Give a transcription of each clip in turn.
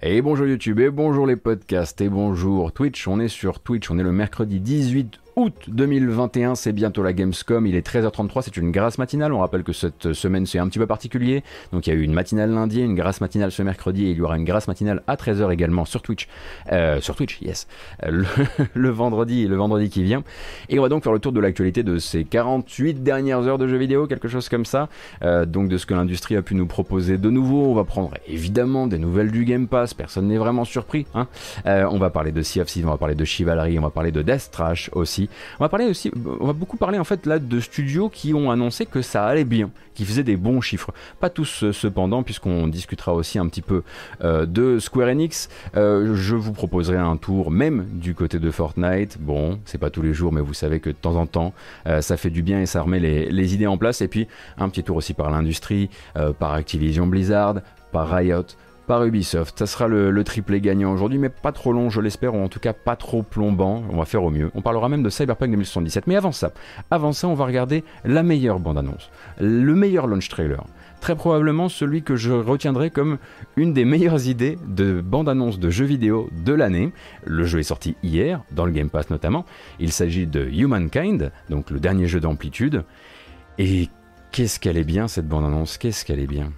Et bonjour YouTube, et bonjour les podcasts, et bonjour Twitch. On est sur Twitch, on est le mercredi 18 août 2021, c'est bientôt la Gamescom, il est 13h33, c'est une grâce matinale, on rappelle que cette semaine c'est un petit peu particulier, donc il y a eu une matinale lundi, une grâce matinale ce mercredi, et il y aura une grâce matinale à 13h également sur Twitch, euh, sur Twitch, yes, euh, le, vendredi, le vendredi qui vient, et on va donc faire le tour de l'actualité de ces 48 dernières heures de jeux vidéo, quelque chose comme ça, euh, donc de ce que l'industrie a pu nous proposer de nouveau, on va prendre évidemment des nouvelles du Game Pass, personne n'est vraiment surpris, hein. on va parler de Sea of Thieves, on va parler de Chivalry, on va parler de Death Trash aussi, on va beaucoup parler en fait là de studios qui ont annoncé que ça allait bien, qui faisaient des bons chiffres. Pas tous euh, cependant, puisqu'on discutera aussi un petit peu euh, de Square Enix. Euh, je vous proposerai un tour même du côté de Fortnite. Bon, c'est pas tous les jours, mais vous savez que de temps en temps, ça fait du bien et ça remet les, idées en place. Et puis un petit tour aussi par l'industrie, par Activision Blizzard, par Riot par Ubisoft. Ça sera le, triplé gagnant aujourd'hui, mais pas trop long, je l'espère, ou en tout cas pas trop plombant. On va faire au mieux. On parlera même de Cyberpunk 2077. Mais avant ça, avant ça, on va regarder la meilleure bande-annonce, le meilleur launch trailer. Très probablement celui que je retiendrai comme une des meilleures idées de bande-annonce de jeux vidéo de l'année. Le jeu est sorti hier, dans le Game Pass notamment. Il s'agit de Humankind, donc le dernier jeu d'amplitude. Et qu'est-ce qu'elle est bien cette bande-annonce, qu'est-ce qu'elle est bien?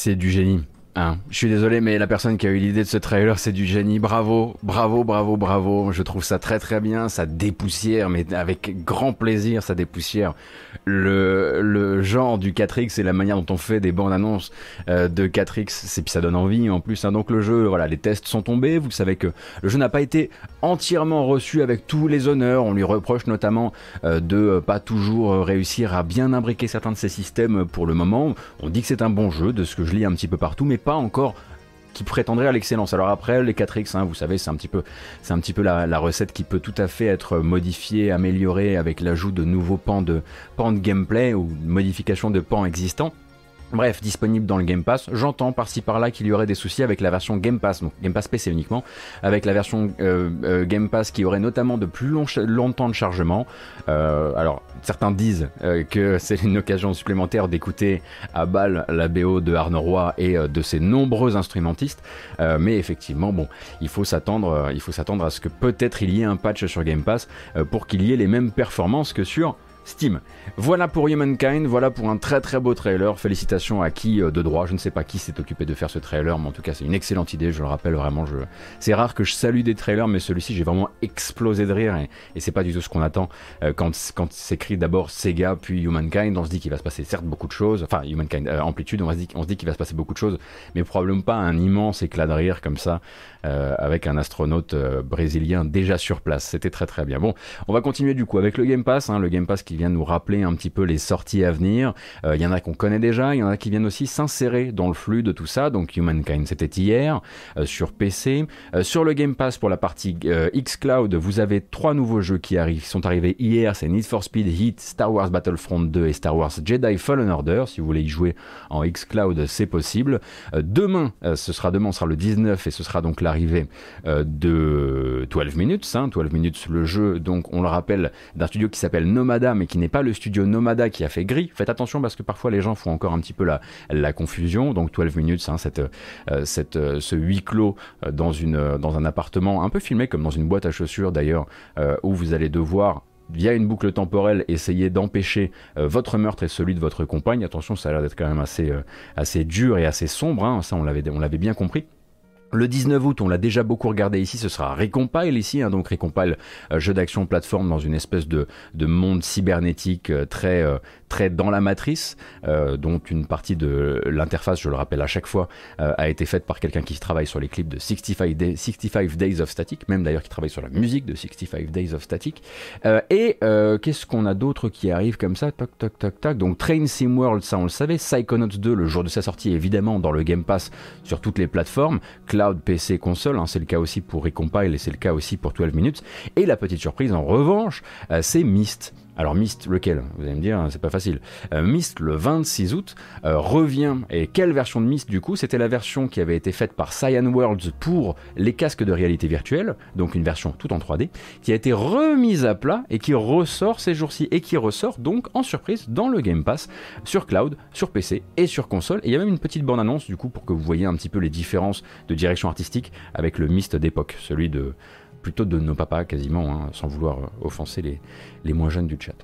C'est du génie. Hein. Je suis désolé, mais la personne qui a eu l'idée de ce trailer, c'est du génie. Bravo, bravo, bravo, bravo. Je trouve ça très très bien. Ça dépoussière, mais avec grand plaisir, ça dépoussière le, genre du 4X et la manière dont on fait des bandes annonces euh, de 4X. C'est puis ça donne envie en plus. Hein. Donc le jeu, voilà, les tests sont tombés. Vous savez que le jeu n'a pas été entièrement reçu avec tous les honneurs. On lui reproche notamment euh, de pas toujours réussir à bien imbriquer certains de ses systèmes pour le moment. On dit que c'est un bon jeu, de ce que je lis un petit peu partout, mais pas encore qui prétendrait à l'excellence. Alors après, les 4X, hein, vous savez, c'est un petit peu, un petit peu la, recette qui peut tout à fait être modifiée, améliorée avec l'ajout de nouveaux pans de, pans de gameplay ou modification de pans existants. Bref, disponible dans le Game Pass. J'entends par-ci par-là qu'il y aurait des soucis avec la version Game Pass, donc Game Pass PC uniquement, avec la version euh, euh, Game Pass qui aurait notamment de plus long longtemps de chargement. Euh, alors, certains disent que c'est une occasion supplémentaire d'écouter à balle la BO de Arnaud Roy et de ses nombreux instrumentistes, mais effectivement, bon, il faut s'attendre, il faut s'attendre à ce que peut-être il y ait un patch sur Game Pass pour qu'il y ait les mêmes performances que sur Steam. Voilà pour Humankind, voilà pour un très très beau trailer. Félicitations à qui euh, de droit, je ne sais pas qui s'est occupé de faire ce trailer, mais en tout cas c'est une excellente idée, je le rappelle vraiment. Je... C'est rare que je salue des trailers, mais celui-ci j'ai vraiment explosé de rire et, c'est pas du tout ce qu'on attend euh, quand, quand s'écrit d'abord Sega puis Humankind. On se dit qu'il va se passer certes beaucoup de choses, enfin Humankind euh, Amplitude, on, se dit, se dit qu'il va se passer beaucoup de choses, mais probablement pas un immense éclat de rire comme ça avec un astronaute brésilien déjà sur place. C'était très très bien. Bon, on va continuer du coup avec le Game Pass, hein, le Game Pass qui vient nous rappeler un petit peu les sorties à venir. Il euh, y en a qu'on connaît déjà, il y en a qui viennent aussi s'insérer dans le flux de tout ça. Donc Humankind, c'était hier euh, sur PC. Euh, sur le Game Pass pour la partie xCloud, vous avez trois nouveaux jeux qui arrivent, sont arrivés hier. C'est Need for Speed Heat, Star Wars Battlefront 2 et Star Wars Jedi Fallen Order. Si vous voulez y jouer en xCloud, c'est possible. demain, ce sera demain, sera le 19 et ce sera donc l'arrivée de 12 minutes. 12 hein. minutes, le jeu, donc on le rappelle, d'un studio qui s'appelle Nomada, mais qui n'est pas le studio Nomada qui a fait Gris. Faites attention parce que parfois les gens font encore un petit peu la, confusion. Donc 12 minutes, hein, euh, euh, ce huis clos euh, dans, un appartement un peu filmé comme dans une boîte à chaussures d'ailleurs, où vous allez devoir via une boucle temporelle essayer d'empêcher votre meurtre et celui de votre compagne. Attention, ça a l'air d'être quand même assez, dur et assez sombre, hein. ça on l'avait bien compris. Le 19 août, on l'a déjà beaucoup regardé ici, ce sera Recompile ici, hein, donc Recompile, euh, jeu d'action plateforme dans une espèce de, de monde cybernétique euh, très, euh, très dans la matrice, euh, dont une partie de l'interface, je le rappelle à chaque fois, euh, a été faite par quelqu'un qui travaille sur les clips de 65, 65 Days of Static, même d'ailleurs qui travaille sur la musique de 65 Days of Static. Euh, et qu'est-ce qu'on a d'autre qui arrive comme ça? Toc, toc, toc, toc. Donc Train Sim World, ça on le savait. Psychonauts 2, le jour de sa sortie, évidemment, dans le Game Pass sur toutes les plateformes, cloud, PC, console. Hein, c'est le cas aussi pour Recompile et c'est le cas aussi pour 12 minutes. Et la petite surprise, en revanche, c'est Myst. Alors Myst, lequel Vous allez me dire, c'est pas facile. Euh, Myst, le 26 août, euh, revient. Et quelle version de Myst du coup? C'était la version qui avait été faite par Cyan Worlds pour les casques de réalité virtuelle, donc une version tout en 3D, qui a été remise à plat et qui ressort ces jours-ci et qui ressort donc en surprise dans le Game Pass sur cloud, sur PC et sur console. Et il y a même une petite bande-annonce du coup pour que vous voyez un petit peu les différences de direction artistique avec le Myst d'époque, celui de plutôt de nos papas quasiment, hein, sans vouloir offenser les, les moins jeunes du chat.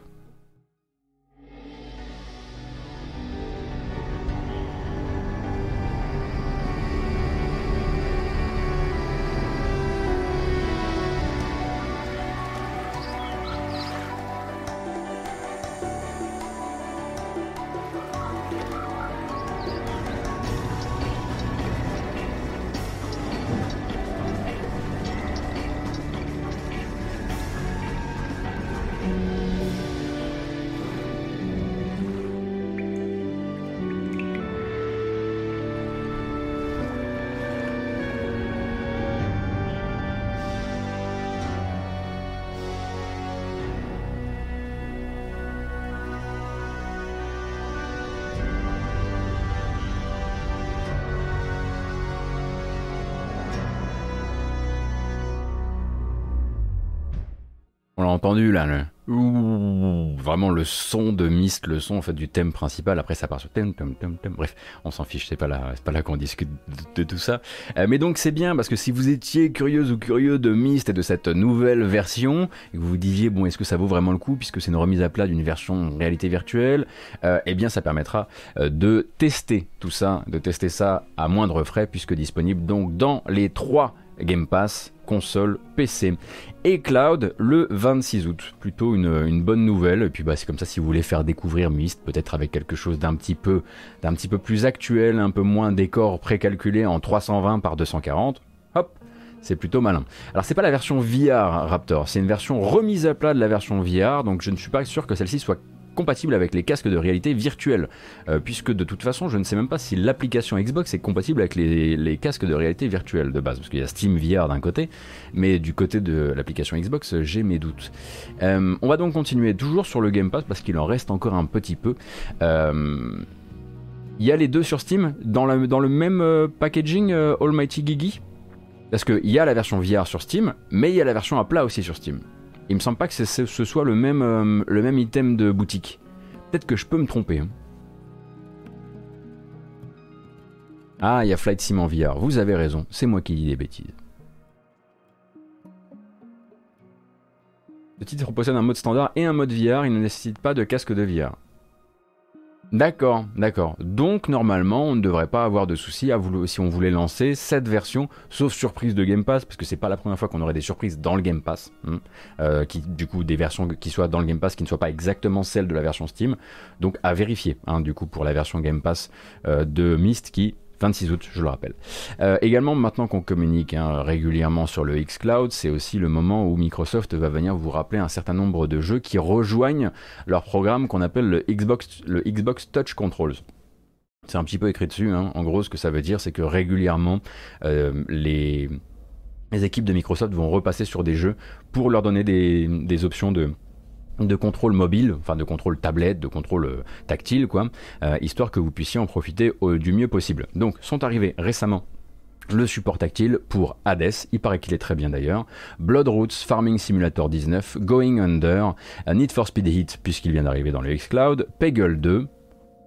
Entendu là, vraiment le son de Myst, le son en fait du thème principal. Après ça part sur thème, thème, thème. Bref, on s'en fiche, c'est pas là, c'est pas là qu'on discute de, tout ça. Euh, mais donc c'est bien parce que si vous étiez curieuse ou curieux de Myst et de cette nouvelle version et que vous vous disiez bon est-ce que ça vaut vraiment le coup puisque c'est une remise à plat d'une version réalité virtuelle, euh, eh bien ça permettra euh, de tester tout ça, de tester ça à moindre frais puisque disponible donc dans les trois Game Pass, console, PC et cloud le 26 août. Plutôt une, bonne nouvelle. Et puis bah, c'est comme ça si vous voulez faire découvrir Myst, peut-être avec quelque chose d'un petit peu d'un petit peu plus actuel, un peu moins décor précalculé en 320 par 240. Hop, c'est plutôt malin. Alors c'est pas la version VR Raptor, c'est une version remise à plat de la version VR, donc je ne suis pas sûr que celle-ci soit compatible avec les casques de réalité virtuelle, euh, puisque de toute façon, je ne sais même pas si l'application Xbox est compatible avec les, casques de réalité virtuelle de base, parce qu'il y a Steam VR d'un côté, mais du côté de l'application Xbox, j'ai mes doutes. Euh, on va donc continuer toujours sur le Game Pass, parce qu'il en reste encore un petit peu. Euh, il y a les deux sur Steam, dans, dans le même packaging Almighty Gigi, parce qu'il y a la version VR sur Steam, mais il y a la version à plat aussi sur Steam. Il me semble pas que ce soit le même, euh, le même item de boutique. Peut-être que je peux me tromper. Hein. Ah, il y a Flight Sim en VR. Vous avez raison, c'est moi qui dis des bêtises. Le titre possède un mode standard et un mode VR, il ne nécessite pas de casque de VR. D'accord, d'accord. Donc normalement, on ne devrait pas avoir de soucis si on voulait lancer cette version, sauf surprise de Game Pass, parce que c'est pas la première fois qu'on aurait des surprises dans le Game Pass, hein. euh, qui du coup des versions qui soient dans le Game Pass qui ne soient pas exactement celles de la version Steam. Donc à vérifier, hein, du coup pour la version Game Pass euh, de Myst qui 26 août, je le rappelle. Euh, également, maintenant qu'on communique hein, régulièrement sur le xCloud, c'est aussi le moment où Microsoft va venir vous rappeler un certain nombre de jeux qui rejoignent leur programme qu'on appelle le Xbox, le Xbox Touch Controls. C'est un petit peu écrit dessus. Hein. En gros, ce que ça veut dire, c'est que régulièrement, euh, les, les équipes de Microsoft vont repasser sur des jeux pour leur donner des options de de contrôle mobile, enfin de contrôle tablette, de contrôle euh, tactile, quoi, euh, histoire que vous puissiez en profiter du mieux possible. Donc, sont arrivés récemment le support tactile pour Hades, il paraît qu'il est très bien d'ailleurs, Blood Roots, Farming Simulator 19, Going Under, Need for Speed Heat puisqu'il vient d'arriver dans le xCloud, Peggle 2,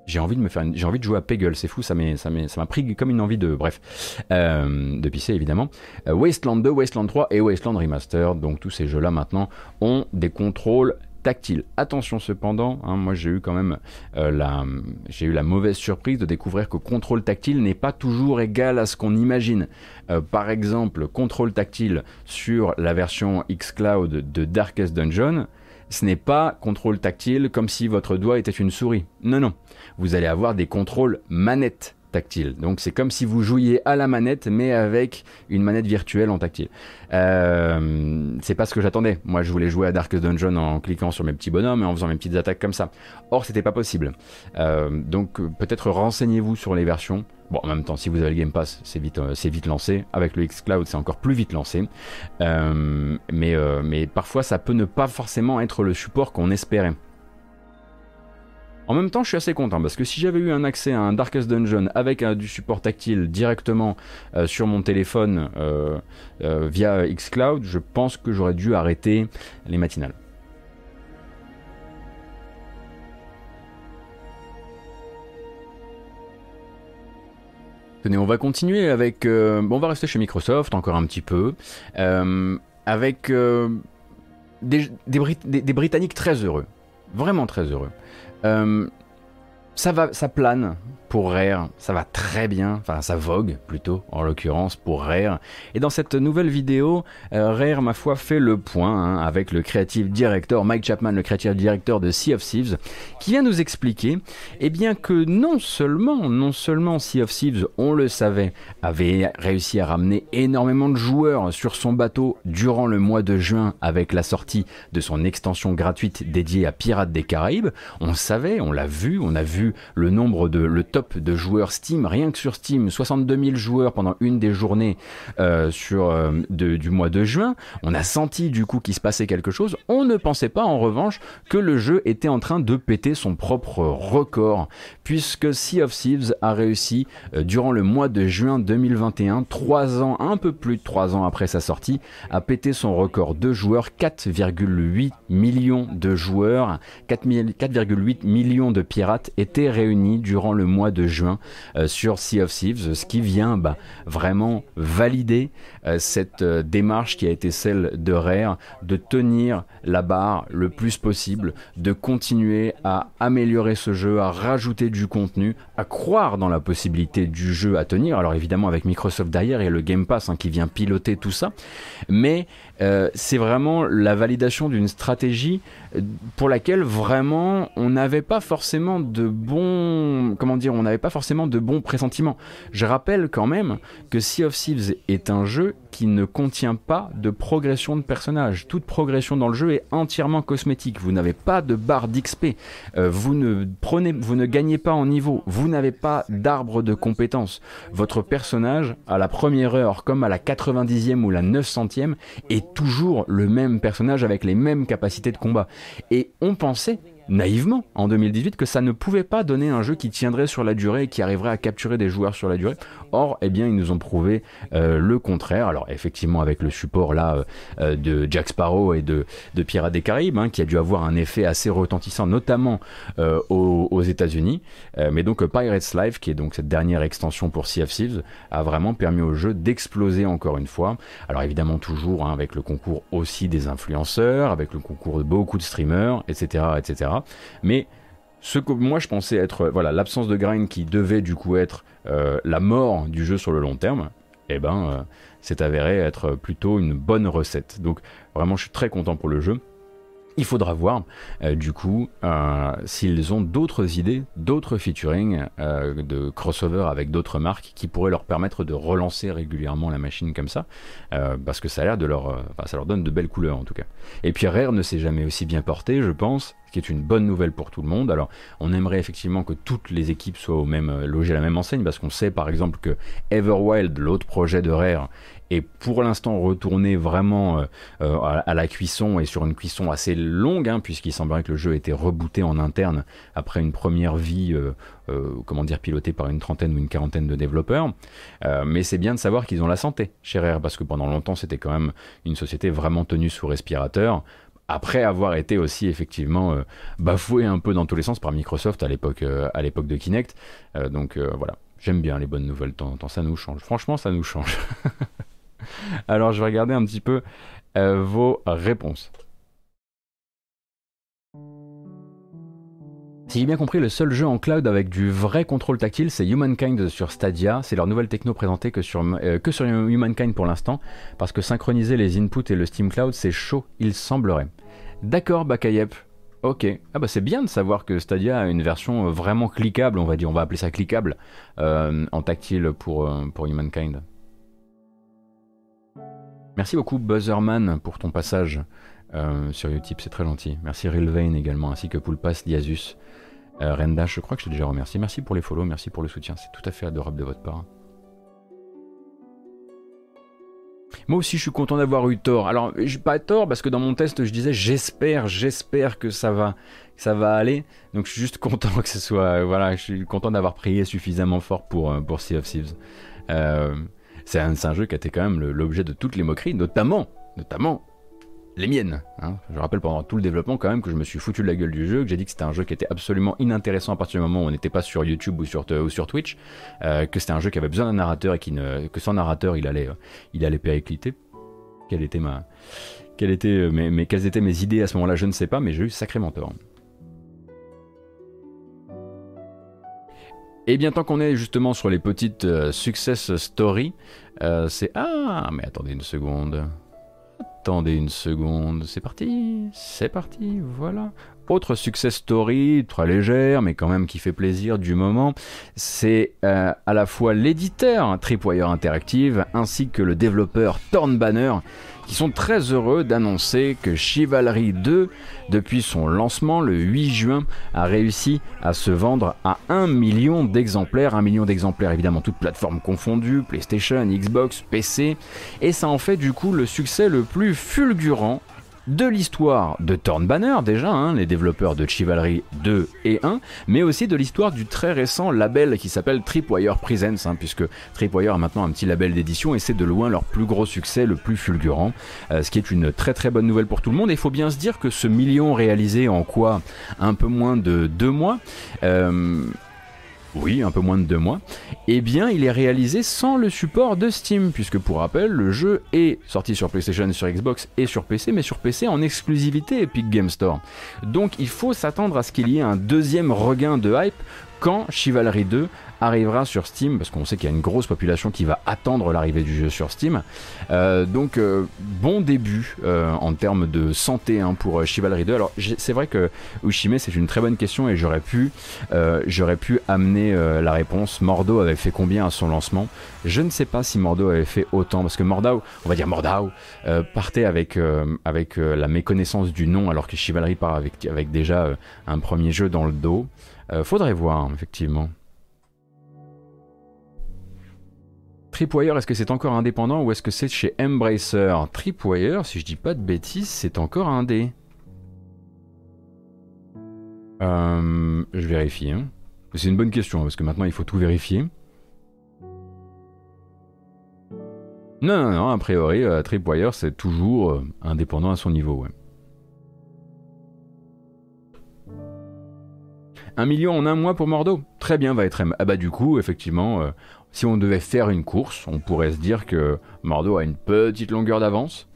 j'ai envie de jouer à Peggle c'est fou ça m'a pris comme une envie de bref euh, de pisser évidemment. Wasteland 2 Wasteland 3 et Wasteland Remaster donc tous ces jeux là maintenant ont des contrôles tactile. Attention cependant, hein, moi j'ai eu quand même euh, la, mauvaise surprise de découvrir que contrôle tactile n'est pas toujours égal à ce qu'on imagine. Euh, par exemple, contrôle tactile sur la version xCloud de Darkest Dungeon, ce n'est pas contrôle tactile comme si votre doigt était une souris. Non, non. Vous allez avoir des contrôles manettes tactile. Donc c'est comme si vous jouiez à la manette mais avec une manette virtuelle en tactile. Euh, c'est pas ce que j'attendais. Moi je voulais jouer à Dark Dungeon en cliquant sur mes petits bonhommes et en faisant mes petites attaques comme ça. Or c'était pas possible. Euh, donc peut-être renseignez-vous sur les versions. Bon, en même temps, si vous avez le Game Pass, c'est vite, euh, vite lancé. Avec le xCloud, c'est encore plus vite lancé. mais parfois, ça peut ne pas forcément être le support qu'on espérait. En même temps, je suis assez content parce que si j'avais eu un accès à un Darkest Dungeon avec du support tactile directement euh, sur mon téléphone euh, euh, via xCloud, je pense que j'aurais dû arrêter les matinales. Tenez, on va continuer avec. on va rester chez Microsoft encore un petit peu. avec des, Britanniques très heureux. Vraiment très heureux. Euh, ça va, ça plane pour Rare, ça va très bien, enfin ça vogue plutôt en l'occurrence pour Rare. Et dans cette nouvelle vidéo, euh, Rare ma foi fait le point hein, avec le creative director Mike Chapman, le creative director de Sea of Thieves, qui vient nous expliquer eh bien que non seulement, non seulement Sea of Thieves, on le savait, avait réussi à ramener énormément de joueurs sur son bateau durant le mois de juin avec la sortie de son extension gratuite dédiée à Pirates des Caraïbes, on savait, on l'a vu, on a vu le nombre de le top de joueurs Steam, rien que sur Steam, 62 000 joueurs pendant une des journées euh, sur, euh, du mois de juin. On a senti du coup qu'il se passait quelque chose. On ne pensait pas en revanche que le jeu était en train de péter son propre record, puisque Sea of Thieves a réussi euh, durant le mois de juin 2021, trois ans, un peu plus de trois ans après sa sortie, à péter son record de joueurs, 4,8 millions de joueurs, 4,8 millions de pirates étaient réunis durant le mois de juin euh, sur Sea of Thieves, ce qui vient bah, vraiment valider cette euh, démarche qui a été celle de Rare de tenir la barre le plus possible, de continuer à améliorer ce jeu, à rajouter du contenu, à croire dans la possibilité du jeu à tenir. Alors évidemment avec Microsoft derrière et le Game Pass hein, qui vient piloter tout ça, mais c'est vraiment la validation d'une stratégie pour laquelle vraiment on n'avait pas forcément de bons, comment dire, on n'avait pas forcément de bons pressentiments. Je rappelle quand même que Sea of Thieves est un jeu qui ne contient pas de progression de personnage. Toute progression dans le jeu est entièrement cosmétique. Vous n'avez pas de barre d'XP. Euh, vous ne vous ne gagnez pas en niveau. Vous n'avez pas d'arbre de compétences. Votre personnage, à la première heure comme à la 90e ou la 900e, est toujours le même personnage avec les mêmes capacités de combat. Et on pensait naïvement en 2018 que ça ne pouvait pas donner un jeu qui tiendrait sur la durée et qui arriverait à capturer des joueurs sur la durée. Or, eh bien, ils nous ont prouvé euh, le contraire. Alors, effectivement, avec le support là euh, euh, de Jack Sparrow et de, de Pirates des Caraïbes, hein, qui a dû avoir un effet assez retentissant, notamment aux, États-Unis. mais donc, Pirates Live, qui est donc cette dernière extension pour Sea of Thieves, a vraiment permis au jeu d'exploser encore une fois. Alors, évidemment, toujours hein, avec le concours aussi des influenceurs, avec le concours de beaucoup de streamers, etc., etc. Mais ce que moi je pensais être voilà l'absence de grind qui devait du coup être la mort du jeu sur le long terme, eh ben euh, c'est avéré être plutôt une bonne recette. Donc vraiment je suis très content pour le jeu. Il faudra voir euh, du coup euh, s'ils ont d'autres idées, d'autres featuring euh, de crossover avec d'autres marques qui pourraient leur permettre de relancer régulièrement la machine comme ça, parce que ça a l'air de leur, enfin, ça leur donne de belles couleurs en tout cas. Et puis Rare ne s'est jamais aussi bien porté, je pense, ce qui est une bonne nouvelle pour tout le monde. Alors, on aimerait effectivement que toutes les équipes soient au même, logées à la même enseigne, parce qu'on sait par exemple que Everwild, l'autre projet de Rare, et pour l'instant retourner vraiment euh, euh, à, la cuisson et sur une cuisson assez longue, hein, puisqu'il semblerait que le jeu était rebooté en interne après une première vie, euh, comment dire, pilotée par une trentaine ou une quarantaine de développeurs. mais c'est bien de savoir qu'ils ont la santé chez Rare, parce que pendant longtemps c'était quand même une société vraiment tenue sous respirateur après avoir été aussi effectivement bafoué un peu dans tous les sens par Microsoft à l'époque à l'époque de Kinect. donc voilà, j'aime bien les bonnes nouvelles, tant, tant, ça nous change. Franchement, ça nous change. Alors, je vais regarder un petit peu euh, vos réponses. Si j'ai bien compris, le seul jeu en cloud avec du vrai contrôle tactile, c'est Humankind sur Stadia. C'est leur nouvelle techno présentée que sur, euh, que sur Humankind pour l'instant, parce que synchroniser les inputs et le Steam Cloud, c'est chaud, il semblerait. D'accord, Bakayep. Ok. Ah bah c'est bien de savoir que Stadia a une version vraiment cliquable, on va dire, on va appeler ça cliquable, euh, en tactile pour, pour Humankind. Merci beaucoup Buzzerman pour ton passage euh, sur Utip, c'est très gentil. Merci Rilvain également, ainsi que Poulpas, Diazus, euh, Renda, je crois que je t'ai déjà remercié. Merci pour les follow, merci pour le soutien, c'est tout à fait adorable de votre part. Moi aussi, je suis content d'avoir eu tort. Alors, pas tort parce que dans mon test, je disais j'espère, j'espère que ça va, ça va aller. Donc, je suis juste content que ce soit, voilà, je suis content d'avoir prié suffisamment fort pour euh, pour Sea of Thieves. Euh, c'est un, jeu qui a été quand même l'objet de toutes les moqueries, notamment, notamment les miennes. Hein. Je rappelle pendant tout le développement quand même que je me suis foutu de la gueule du jeu, que j'ai dit que c'était un jeu qui était absolument inintéressant à partir du moment où on n'était pas sur YouTube ou sur, sur Twitch, euh, que c'était un jeu qui avait besoin d'un narrateur et que sans narrateur il allait, euh, il allait péricliter. Quelle était ma, quelle était, euh, mes, quelles étaient mes idées à ce moment-là, je ne sais pas, mais j'ai eu sacrément tort. Et bien tant qu'on est justement sur les petites euh, success stories, euh, c'est ah mais attendez une seconde, attendez une seconde, c'est parti, c'est parti, voilà. Autre success story, très légère, mais quand même qui fait plaisir du moment, c'est euh, à la fois l'éditeur Tripwire Interactive ainsi que le développeur Torn Banner qui sont très heureux d'annoncer que Chivalry 2, depuis son lancement le 8 juin, a réussi à se vendre à 1 million d'exemplaires. 1 million d'exemplaires évidemment toutes plateformes confondues, PlayStation, Xbox, PC, et ça en fait du coup le succès le plus fulgurant de l'histoire de Torn Banner déjà, hein, les développeurs de Chivalry 2 et 1, mais aussi de l'histoire du très récent label qui s'appelle Tripwire Presents, hein, puisque Tripwire a maintenant un petit label d'édition et c'est de loin leur plus gros succès, le plus fulgurant, euh, ce qui est une très très bonne nouvelle pour tout le monde. Et il faut bien se dire que ce million réalisé en quoi? Un peu moins de deux mois. Euh, oui, un peu moins de deux mois, eh bien il est réalisé sans le support de Steam, puisque pour rappel, le jeu est sorti sur PlayStation, sur Xbox et sur PC, mais sur PC en exclusivité Epic Game Store. Donc il faut s'attendre à ce qu'il y ait un deuxième regain de hype quand Chivalry 2 arrivera sur Steam, parce qu'on sait qu'il y a une grosse population qui va attendre l'arrivée du jeu sur Steam. Euh, donc euh, bon début euh, en termes de santé hein, pour Chivalry 2. Alors c'est vrai que Ushime c'est une très bonne question et j'aurais pu, j'aurais pu amener la réponse. Mordo avait fait combien à son lancement? Je ne sais pas si Mordo avait fait autant, parce que Mordau, on va dire Mordau, partait avec, avec la méconnaissance du nom alors que Chivalry part avec déjà un premier jeu dans le dos. Faudrait voir, effectivement. Tripwire, est-ce que c'est encore indépendant ou est-ce que c'est chez Embracer? Tripwire, si je dis pas de bêtises, c'est encore indé. Euh, je vérifie. Hein. C'est une bonne question parce que maintenant il faut tout vérifier. Non, non, non, a priori, euh, Tripwire c'est toujours euh, indépendant à son niveau. Ouais. Un million en un mois pour Mordo Très bien, va être. Ah bah du coup, effectivement, euh, si on devait faire une course, on pourrait se dire que Mordo a une petite longueur d'avance.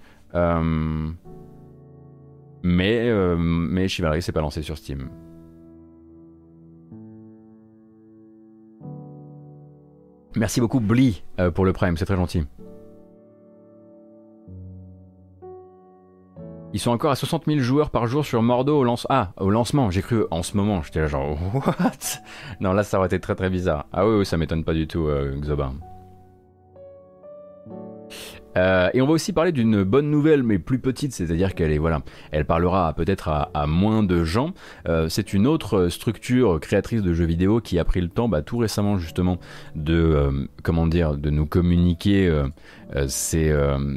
mais, mais Chivalry s'est pas lancé sur Steam. Merci beaucoup Bli pour le Prime, c'est très gentil. Ils sont encore à 60 000 joueurs par jour sur Mordo au, lance... ah, au lancement. J'ai cru en ce moment. J'étais là genre, what? Non, là, ça aurait été très très bizarre. Ah oui, oui ça m'étonne pas du tout, euh, Xoba. Euh, et on va aussi parler d'une bonne nouvelle, mais plus petite, c'est-à-dire qu'elle voilà, elle parlera peut-être à, moins de gens. Euh, c'est une autre structure créatrice de jeux vidéo qui a pris le temps, bah, tout récemment justement, de euh, comment dire, de nous communiquer ces,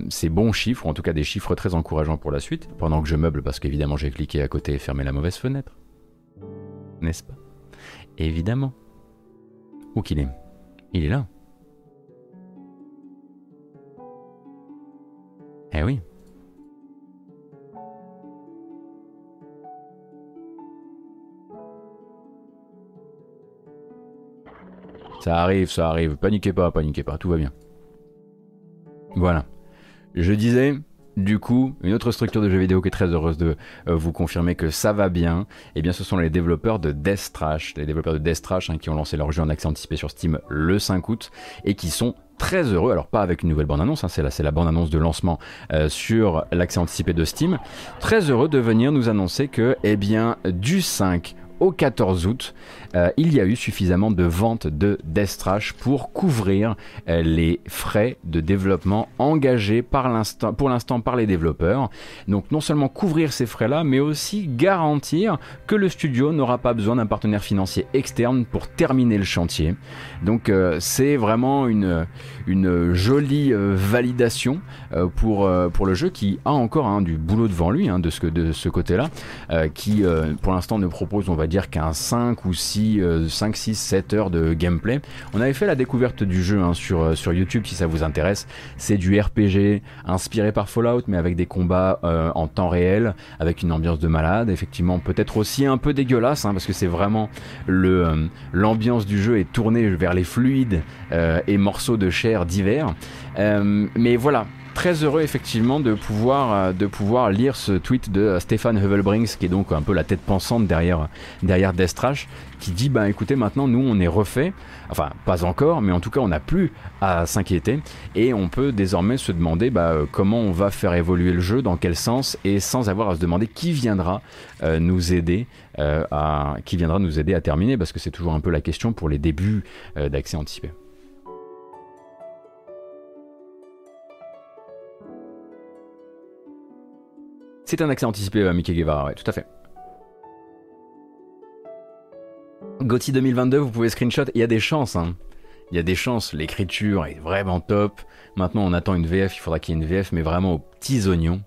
ces, bons chiffres, en tout cas des chiffres très encourageants pour la suite. Pendant que je meuble, parce qu'évidemment j'ai cliqué à côté et fermé la mauvaise fenêtre, n'est-ce pas? Évidemment. Où qu'il est Il est là. Eh oui. Ça arrive, ça arrive. Paniquez pas, paniquez pas, tout va bien. Voilà. Je disais, du coup, une autre structure de jeux vidéo qui est très heureuse de euh, vous confirmer que ça va bien, eh bien ce sont les développeurs de Death Trash, les développeurs de Death Trash hein, qui ont lancé leur jeu en accès anticipé sur Steam le 5 août et qui sont très heureux, alors pas avec une nouvelle bande-annonce, hein, c'est la, la bande-annonce de lancement euh, sur l'accès anticipé de Steam, très heureux de venir nous annoncer que, eh bien, du 5 au 14 août, euh, il y a eu suffisamment de ventes de Death Trash pour couvrir euh, les frais de développement engagés par pour l'instant par les développeurs. Donc non seulement couvrir ces frais-là, mais aussi garantir que le studio n'aura pas besoin d'un partenaire financier externe pour terminer le chantier. Donc euh, c'est vraiment une, une jolie validation pour, pour le jeu qui a encore hein, du boulot devant lui hein, de ce, de ce côté-là, qui pour l'instant ne propose on va dire qu'un 5 ou 6 5, 6, 7 heures de gameplay. On avait fait la découverte du jeu hein, sur, euh, sur YouTube si ça vous intéresse. C'est du RPG inspiré par Fallout mais avec des combats euh, en temps réel, avec une ambiance de malade. Effectivement, peut-être aussi un peu dégueulasse hein, parce que c'est vraiment euh, l'ambiance du jeu est tournée vers les fluides et morceaux de chair divers. mais voilà, très heureux effectivement de pouvoir, euh, de pouvoir lire ce tweet de euh, Stéphane Hevelbrings, qui est donc un peu la tête pensante derrière, derrière Death qui dit bah écoutez maintenant nous on est refait, enfin pas encore, mais en tout cas on n'a plus à s'inquiéter et on peut désormais se demander bah, euh, comment on va faire évoluer le jeu, dans quel sens et sans avoir à se demander qui viendra nous aider à qui viendra nous aider à terminer parce que c'est toujours un peu la question pour les débuts d'accès anticipé. C'est un accès anticipé à Mickey Guevara, ouais, tout à fait. Gauthier 2022, vous pouvez screenshot, il y a des chances, hein. Il y a des chances, l'écriture est vraiment top. Maintenant, on attend une VF, il faudra qu'il y ait une VF, mais vraiment aux petits oignons.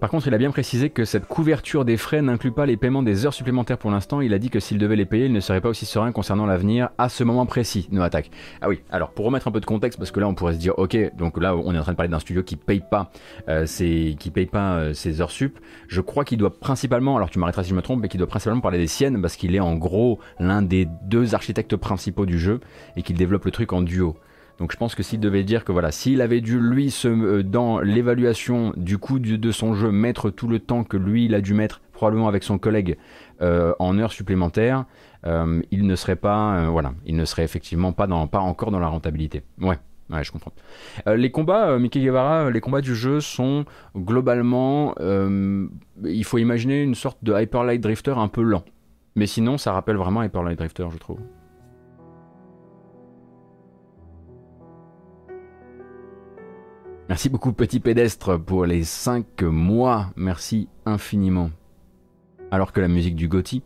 Par contre, il a bien précisé que cette couverture des frais n'inclut pas les paiements des heures supplémentaires pour l'instant. Il a dit que s'il devait les payer, il ne serait pas aussi serein concernant l'avenir à ce moment précis. No attaque. Ah oui, alors pour remettre un peu de contexte, parce que là on pourrait se dire, ok, donc là on est en train de parler d'un studio qui paye pas, euh, qui paye pas euh, ses heures sup. Je crois qu'il doit principalement, alors tu m'arrêteras si je me trompe, mais qu'il doit principalement parler des siennes parce qu'il est en gros l'un des deux architectes principaux du jeu et qu'il développe le truc en duo. Donc je pense que s'il devait dire que voilà, s'il avait dû lui euh, dans l'évaluation du coût de, son jeu mettre tout le temps que lui il a dû mettre probablement avec son collègue euh, en heures supplémentaires, euh, il ne serait pas voilà, il ne serait effectivement pas dans pas encore dans la rentabilité. Ouais. Ouais, je comprends. les combats, Mickey Guevara, les combats du jeu sont globalement, il faut imaginer une sorte de Hyper Light Drifter un peu lent. Mais sinon, ça rappelle vraiment Hyper Light Drifter, je trouve. Merci beaucoup Petit Pédestre pour les 5 mois. Merci infiniment. Alors que la musique du Gotti,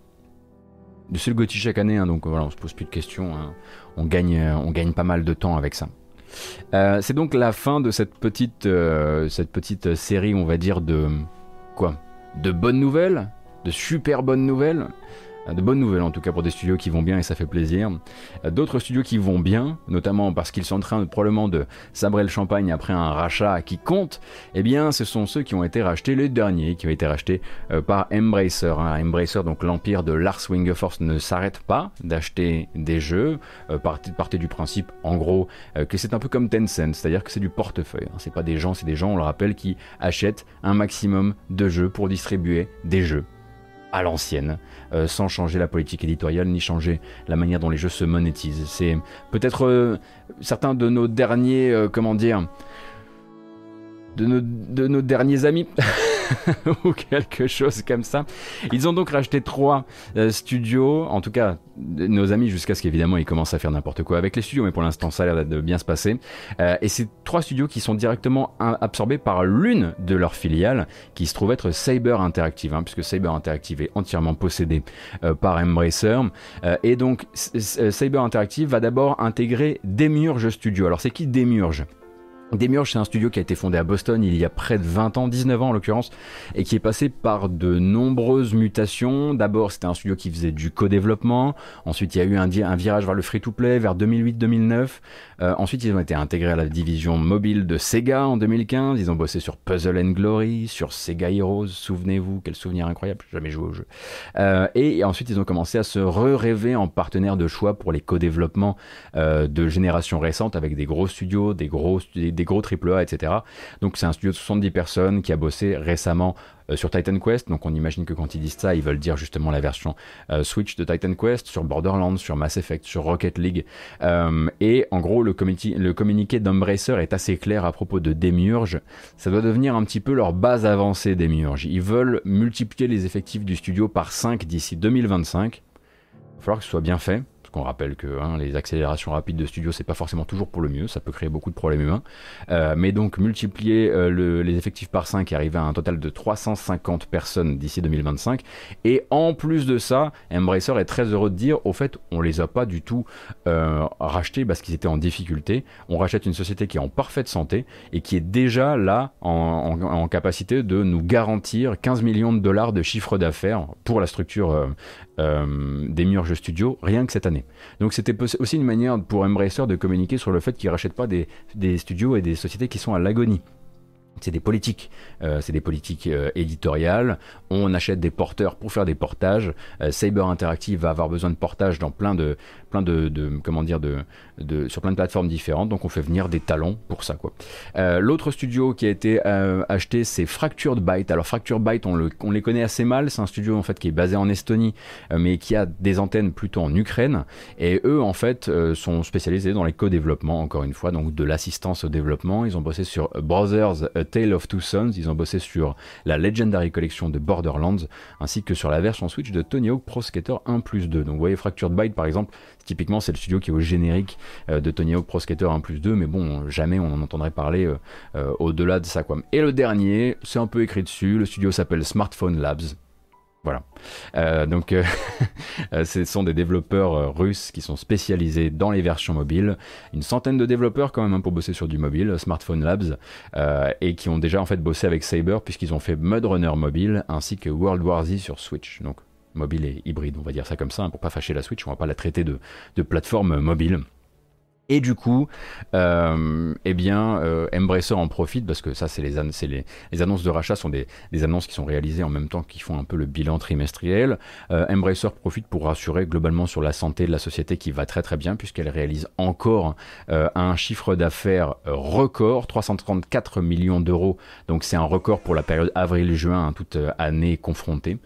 c'est le Gotti chaque année, hein, donc voilà, on se pose plus de questions. Hein. On, gagne, on gagne pas mal de temps avec ça. c'est donc la fin de cette petite, cette petite série, on va dire, de quoi? De bonnes nouvelles, de super bonnes nouvelles? De bonnes nouvelles en tout cas pour des studios qui vont bien et ça fait plaisir. D'autres studios qui vont bien, notamment parce qu'ils sont en train probablement de sabrer le champagne après un rachat qui compte, eh bien ce sont ceux qui ont été rachetés les derniers, qui ont été rachetés euh, par Embracer. Hein. Embracer, donc l'empire de Lars Wingeforce ne s'arrête pas d'acheter des jeux. Euh, du principe en gros euh, que c'est un peu comme Tencent, c'est-à-dire que c'est du portefeuille. Hein. C'est pas des gens, c'est des gens, on le rappelle, qui achètent un maximum de jeux pour distribuer des jeux à l'ancienne, euh, sans changer la politique éditoriale ni changer la manière dont les jeux se monétisent. C'est peut-être euh, certains de nos derniers, euh, comment dire, de nos, de nos derniers amis. ou quelque chose comme ça. Ils ont donc racheté trois euh, studios, en tout cas nos amis, jusqu'à ce qu'évidemment ils commencent à faire n'importe quoi avec les studios, mais pour l'instant ça a l'air de bien se passer. Euh, et c'est trois studios qui sont directement absorbés par l'une de leurs filiales, qui se trouve être Saber Interactive, hein, puisque Saber Interactive est entièrement possédé euh, par Embracer. et donc Saber Interactive va d'abord intégrer Demiurge Studio. Alors c'est qui Demiurge Demiurge, c'est un studio qui a été fondé à Boston il y a près de 20 ans, 19 ans en l'occurrence, et qui est passé par de nombreuses mutations. D'abord, c'était un studio qui faisait du co-développement. Ensuite, il y a eu un, virage vers le free-to-play vers 2008-2009. Euh, ensuite, ils ont été intégrés à la division mobile de Sega en 2015. Ils ont bossé sur Puzzle and Glory, sur Sega Heroes. Souvenez-vous, quel souvenir incroyable, jamais joué au jeu. Euh, et, ensuite, ils ont commencé à se re-rêver en partenaire de choix pour les co-développements euh, de génération récente avec des gros studios, des gros, des, des gros AAA, etc. Donc, c'est un studio de 70 personnes qui a bossé récemment euh, sur Titan Quest. Donc on imagine que quand ils disent ça, ils veulent dire justement la version euh, Switch de Titan Quest, sur Borderlands, sur Mass Effect, sur Rocket League. Euh, et en gros, le, communiqué d'Embracer est assez clair à propos de Demiurge. Ça doit devenir un petit peu leur base avancée Demiurge. Ils veulent multiplier les effectifs du studio par 5 d'ici 2025. Il va falloir que ce soit bien fait qu'on rappelle que hein, les accélérations rapides de studio, c'est pas forcément toujours pour le mieux, ça peut créer beaucoup de problèmes humains. Euh, mais donc multiplier euh, les effectifs par 5 et arriver à un total de 350 personnes d'ici 2025. Et en plus de ça, Embracer est très heureux de dire, au fait, on les a pas du tout euh, rachetés parce qu'ils étaient en difficulté. On rachète une société qui est en parfaite santé et qui est déjà là en capacité de nous garantir 15 millions de dollars de chiffre d'affaires pour la structure euh, des Murge Studio rien que cette année. Donc c'était aussi une manière pour Embracer de communiquer sur le fait qu'ils rachètent pas des, des studios et des sociétés qui sont à l'agonie c'est des politiques, euh, c'est des politiques euh, éditoriales. On achète des porteurs pour faire des portages. Euh, Saber Interactive va avoir besoin de portages dans plein de, plein de, comment dire, de, de, sur plein de plateformes différentes. Donc on fait venir des talents pour ça, quoi. L'autre studio qui a été acheté, c'est Fractured Byte. Alors Fractured Byte, on, le, on les connaît assez mal. C'est un studio en fait qui est basé en Estonie, mais qui a des antennes plutôt en Ukraine. Et eux, en fait, sont spécialisés dans les co-développements, encore une fois, donc de l'assistance au développement. Ils ont bossé sur Brothers Tale of Two Sons. Ils ont bossé sur la Legendary Collection de Borderlands, ainsi que sur la version Switch de Tony Hawk Pro Skater 1 plus 2. Donc vous voyez Fractured Byte par exemple, typiquement c'est le studio qui est au générique euh, de Tony Hawk Pro Skater 1 plus 2, mais bon, jamais on en entendrait parler euh, euh, au-delà de ça. Et le dernier, c'est un peu écrit dessus, le studio s'appelle Smartphone Labs. Voilà. Donc, ce sont des développeurs russes qui sont spécialisés dans les versions mobiles. Une centaine de développeurs quand même hein, pour bosser sur du mobile, Smartphone Labs, et qui ont déjà en fait bossé avec Saber puisqu'ils ont fait Mud Runner mobile ainsi que World War Z sur Switch. Donc mobile et hybride, on va dire ça comme ça, hein, pour pas fâcher la Switch, on va pas la traiter de, de plateforme mobile. Et du coup, euh, eh bien, euh, Embracer en profite parce que ça, c'est les, annonces de rachat sont des, annonces qui sont réalisées en même temps qui font un peu le bilan trimestriel. Euh, Embracer profite pour rassurer globalement sur la santé de la société qui va très très bien puisqu'elle réalise encore euh, un chiffre d'affaires record, 334 millions d'euros. Donc c'est un record pour la période avril-juin, hein, toute année confrontée.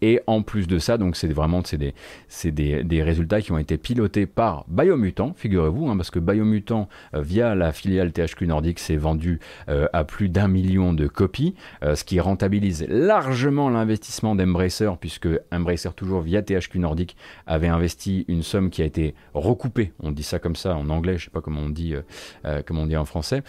et en plus de ça, donc c'est vraiment des, des résultats qui ont été pilotés par Biomutant, figure vous hein, parce que Biomutant, euh, via la filiale THQ Nordic, s'est vendu euh, à plus d'un million de copies, euh, ce qui rentabilise largement l'investissement d'Embracer, puisque Embracer, toujours via THQ Nordic, avait investi une somme qui a été recoupée, on dit ça comme ça en anglais, je sais pas comment on dit, comment on dit en français,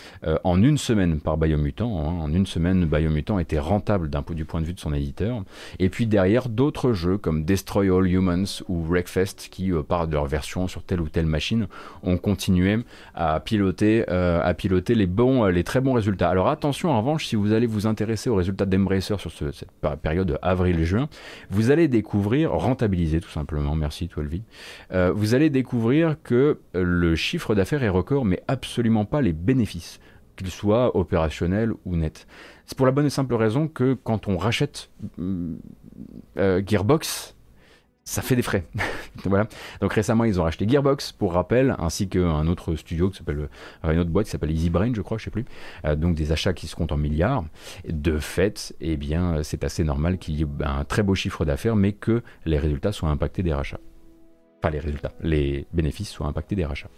en une semaine par Biomutant. Hein. en une semaine, Biomutant était rentable d'un du point de vue de son éditeur. Et puis derrière, d'autres jeux comme Destroy All Humans ou Wreckfest, qui, par de leur version sur telle ou telle machine, on continuait à piloter, à piloter les bons, les très bons résultats. Alors attention, en revanche, si vous allez vous intéresser aux résultats d'Embracer sur cette période avril-juin, vous allez découvrir, rentabiliser tout simplement, merci 12 vous allez découvrir que le chiffre d'affaires est record, mais absolument pas les bénéfices qu'il soit opérationnel ou net. C'est pour la bonne et simple raison que quand on rachète mm, euh, Gearbox, ça fait des frais. voilà. Donc récemment, ils ont racheté Gearbox, pour rappel, ainsi qu'un autre studio qui s'appelle, euh, une boîte qui s'appelle Easy Brain, je crois, je sais plus. Euh, donc des achats qui se comptent en milliards. De fait, eh bien, c'est assez normal qu'il y ait un très beau chiffre d'affaires, mais que les résultats soient impactés des rachats. Enfin, les résultats, les bénéfices soient impactés des rachats.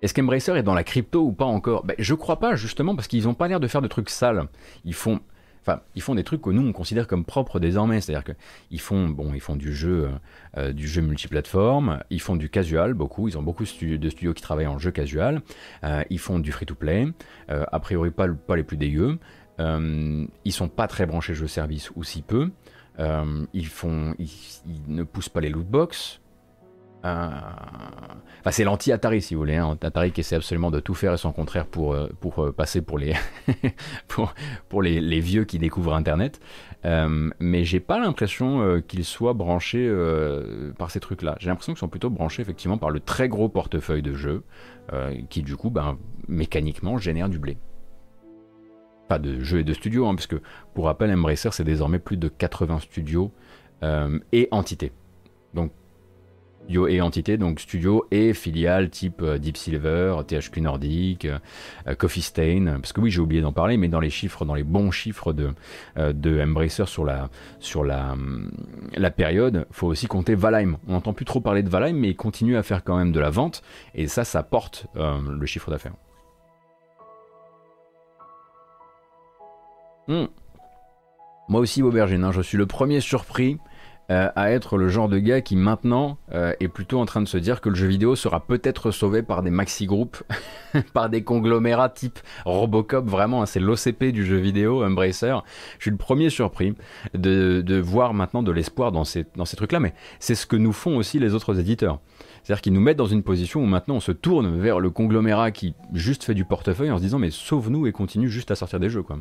Est-ce qu'Embracer est dans la crypto ou pas encore? Ben, Je crois pas, justement, parce qu'ils n'ont pas l'air de faire de trucs sales. Ils font, des trucs que nous, on considère comme propres désormais. C'est-à-dire qu'ils font, font du jeu, euh, du jeu multiplateforme, ils font du casual, beaucoup. Ils ont beaucoup de studios qui travaillent en jeu casual. Euh, ils font du free-to-play, euh, a priori pas, les plus dégueux. ils sont pas très branchés jeux service ou si peu. ils ne poussent pas les loot box. Euh, enfin, c'est l'anti-Atari, si vous voulez. Hein. Atari qui essaie absolument de tout faire et son contraire pour, euh, euh, passer pour les, pour, pour les, vieux qui découvrent Internet. mais j'ai pas l'impression qu'ils soient branchés par ces trucs-là. J'ai l'impression qu'ils sont plutôt branchés effectivement par le très gros portefeuille de jeux qui, du coup, ben, mécaniquement, génère du blé. Pas de jeux et de studios, hein, puisque pour rappel, Embracer, c'est désormais plus de 80 studios et entités. Donc et entité, donc studio et filiale type euh, Deep Silver, THQ Nordic, euh, Coffee Stain, parce que oui j'ai oublié d'en parler, mais dans les chiffres, dans les bons chiffres de, euh, de Embracer sur la, sur la, la période, faut aussi compter Valheim. On n'entend plus trop parler de Valheim, mais il continue à faire quand même de la vente, et ça, ça porte le chiffre d'affaires. Hmm. Moi aussi, Aubergine, hein, je suis le premier surpris euh, à être le genre de gars qui maintenant euh, est plutôt en train de se dire que le jeu vidéo sera peut-être sauvé par des maxi groupes, par des conglomérats type Robocop, vraiment, hein, c'est l'OCP du jeu vidéo, Embracer. Je suis le premier surpris de, de voir maintenant de l'espoir dans ces, dans ces trucs-là, mais c'est ce que nous font aussi les autres éditeurs. C'est-à-dire qu'ils nous mettent dans une position où maintenant on se tourne vers le conglomérat qui juste fait du portefeuille en se disant mais sauve-nous et continue juste à sortir des jeux quoi.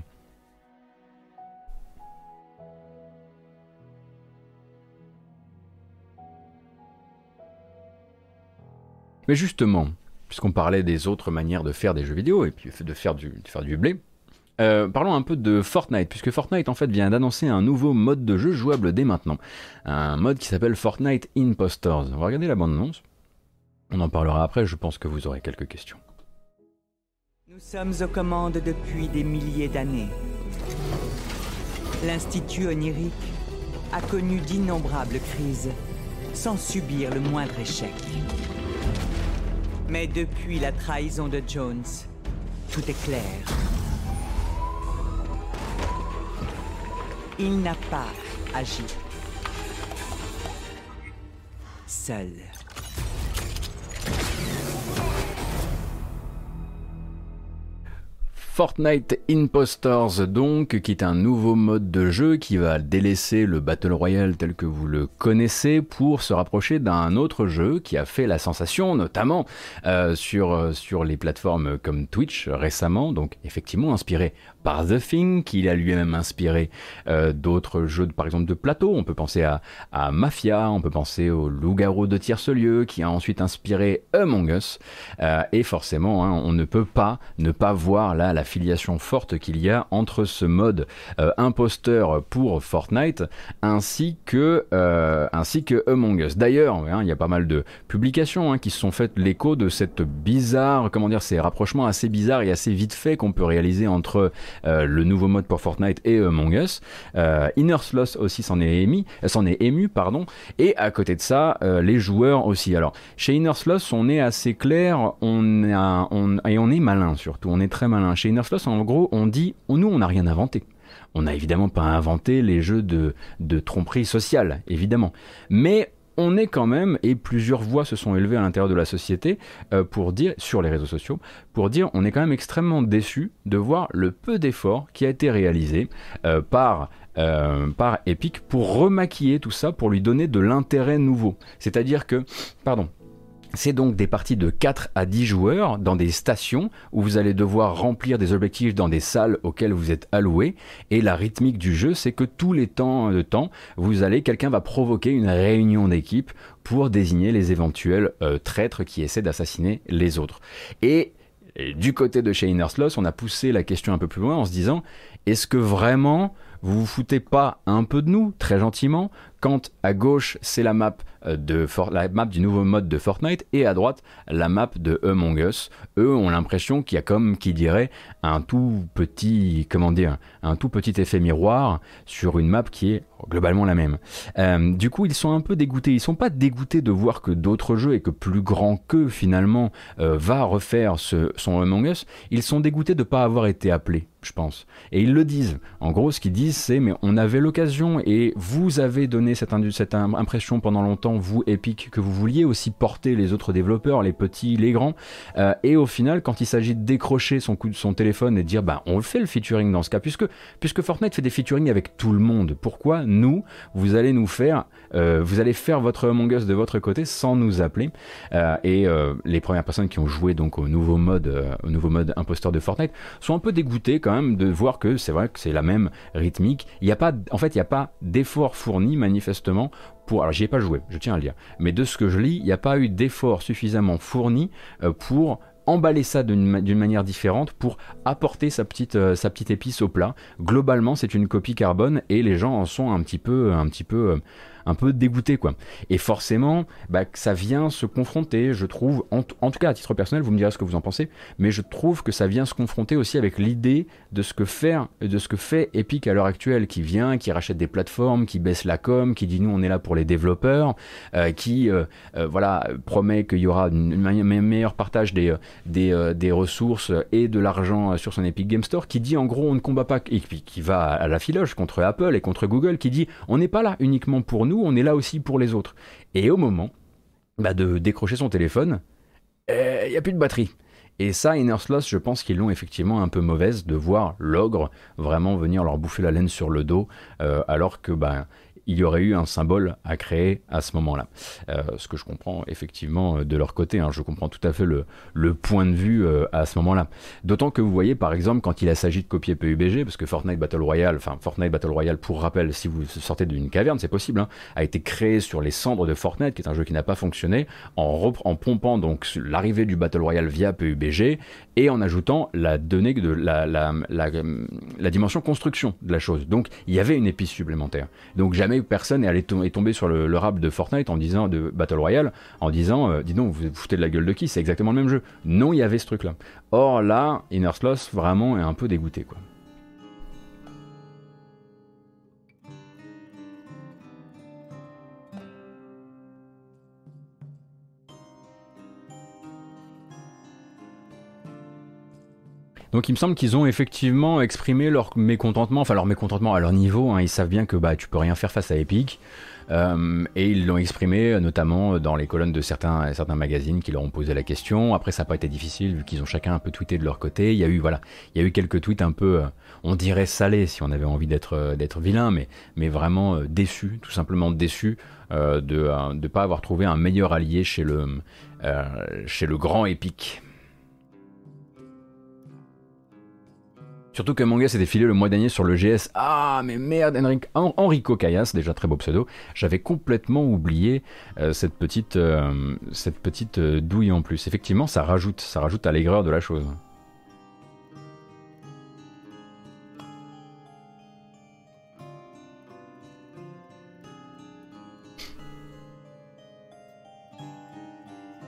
Mais justement, puisqu'on parlait des autres manières de faire des jeux vidéo et puis de faire du, blé, euh, parlons un peu de Fortnite, puisque Fortnite en fait vient d'annoncer un nouveau mode de jeu jouable dès maintenant. Un mode qui s'appelle Fortnite Impostors. On va regarder la bande-annonce? On en parlera après, je pense que vous aurez quelques questions. Nous sommes aux commandes depuis des milliers d'années. L'Institut onirique a connu d'innombrables crises sans subir le moindre échec. Mais depuis la trahison de Jones, tout est clair. Il n'a pas agi. Seul. Fortnite Impostors donc, qui est un nouveau mode de jeu qui va délaisser le Battle Royale tel que vous le connaissez pour se rapprocher d'un autre jeu qui a fait la sensation, notamment euh, euh, sur les plateformes comme Twitch récemment, donc effectivement inspiré par The Thing, qui a lui-même inspiré euh, d'autres jeux, par exemple de plateau. On peut penser à, Mafia, on peut penser au Loup-garou de tierce-lieu, qui a ensuite inspiré Among Us. Euh, et forcément, hein, on ne peut pas ne pas voir là la filiation forte qu'il y a entre ce mode euh, imposteur pour Fortnite ainsi que, ainsi que Among Us. D'ailleurs, hein, il y a pas mal de publications hein, qui se sont faites l'écho de cette bizarre, comment dire, ces rapprochements assez bizarres et assez vite faits qu'on peut réaliser entre euh, le nouveau mode pour Fortnite et Among Us. Euh, Inner Sloth aussi s'en est ému, euh, est ému, pardon. Et à côté de ça, les joueurs aussi. Alors, chez Inner Sloth, on est assez clair, on, on et on est malin surtout, on est très malin. Chez Inner Sloth, en gros, on dit, nous, on n'a rien inventé. On n'a évidemment pas inventé les jeux de, de tromperie sociale, évidemment. Mais on est quand même, et plusieurs voix se sont élevées à l'intérieur de la société euh, pour dire, sur les réseaux sociaux, pour dire on est quand même extrêmement déçu de voir le peu d'efforts qui a été réalisé euh, par euh, par Epic pour remaquiller tout ça, pour lui donner de l'intérêt nouveau. C'est-à-dire que, pardon, c'est donc des parties de 4 à 10 joueurs dans des stations où vous allez devoir remplir des objectifs dans des salles auxquelles vous êtes alloué. Et la rythmique du jeu, c'est que tous les temps de temps, vous allez, quelqu'un va provoquer une réunion d'équipe pour désigner les éventuels euh, traîtres qui essaient d'assassiner les autres. Et, du côté de chez Inner on a poussé la question un peu plus loin en se disant, est-ce que vraiment vous vous foutez pas un peu de nous, très gentiment, quand à gauche c'est la map euh, de la map du nouveau mode de Fortnite et à droite la map de Among Us. Eux ont l'impression qu'il y a comme qui dirait un tout petit comment dire un tout petit effet miroir sur une map qui est globalement la même. Euh, du coup ils sont un peu dégoûtés. Ils sont pas dégoûtés de voir que d'autres jeux et que plus grand qu'eux finalement euh, va refaire son Among Us. Ils sont dégoûtés de pas avoir été appelés je pense. Et ils le disent. En gros, ce qu'ils disent, c'est mais on avait l'occasion et vous avez donné cette, impression pendant longtemps, vous, Epic, que vous vouliez aussi porter les autres développeurs, les petits, les grands. Euh, et au final, quand il s'agit de décrocher son, coup, son téléphone et de dire, bah, on le fait le featuring dans ce cas, puisque, puisque Fortnite fait des featuring avec tout le monde, pourquoi nous, vous allez nous faire, euh, vous allez faire votre Among de votre côté sans nous appeler euh, Et les premières personnes qui ont joué donc au nouveau mode, au nouveau mode imposteur de Fortnite sont un peu dégoûtées quand même de voir que c'est vrai que c'est la même rythmique. Il a pas, en fait, il n'y a pas d'effort fourni manifestement pour. Alors, j'y ai pas joué, je tiens à le dire. Mais de ce que je lis, il n'y a pas eu d'effort suffisamment fourni euh, pour emballer ça d'une manière différente pour apporter sa petite, euh, sa petite épice au plat. Globalement, c'est une copie carbone et les gens en sont un petit peu, un petit peu euh, un peu dégoûté quoi. Et forcément, bah, ça vient se confronter, je trouve, en, tout cas à titre personnel, vous me direz ce que vous en pensez, mais je trouve que ça vient se confronter aussi avec l'idée de ce que faire, de ce que fait Epic à l'heure actuelle, qui vient, qui rachète des plateformes, qui baisse la com, qui dit nous on est là pour les développeurs, euh, qui euh, euh, voilà promet qu'il y aura un meilleur partage des ressources et de l'argent sur son Epic Game Store, qui dit en gros on ne combat pas, et qui va à la filoche contre Apple et contre Google, qui dit on n'est pas là uniquement pour nous on est là aussi pour les autres. Et au moment bah, de décrocher son téléphone, il n'y a plus de batterie. Et ça, Inner Sloth, je pense qu'ils l'ont effectivement un peu mauvaise de voir l'ogre vraiment venir leur bouffer la laine sur le dos, euh, alors que bah, il y aurait eu un symbole à créer à ce moment-là. Euh, ce que je comprends effectivement euh, de leur côté, hein. je comprends tout à fait le, point de vue euh, à ce moment-là. D'autant que vous voyez par exemple quand il s'agit de copier PUBG, parce que Fortnite Battle Royale, enfin Fortnite Battle Royale pour rappel, si vous sortez d'une caverne, c'est possible, hein, a été créé sur les cendres de Fortnite, qui est un jeu qui n'a pas fonctionné, en, pompant donc l'arrivée du Battle Royale via PUBG et en ajoutant la donnée de la dimension construction de la chose. Donc il y avait une épice supplémentaire. Donc jamais personne est allé tomber sur le, rap de Fortnite en disant de Battle Royale en disant euh, dis donc vous vous foutez de la gueule de qui? C'est exactement le même jeu. Non il y avait ce truc là or là Inner Sloth vraiment est un peu dégoûté quoi Donc il me semble qu'ils ont effectivement exprimé leur mécontentement, enfin leur mécontentement à leur niveau. Hein. Ils savent bien que bah tu peux rien faire face à Epic. Euh, et ils l'ont exprimé notamment dans les colonnes de certains, magazines qui leur ont posé la question. Après, ça n'a pas été difficile vu qu'ils ont chacun un peu tweeté de leur côté. Il y a eu voilà, il y a eu quelques tweets un peu, euh, on dirait salés si on avait envie d'être euh, vilain, mais vraiment déçus, tout simplement déçus de ne pas avoir trouvé un meilleur allié chez le grand Epic. Surtout que Manga s'est défilé le mois dernier sur le GS. Ah, mais merde, Enrico Cayas, déjà très beau pseudo. J'avais complètement oublié euh, cette petite, euh, cette petite euh, douille en plus. Effectivement, ça rajoute, ça rajoute à l'aigreur de la chose.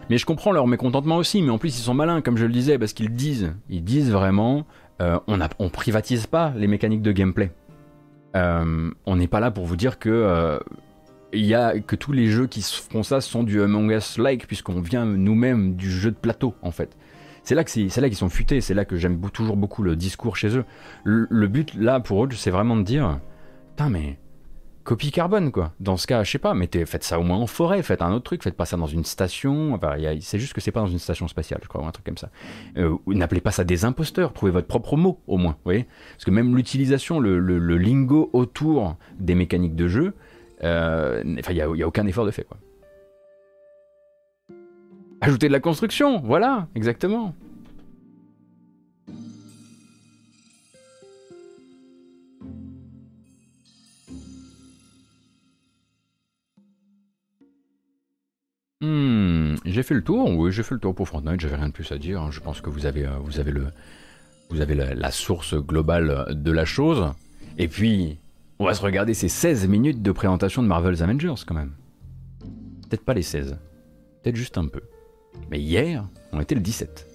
Mais je comprends leur mécontentement aussi, mais en plus ils sont malins, comme je le disais, parce qu'ils disent, ils disent vraiment, euh, on, ne privatise pas les mécaniques de gameplay. Euh, on n'est pas là pour vous dire que euh, y a que tous les jeux qui font ça sont du Among Us like puisqu'on vient nous-mêmes du jeu de plateau en fait. C'est là qu'ils sont futés, c'est là que j'aime toujours beaucoup le discours chez eux. Le, but là pour eux, c'est vraiment de dire, putain mais copie carbone, quoi. Dans ce cas, je sais pas, mettez, faites ça au moins en forêt, faites un autre truc, faites pas ça dans une station. Enfin, c'est juste que c'est pas dans une station spatiale, je crois, ou un truc comme ça. Euh, N'appelez pas ça des imposteurs, trouvez votre propre mot, au moins, vous voyez Parce que même l'utilisation, le, lingo autour des mécaniques de jeu, euh, il n'y a, a aucun effort de fait, quoi. Ajouter de la construction, voilà, exactement. Hmm, j'ai fait le tour, oui, j'ai fait le tour pour Fortnite, j'avais rien de plus à dire. Hein. Je pense que vous avez, euh, vous avez, le, vous avez la, source globale de la chose. Et puis, on va se regarder ces 16 minutes de présentation de Marvel's Avengers quand même. Peut-être pas les 16, peut-être juste un peu. Mais hier, on était le 17.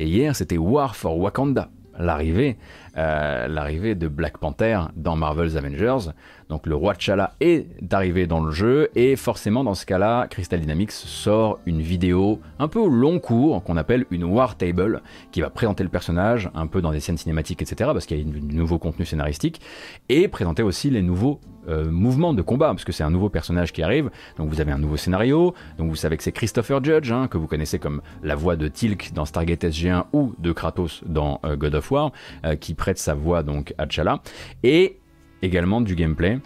Et hier, c'était War for Wakanda, l'arrivée euh, l'arrivée de Black Panther dans Marvel's Avengers. Donc le roi T'Challa est arrivé dans le jeu et forcément dans ce cas-là, Crystal Dynamics sort une vidéo un peu long cours qu'on appelle une War Table qui va présenter le personnage un peu dans des scènes cinématiques, etc. parce qu'il y a du nouveau contenu scénaristique et présenter aussi les nouveaux euh, mouvements de combat parce que c'est un nouveau personnage qui arrive. Donc vous avez un nouveau scénario. Donc vous savez que c'est Christopher Judge hein, que vous connaissez comme la voix de Tilk dans Stargate SG1 ou de Kratos dans euh, God of War qui prête sa voix donc à T'Challa, et également du gameplay.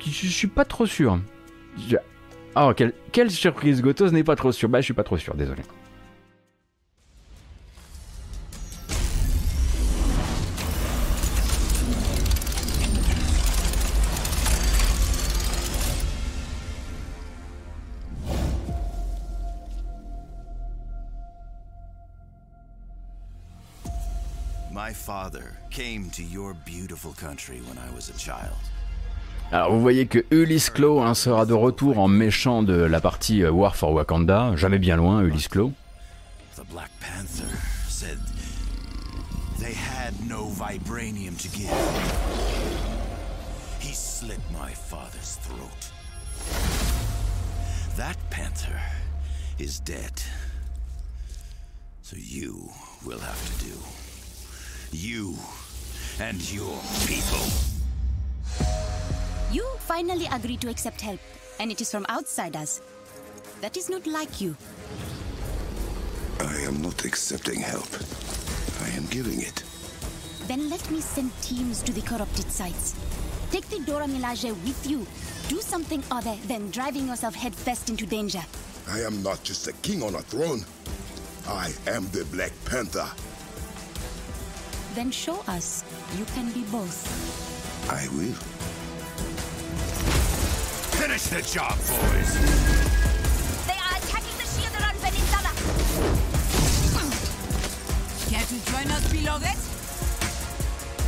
Je suis pas trop sûr. Oh, quelle, quelle surprise, Gotos n'est pas trop sûr. Bah, je suis pas trop sûr, désolé. Alors vous voyez que Ulysse Claw hein, sera de retour en méchant de la partie euh, War for Wakanda, jamais bien loin Ulysse Claw. The Black Panther said they had no vibranium to give. He slit my father's throat. That panther is dead. So you will have to do. You and your people. You finally agree to accept help, and it is from outsiders. That is not like you. I am not accepting help. I am giving it. Then let me send teams to the corrupted sites. Take the Dora Milaje with you. Do something other than driving yourself headfirst into danger. I am not just a king on a throne. I am the Black Panther. Then show us. You can be both. I will. Finish the job, boys! They are attacking the shield around Peninsula! Care to join us, beloved?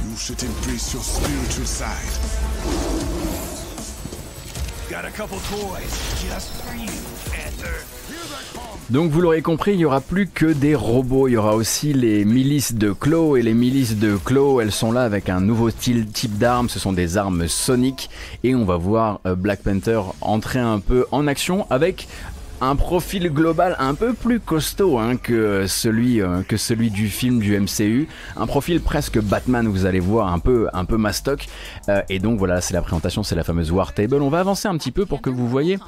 You should increase your spiritual side. Got a couple toys just for you, Panther. Donc vous l'aurez compris, il n'y aura plus que des robots, il y aura aussi les milices de Claw et les milices de Claw, elles sont là avec un nouveau type d'armes, ce sont des armes soniques et on va voir euh, Black Panther entrer un peu en action avec un profil global un peu plus costaud hein, que, celui, euh, que celui du film du MCU. Un profil presque Batman, vous allez voir, un peu, un peu mastoc. Euh, et donc voilà, c'est la présentation, c'est la fameuse War Table. On va avancer un petit peu pour que vous voyez.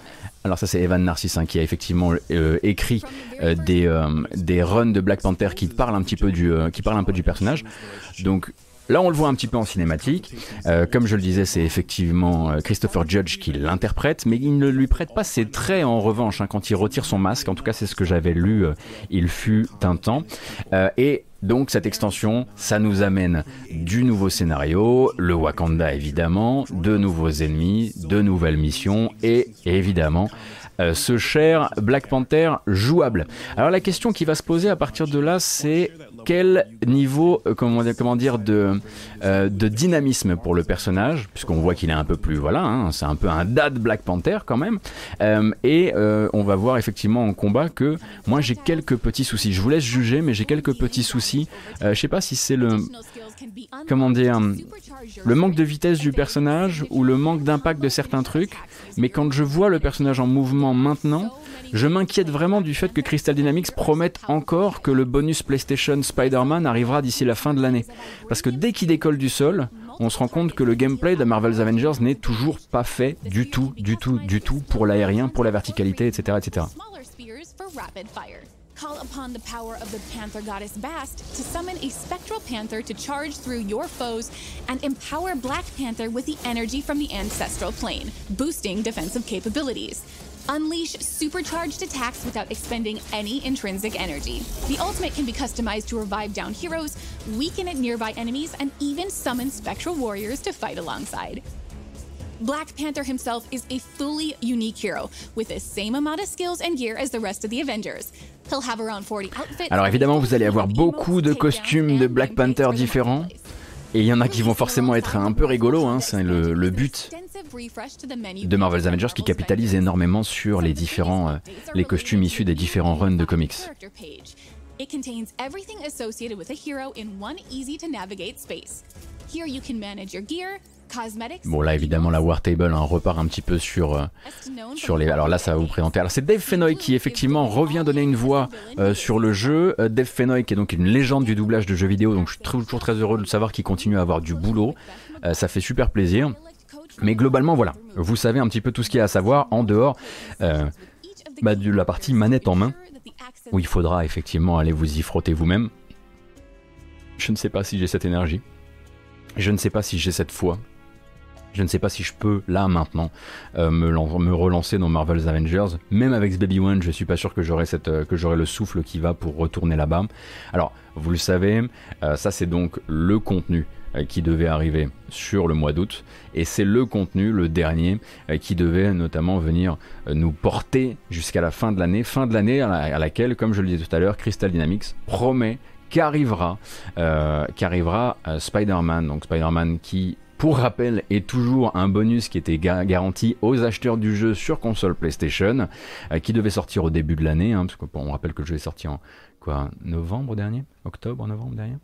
Alors ça c'est Evan Narcisse hein, qui a effectivement euh, écrit des, des runs de Black Panther qui parlent un petit peu du, qui un peu du personnage. Donc Là, on le voit un petit peu en cinématique. Euh, comme je le disais, c'est effectivement euh, Christopher Judge qui l'interprète, mais il ne lui prête pas ses traits en revanche hein, quand il retire son masque. En tout cas, c'est ce que j'avais lu. Euh, il fut un temps. et donc cette extension, ça nous amène du nouveau scénario, le Wakanda évidemment, de nouveaux ennemis, de nouvelles missions et évidemment ce cher Black Panther jouable. Alors la question qui va se poser à partir de là, c'est quel niveau, euh, comment, dire, de, euh, de dynamisme pour le personnage, puisqu'on voit qu'il est un peu plus, voilà, hein, c'est un peu un dad Black Panther quand même. Euh, et on va voir effectivement en combat que moi j'ai quelques petits soucis. Je vous laisse juger, mais j'ai quelques petits soucis. je sais pas si c'est le, comment dire, le manque de vitesse du personnage ou le manque d'impact de certains trucs. Mais quand je vois le personnage en mouvement maintenant, je m'inquiète vraiment du fait que Crystal Dynamics promette encore que le bonus PlayStation Spider-Man arrivera d'ici la fin de l'année. Parce que dès qu'il décolle du sol, on se rend compte que le gameplay de Marvel's Avengers n'est toujours pas fait du tout, du tout, du tout pour l'aérien, pour la verticalité, etc., etc. Call upon the power of the Panther goddess Bast to summon a spectral panther to charge through your foes and empower Black Panther with the energy from the ancestral plane, boosting defensive capabilities. Unleash supercharged attacks without expending any intrinsic energy. The ultimate can be customized to revive down heroes, weaken at nearby enemies, and even summon spectral warriors to fight alongside. Black Panther himself is a fully unique hero with the same amount of skills and gear as the rest of the Avengers. He'll have around 40 outfits. Alors évidemment, vous allez avoir beaucoup de costumes de Black Panther différents. Et il y en a qui vont forcément être un peu rigolos, hein, c'est le, le, but de Marvel's Avengers qui capitalise énormément sur les différents euh, les costumes issus des différents runs de comics. It contains everything associated with a hero in one easy to navigate space. Here you can manage your gear, Bon là évidemment la War Table hein, repart un petit peu sur, euh, sur les... Alors là ça va vous présenter. Alors c'est Dave Fenoy qui effectivement revient donner une voix euh, sur le jeu. Euh, Dave Fenoy qui est donc une légende du doublage de jeux vidéo. Donc je suis toujours très heureux de savoir qu'il continue à avoir du boulot. ça fait super plaisir. Mais globalement voilà, vous savez un petit peu tout ce qu'il y a à savoir en dehors bah, de la partie manette en main. Où il faudra effectivement aller vous y frotter vous-même. Je ne sais pas si j'ai cette énergie. Je ne sais pas si j'ai cette foi. Je ne sais pas si je peux, là, maintenant, euh, me, relancer dans Marvel's Avengers. Même avec Baby One, je suis pas sûr que j'aurai euh, que j'aurai le souffle qui va pour retourner là-bas. Alors, vous le savez, euh, ça c'est donc le contenu qui devait arriver sur le mois d'août. Et c'est le contenu, le dernier, qui devait notamment venir nous porter jusqu'à la fin de l'année. Fin de l'année à, laquelle, comme je le disais tout à l'heure, Crystal Dynamics promet qu'arrivera qu'arrivera Spider-Man. Donc Spider-Man qui pour rappel, est toujours un bonus qui était garanti aux acheteurs du jeu sur console PlayStation, euh, qui devait sortir au début de l'année, hein, parce qu'on rappelle que le jeu est sorti en quoi, novembre dernier, octobre, novembre dernier,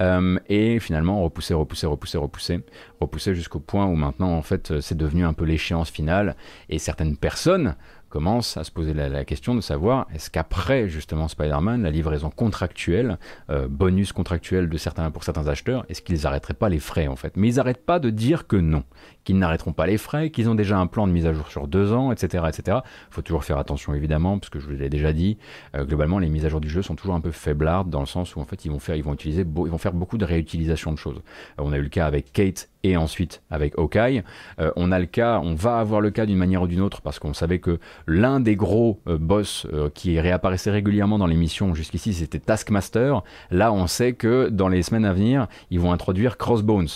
euh, et finalement repoussé, repoussé, repoussé, repoussé, repoussé jusqu'au point où maintenant en fait c'est devenu un peu l'échéance finale, et certaines personnes commence à se poser la, question de savoir est-ce qu'après justement Spider-Man, la livraison contractuelle, euh, bonus contractuel de certains, pour certains acheteurs, est-ce qu'ils n'arrêteraient pas les frais en fait? Mais ils n'arrêtent pas de dire que non, qu'ils n'arrêteront pas les frais, qu'ils ont déjà un plan de mise à jour sur deux ans, etc. etc. Faut toujours faire attention évidemment, parce que je vous l'ai déjà dit, euh, globalement les mises à jour du jeu sont toujours un peu faiblardes dans le sens où en fait ils vont faire, ils vont utiliser, ils vont faire beaucoup de réutilisation de choses. Euh, on a eu le cas avec Kate et ensuite avec Hawkeye. Euh, on a le cas, on va avoir le cas d'une manière ou d'une autre parce qu'on savait que l'un des gros euh, boss qui réapparaissait régulièrement dans l'émission jusqu'ici c'était Taskmaster. Là on sait que dans les semaines à venir ils vont introduire Crossbones.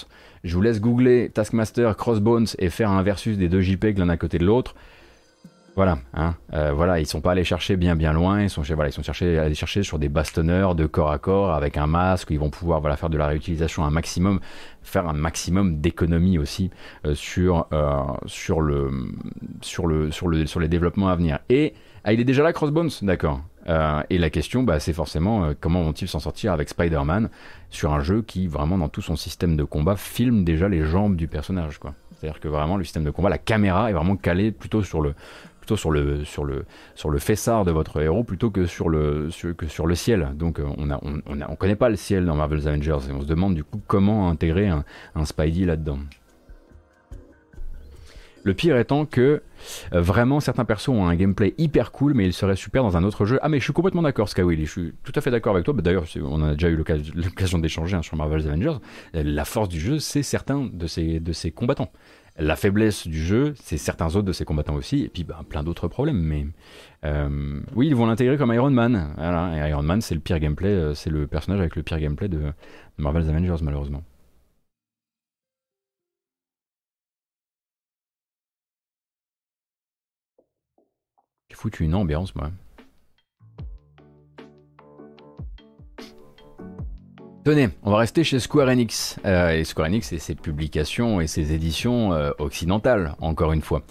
Je vous laisse googler Taskmaster, Crossbones et faire un versus des deux JPEG l'un à côté de l'autre. Voilà, hein, euh, voilà, ils sont pas allés chercher bien bien loin, ils sont, ils sont allés chercher sur des bastonneurs de corps à corps avec un masque, ils vont pouvoir voilà, faire de la réutilisation un maximum, faire un maximum d'économie aussi euh, sur, euh, sur les développements à venir. Et ah, il est déjà là, Crossbones, d'accord. Et la question, bah, c'est forcément comment vont-ils s'en sortir avec Spider-Man sur un jeu qui, vraiment, dans tout son système de combat, filme déjà les jambes du personnage. C'est-à-dire que vraiment, le système de combat, la caméra est vraiment calée plutôt sur le, plutôt sur le, sur le, sur le fessard de votre héros plutôt que sur le, que sur le ciel. Donc euh, on ne on, on, connaît pas le ciel dans Marvel's Avengers et on se demande du coup comment intégrer un, un Spidey là-dedans. Le pire étant que euh, vraiment certains persos ont un gameplay hyper cool, mais ils seraient super dans un autre jeu. Ah mais je suis complètement d'accord, Skywilly, je suis tout à fait d'accord avec toi. Bah, d'ailleurs, on a déjà eu l'occasion d'échanger hein, sur Marvel's Avengers. La force du jeu, c'est certains de ces combattants. La faiblesse du jeu, c'est certains autres de ses combattants aussi, et puis bah, plein d'autres problèmes. Mais euh, oui, ils vont l'intégrer comme Iron Man. Iron Man, c'est le pire gameplay, euh, c'est le personnage avec le pire gameplay de Marvel's Avengers, malheureusement. Une ambiance, moi. Tenez, on va rester chez Square Enix. Euh, et Square Enix et ses publications et ses éditions euh, occidentales, encore une fois.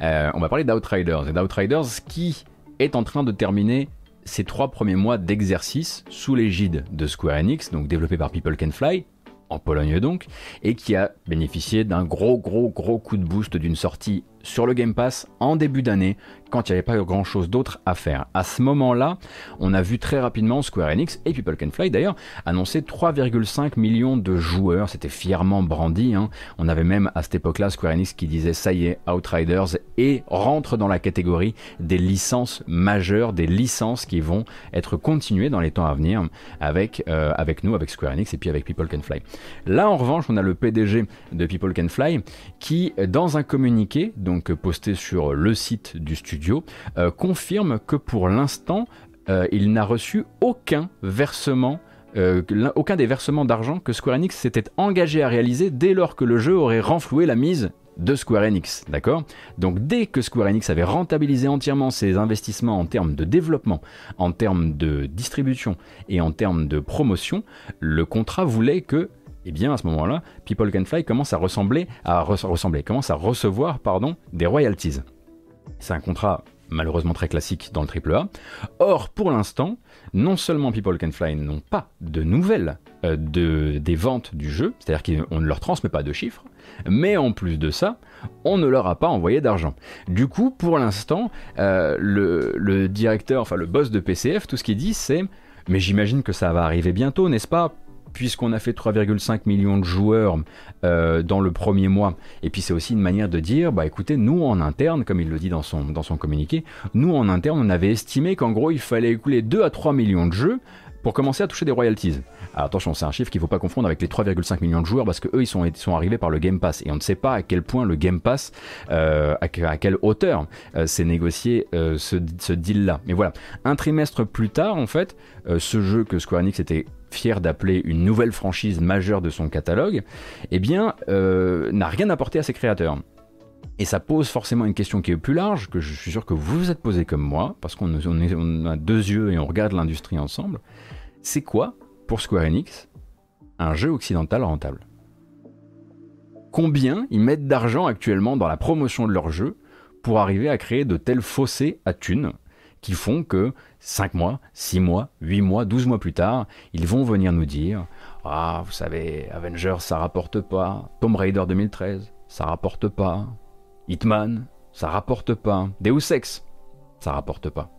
Euh, on va parler d'Outriders. Et d'Outriders qui est en train de terminer ses trois premiers mois d'exercice sous l'égide de Square Enix, donc développé par People Can Fly, en Pologne donc, et qui a bénéficié d'un gros gros gros coup de boost d'une sortie sur le Game Pass en début d'année quand il n'y avait pas grand chose d'autre à faire. À ce moment-là, on a vu très rapidement Square Enix et People Can Fly d'ailleurs annoncer 3,5 millions de joueurs. C'était fièrement brandi. Hein. On avait même à cette époque-là Square Enix qui disait ça y est, Outriders et rentre dans la catégorie des licences majeures, des licences qui vont être continuées dans les temps à venir avec, euh, avec nous, avec Square Enix et puis avec People Can Fly. Là en revanche, on a le PDG de People Can Fly qui, dans un communiqué, posté sur le site du studio, euh, confirme que pour l'instant, euh, il n'a reçu aucun versement euh, aucun des versements d'argent que Square Enix s'était engagé à réaliser dès lors que le jeu aurait renfloué la mise de Square Enix, d'accord? Donc dès que Square Enix avait rentabilisé entièrement ses investissements en termes de développement, en termes de distribution et en termes de promotion, le contrat voulait que, eh bien à ce moment-là, People Can Fly commence à ressembler, commence à recevoir, des royalties. C'est un contrat malheureusement très classique dans le AAA. Or, pour l'instant, non seulement People Can Fly n'ont pas de nouvelles euh, de, des ventes du jeu, c'est-à-dire qu'on ne leur transmet pas de chiffres, mais en plus de ça, on ne leur a pas envoyé d'argent. Du coup, pour l'instant, euh, le, le directeur, enfin le boss de PCF, tout ce qu'il dit, c'est mais j'imagine que ça va arriver bientôt, n'est-ce pas? Puisqu'on a fait 3,5 millions de joueurs euh, dans le premier mois. Et puis c'est aussi une manière de dire, bah écoutez, nous en interne, comme il le dit dans son, communiqué, nous en interne, on avait estimé qu'en gros, il fallait écouler 2 à 3 millions de jeux pour commencer à toucher des royalties. Alors attention, c'est un chiffre qu'il ne faut pas confondre avec les 3,5 millions de joueurs parce que eux ils sont, sont arrivés par le Game Pass et on ne sait pas à quel point le Game Pass, euh, à, quelle hauteur euh, s'est négocié ce, ce deal-là. Mais voilà, un trimestre plus tard en fait, ce jeu que Square Enix était fier d'appeler une nouvelle franchise majeure de son catalogue, eh bien, euh, n'a rien apporté à ses créateurs. Et ça pose forcément une question qui est plus large, que je suis sûr que vous vous êtes posé comme moi, parce qu'on on a deux yeux et on regarde l'industrie ensemble. C'est quoi, pour Square Enix, un jeu occidental rentable? Combien ils mettent d'argent actuellement dans la promotion de leur jeu pour arriver à créer de tels fossés à thunes? Qui font que 5 mois, 6 mois, 8 mois, 12 mois plus tard, ils vont venir nous dire Ah, vous savez, Avengers, ça rapporte pas. Tomb Raider 2013, ça rapporte pas. Hitman, ça rapporte pas. Deus Ex, ça rapporte pas.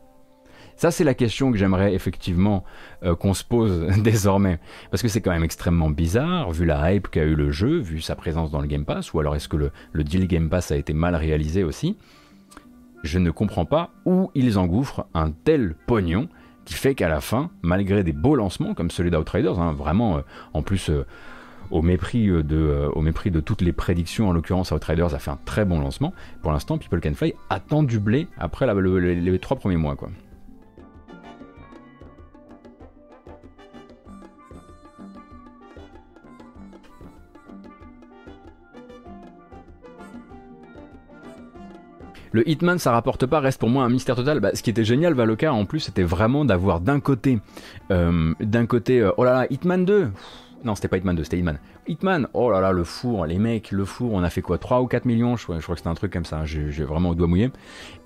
Ça, c'est la question que j'aimerais effectivement euh, qu'on se pose désormais. Parce que c'est quand même extrêmement bizarre, vu la hype qu'a eu le jeu, vu sa présence dans le Game Pass, ou alors est-ce que le, le deal Game Pass a été mal réalisé aussi je ne comprends pas où ils engouffrent un tel pognon qui fait qu'à la fin, malgré des beaux lancements comme celui d'Outriders, hein, vraiment euh, en plus euh, au, mépris euh, de, au mépris de toutes les prédictions, en l'occurrence Outriders a fait un très bon lancement, pour l'instant People Can Fly attend du blé après les trois premiers mois. Le Hitman, ça rapporte pas, reste pour moi un mystère total. Bah, ce qui était génial, Valoka, en plus, c'était vraiment d'avoir d'un côté, euh, d'un côté, euh, oh là là, Hitman 2 non, c'était pas Hitman 2, c'était Hitman. Hitman, oh là là, le four, les mecs, le four, on a fait quoi 3 ou 4 millions je je crois que c'était un truc comme ça, hein, j'ai vraiment au doigt mouillé.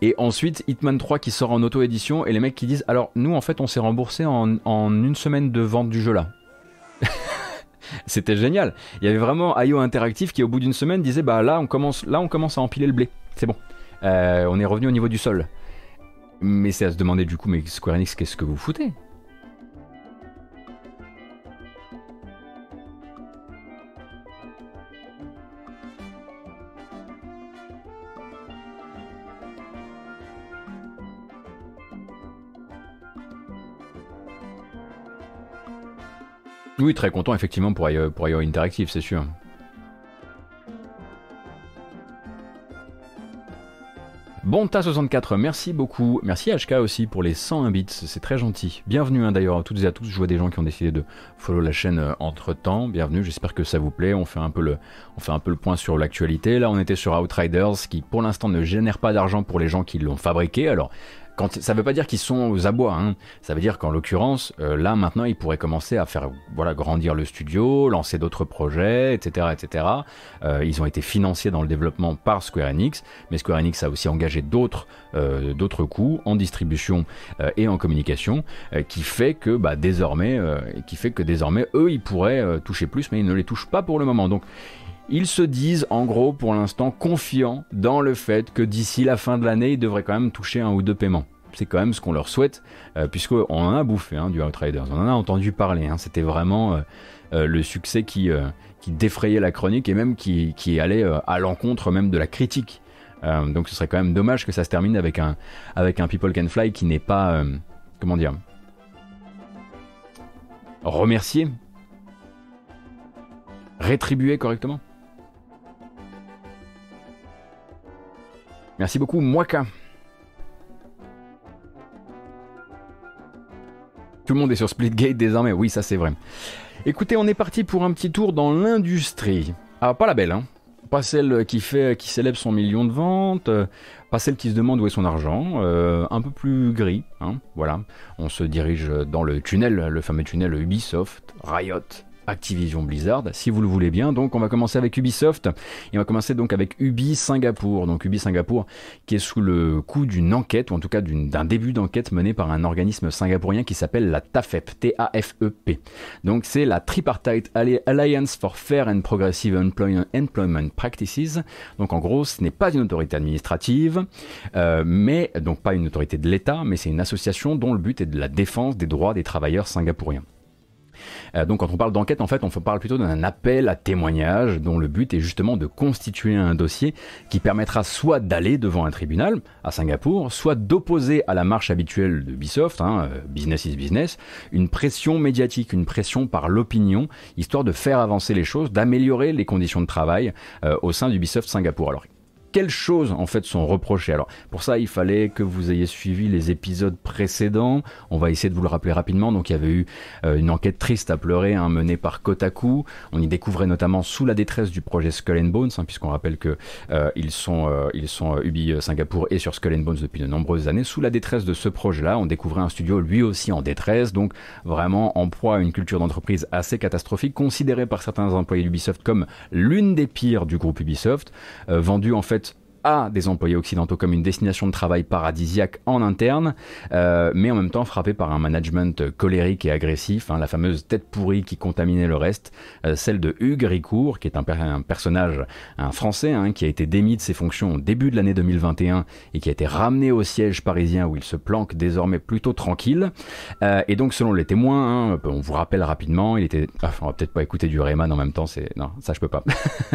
Et ensuite, Hitman 3 qui sort en auto-édition, et les mecs qui disent, alors nous en fait on s'est remboursé en, en, une semaine de vente du jeu là. c'était génial. Il y avait vraiment IO Interactive qui au bout d'une semaine disait, bah là on commence, là on commence à empiler le blé, c'est bon. Euh, on est revenu au niveau du sol. Mais c'est à se demander du coup, mais Square Enix, qu'est-ce que vous foutez? Oui, très content effectivement pour IO, pour IO Interactive, c'est sûr. Bonta64, merci beaucoup. Merci HK aussi pour les 101 bits, c'est très gentil. Bienvenue hein, d'ailleurs à toutes et à tous. Je vois des gens qui ont décidé de follow la chaîne euh, entre temps. Bienvenue, j'espère que ça vous plaît. On fait un peu le, on fait un peu le point sur l'actualité. Là, on était sur Outriders qui pour l'instant ne génère pas d'argent pour les gens qui l'ont fabriqué. Alors, ça ne veut pas dire qu'ils sont aux abois, hein. ça veut dire qu'en l'occurrence, euh, là maintenant, ils pourraient commencer à faire voilà, grandir le studio, lancer d'autres projets, etc. etc. Euh, ils ont été financés dans le développement par Square Enix, mais Square Enix a aussi engagé d'autres euh, d'autres coûts en distribution et en communication, qui fait que bah, désormais, qui fait que désormais, eux, ils pourraient toucher plus, mais ils ne les touchent pas pour le moment. Donc ils se disent en gros pour l'instant confiants dans le fait que d'ici la fin de l'année, ils devraient quand même toucher un ou deux paiements. C'est quand même ce qu'on leur souhaite, euh, puisqu'on en a bouffé hein, du Outriders, on en a entendu parler. Hein. C'était vraiment euh, euh, le succès qui, qui défrayait la chronique et même qui, qui allait à l'encontre même de la critique. donc ce serait quand même dommage que ça se termine avec un, avec un People Can Fly qui n'est pas, comment dire, remercié, rétribué correctement. Merci beaucoup, Moika. Tout le monde est sur Splitgate désormais, oui, ça c'est vrai. Écoutez, on est parti pour un petit tour dans l'industrie. Ah, pas la belle, hein. Pas celle qui fait, qui célèbre son million de ventes, euh, pas celle qui se demande où est son argent, euh, un peu plus gris, hein, voilà. On se dirige dans le tunnel, le fameux tunnel Ubisoft, Riot, Activision Blizzard, si vous le voulez bien. Donc on va commencer avec Ubisoft et on va commencer donc avec Ubi Singapour. Donc Ubi Singapour qui est sous le coup d'une enquête ou en tout cas d'un début d'enquête menée par un organisme singapourien qui s'appelle la TAFEP, T-A-F-E-P. Donc c'est la Tripartite Alliance for Fair and Progressive Employment Practices. Donc en gros ce n'est pas une autorité administrative, euh, mais donc pas une autorité de l'État, mais c'est une association dont le but est de la défense des droits des travailleurs singapouriens. Euh, donc quand on parle d'enquête, en fait, on parle plutôt d'un appel à témoignage dont le but est justement de constituer un dossier qui permettra soit d'aller devant un tribunal à Singapour, soit d'opposer à la marche habituelle de Ubisoft, hein, euh, business is business, une pression médiatique, une pression par l'opinion, histoire de faire avancer les choses, d'améliorer les conditions de travail euh, au sein d'Ubisoft Singapour. Alors quelles choses en fait sont reprochées. Alors pour ça, il fallait que vous ayez suivi les épisodes précédents. On va essayer de vous le rappeler rapidement. Donc il y avait eu euh, une enquête triste à pleurer hein, menée par Kotaku. On y découvrait notamment sous la détresse du projet Skull and Bones, hein, puisqu'on rappelle que euh, ils sont euh, Ubi Singapour et sur Skull and Bones depuis de nombreuses années. Sous la détresse de ce projet-là, on découvrait un studio lui aussi en détresse, donc vraiment en proie à une culture d'entreprise assez catastrophique, considérée par certains employés d'Ubisoft comme l'une des pires du groupe Ubisoft, vendue en fait des employés occidentaux comme une destination de travail paradisiaque en interne, euh, mais en même temps frappé par un management colérique et agressif, hein, la fameuse tête pourrie qui contaminait le reste, euh, celle de Hugues Ricourt, qui est un, personnage, un Français, hein, qui a été démis de ses fonctions au début de l'année 2021 et qui a été ramené au siège parisien où il se planque désormais plutôt tranquille. Euh, et donc selon les témoins, hein, on vous rappelle rapidement, il était, enfin, on va peut-être pas écouter du Rayman en même temps, c'est non, ça je peux pas.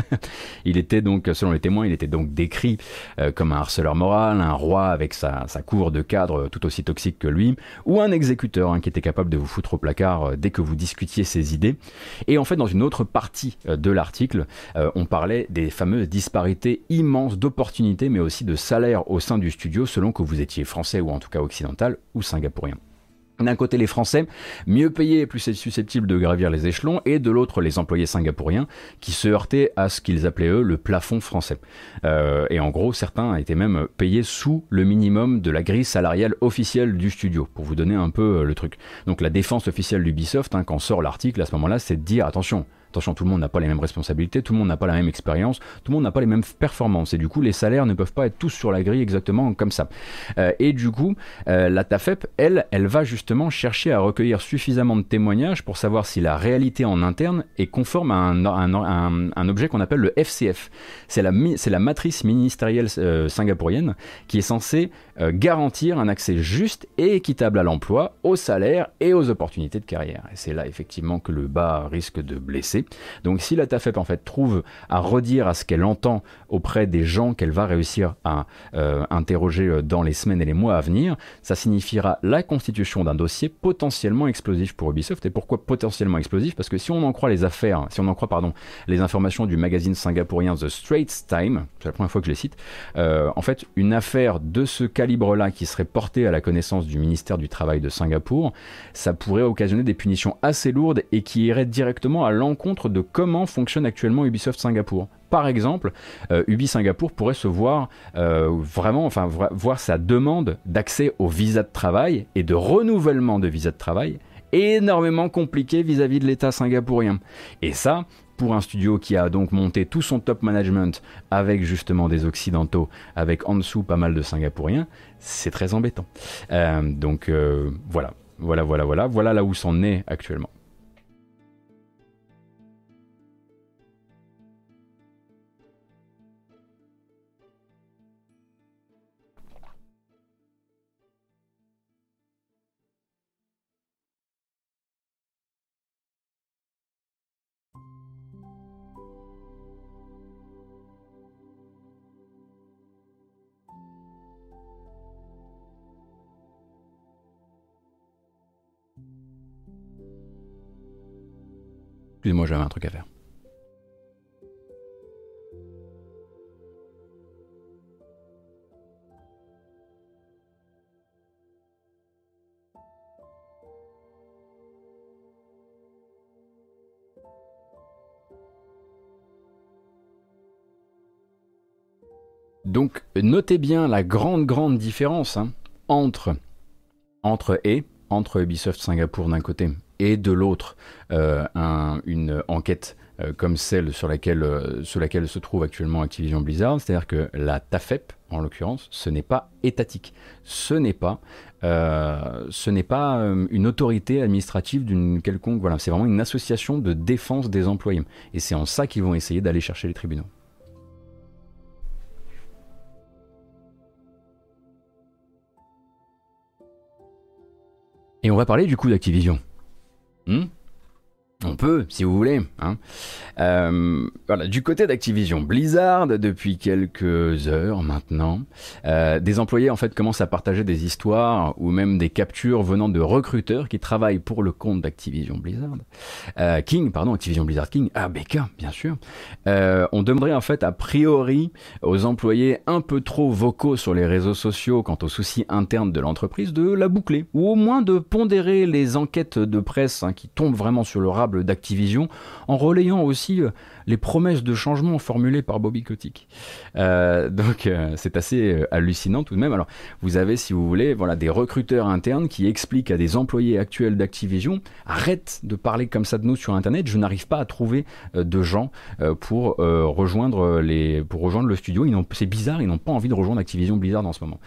il était donc, selon les témoins, il était donc décrit comme un harceleur moral, un roi avec sa, cour de cadre tout aussi toxique que lui, ou un exécuteur hein, qui était capable de vous foutre au placard euh, dès que vous discutiez ses idées. Et en fait, dans une autre partie euh, de l'article, on parlait des fameuses disparités immenses d'opportunités, mais aussi de salaires au sein du studio selon que vous étiez français ou en tout cas occidental ou singapourien. D'un côté les Français, mieux payés et plus susceptibles de gravir les échelons, et de l'autre les employés singapouriens, qui se heurtaient à ce qu'ils appelaient eux le plafond français. Euh, et en gros, certains étaient même payés sous le minimum de la grille salariale officielle du studio, pour vous donner un peu euh, le truc. Donc la défense officielle d'Ubisoft, hein, quand sort l'article à ce moment-là, c'est de dire attention, Attention, tout le monde n'a pas les mêmes responsabilités, tout le monde n'a pas la même expérience, tout le monde n'a pas les mêmes performances. Et du coup, les salaires ne peuvent pas être tous sur la grille exactement comme ça. Euh, et du coup, euh, la TAFEP, elle, elle va justement chercher à recueillir suffisamment de témoignages pour savoir si la réalité en interne est conforme à un, objet qu'on appelle le FCF. C'est la, la matrice ministérielle euh, singapourienne qui est censée garantir un accès juste et équitable à l'emploi, au salaire et aux opportunités de carrière. Et c'est là effectivement que le bas risque de blesser. Donc si la TAFEP trouve à redire à ce qu'elle entend auprès des gens qu'elle va réussir à euh, interroger euh, dans les semaines et les mois à venir, ça signifiera la constitution d'un dossier potentiellement explosif pour Ubisoft. Et pourquoi potentiellement explosif? Parce que si on en croit les affaires, si on en croit pardon, les informations du magazine singapourien The Straits Time, c'est la première fois que je les cite, euh, en fait une affaire de ce calibre-là qui serait portée à la connaissance du ministère du Travail de Singapour, ça pourrait occasionner des punitions assez lourdes et qui iraient directement à l'encontre de comment fonctionne actuellement Ubisoft Singapour. Par exemple, euh, Ubi Singapour pourrait se voir euh, vraiment, enfin voir sa demande d'accès au visa de travail et de renouvellement de visa de travail énormément compliqué vis-à-vis de l'État singapourien. Et ça, pour un studio qui a donc monté tout son top management avec justement des occidentaux, avec en dessous pas mal de singapouriens, c'est très embêtant. Euh, donc voilà, voilà, voilà, voilà, voilà là où s'en est actuellement. Donc notez bien la grande grande différence hein, entre entre et entre Ubisoft Singapour d'un côté et de l'autre euh, une enquête euh, comme celle sur laquelle, euh, sur laquelle se trouve actuellement Activision Blizzard, c'est-à-dire que la TAFEP, en l'occurrence, ce n'est pas étatique, ce n'est pas, ce n'est pas une autorité administrative d'une quelconque, voilà, c'est vraiment une association de défense des employés, et c'est en ça qu'ils vont essayer d'aller chercher les tribunaux. Et on va parler du coup d'Activision. Hmm on peut, si vous voulez. Hein. Euh, du côté d'Activision Blizzard, depuis quelques heures maintenant, euh, des employés en fait commencent à partager des histoires ou même des captures venant de recruteurs qui travaillent pour le compte d'Activision Blizzard. Euh, King, pardon, Activision Blizzard King, ABK, bien sûr. on demanderait en fait a priori aux employés un peu trop vocaux sur les réseaux sociaux quant aux soucis internes de l'entreprise de la boucler ou au moins de pondérer les enquêtes de presse hein, qui tombent vraiment sur le rap d'Activision, en relayant aussi euh, les promesses de changement formulées par Bobby Kotick. Euh, donc euh, c'est assez hallucinant tout de même. Alors vous avez, si vous voulez, voilà, des recruteurs internes qui expliquent à des employés actuels d'Activision, arrête de parler comme ça de nous sur Internet, je n'arrive pas à trouver de gens pour, rejoindre les, pour rejoindre le studio. C'est bizarre, ils n'ont pas envie de rejoindre Activision Blizzard en ce moment.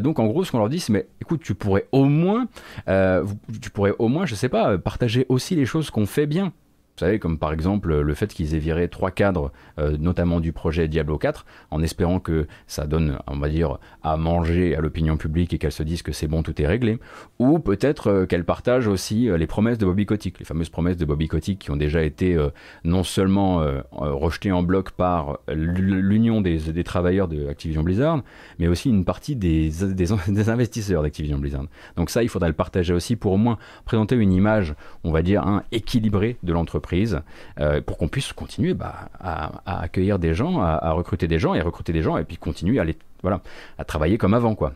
donc en gros, ce qu'on leur dit, c'est mais écoute, tu pourrais au moins, tu pourrais au moins, je sais pas, partager aussi les choses qu'on fait bien. Vous savez, comme par exemple le fait qu'ils aient viré trois cadres, euh, notamment du projet Diablo 4, en espérant que ça donne, on va dire, à manger à l'opinion publique et qu'elle se dise que c'est bon, tout est réglé. Ou peut-être euh, qu'elle partage aussi euh, les promesses de Bobby Kotick, les fameuses promesses de Bobby Kotick qui ont déjà été non seulement rejetées en bloc par l'union des, travailleurs de Activision Blizzard, mais aussi une partie des, des, investisseurs d'Activision Blizzard. Donc ça, il faudra le partager aussi pour au moins présenter une image, on va dire, hein, équilibrée de l'entreprise euh, pour qu'on puisse continuer bah, à, accueillir des gens, à, recruter des gens et recruter des gens et puis continuer à à travailler comme avant quoi.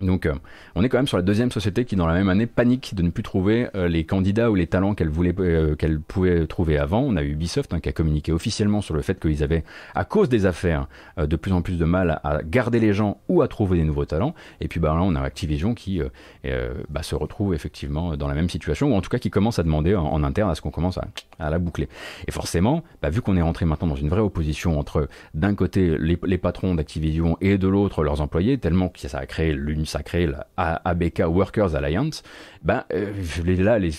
Donc euh, on est quand même sur la deuxième société qui dans la même année panique de ne plus trouver euh, les candidats ou les talents qu'elle euh, qu'elle pouvait trouver avant. On a Ubisoft hein, qui a communiqué officiellement sur le fait qu'ils avaient à cause des affaires de plus en plus de mal à, garder les gens ou à trouver des nouveaux talents. Et puis bah, là on a Activision qui bah, se retrouve effectivement dans la même situation ou en tout cas qui commence à demander en, interne à ce qu'on commence à, la boucler. Et forcément, bah, vu qu'on est rentré maintenant dans une vraie opposition entre d'un côté les, les patrons d'Activision et de l'autre leurs employés, tellement que ça a créé l'une sacré, la ABK Workers Alliance, ben, euh, là, les,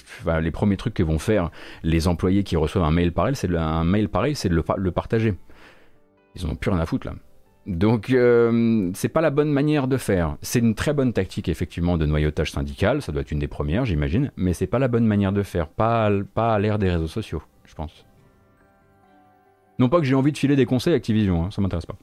les premiers trucs que vont faire les employés qui reçoivent un mail pareil, c'est un mail pareil, c'est de le, partager. Ils n'ont plus rien à foutre là. Donc euh, c'est pas la bonne manière de faire. C'est une très bonne tactique effectivement de noyautage syndical, ça doit être une des premières j'imagine, mais c'est pas la bonne manière de faire, pas, pas à l'ère des réseaux sociaux, je pense. Non pas que j'ai envie de filer des conseils à Activision, hein, ça m'intéresse pas.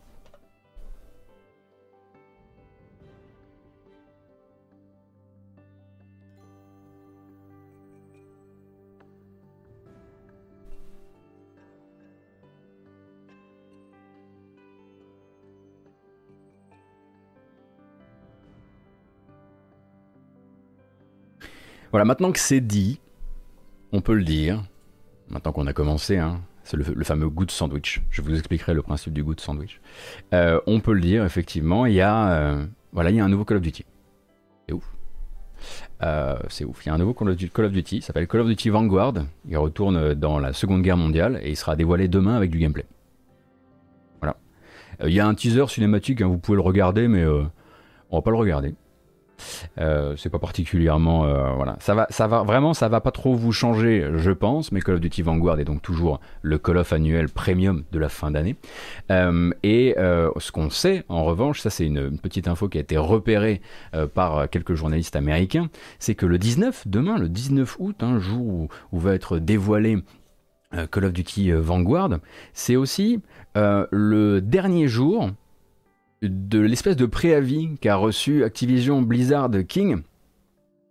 Voilà, maintenant que c'est dit, on peut le dire, maintenant qu'on a commencé, hein, c'est le, fameux good sandwich. Je vous expliquerai le principe du good sandwich. Euh, on peut le dire, effectivement, il y a, euh, voilà, un nouveau Call of Duty. C'est ouf. Euh, c'est ouf. Il y a un nouveau Call of Duty, ça s'appelle Call of Duty Vanguard. Il retourne dans la Seconde Guerre mondiale et il sera dévoilé demain avec du gameplay. Voilà. Il y a un teaser cinématique, hein, vous pouvez le regarder, mais on va pas le regarder. Euh, c'est pas particulièrement euh, voilà. Ça va ça va vraiment ça va pas trop vous changer je pense mais Call of Duty Vanguard est donc toujours le Call of annuel premium de la fin d'année. Euh, et ce qu'on sait en revanche ça c'est une, petite info qui a été repérée par quelques journalistes américains c'est que le 19 demain le 19 août un jour où, où va être dévoilé Call of Duty Vanguard c'est aussi le dernier jour de l'espèce de préavis qu'a reçu Activision Blizzard King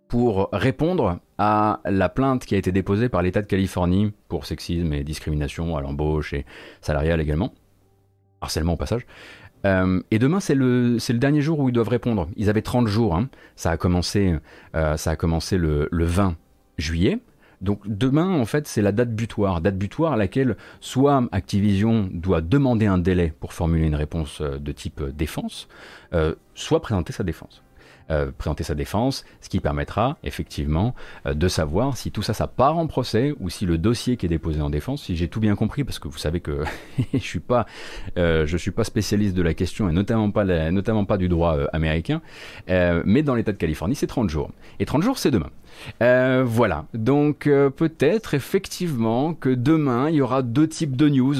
pour répondre à la plainte qui a été déposée par l'État de Californie pour sexisme et discrimination à l'embauche et salariale également. Harcèlement au passage. Euh, et demain, c'est le, le, dernier jour où ils doivent répondre. Ils avaient 30 jours. Hein. Ça a commencé, euh, ça a commencé le, le 20 juillet. Donc demain, en fait, c'est la date butoir, date butoir à laquelle soit Activision doit demander un délai pour formuler une réponse euh, de type défense, soit présenter sa défense. Euh, présenter sa défense, ce qui permettra effectivement euh, de savoir si tout ça, ça part en procès ou si le dossier qui est déposé en défense, si j'ai tout bien compris, parce que vous savez que je suis pas, euh, je suis pas spécialiste de la question et notamment pas, notamment pas du droit américain, mais dans l'État de Californie, c'est 30 jours. Et 30 jours, c'est demain. Voilà, donc peut-être effectivement que demain, il y aura deux types de news.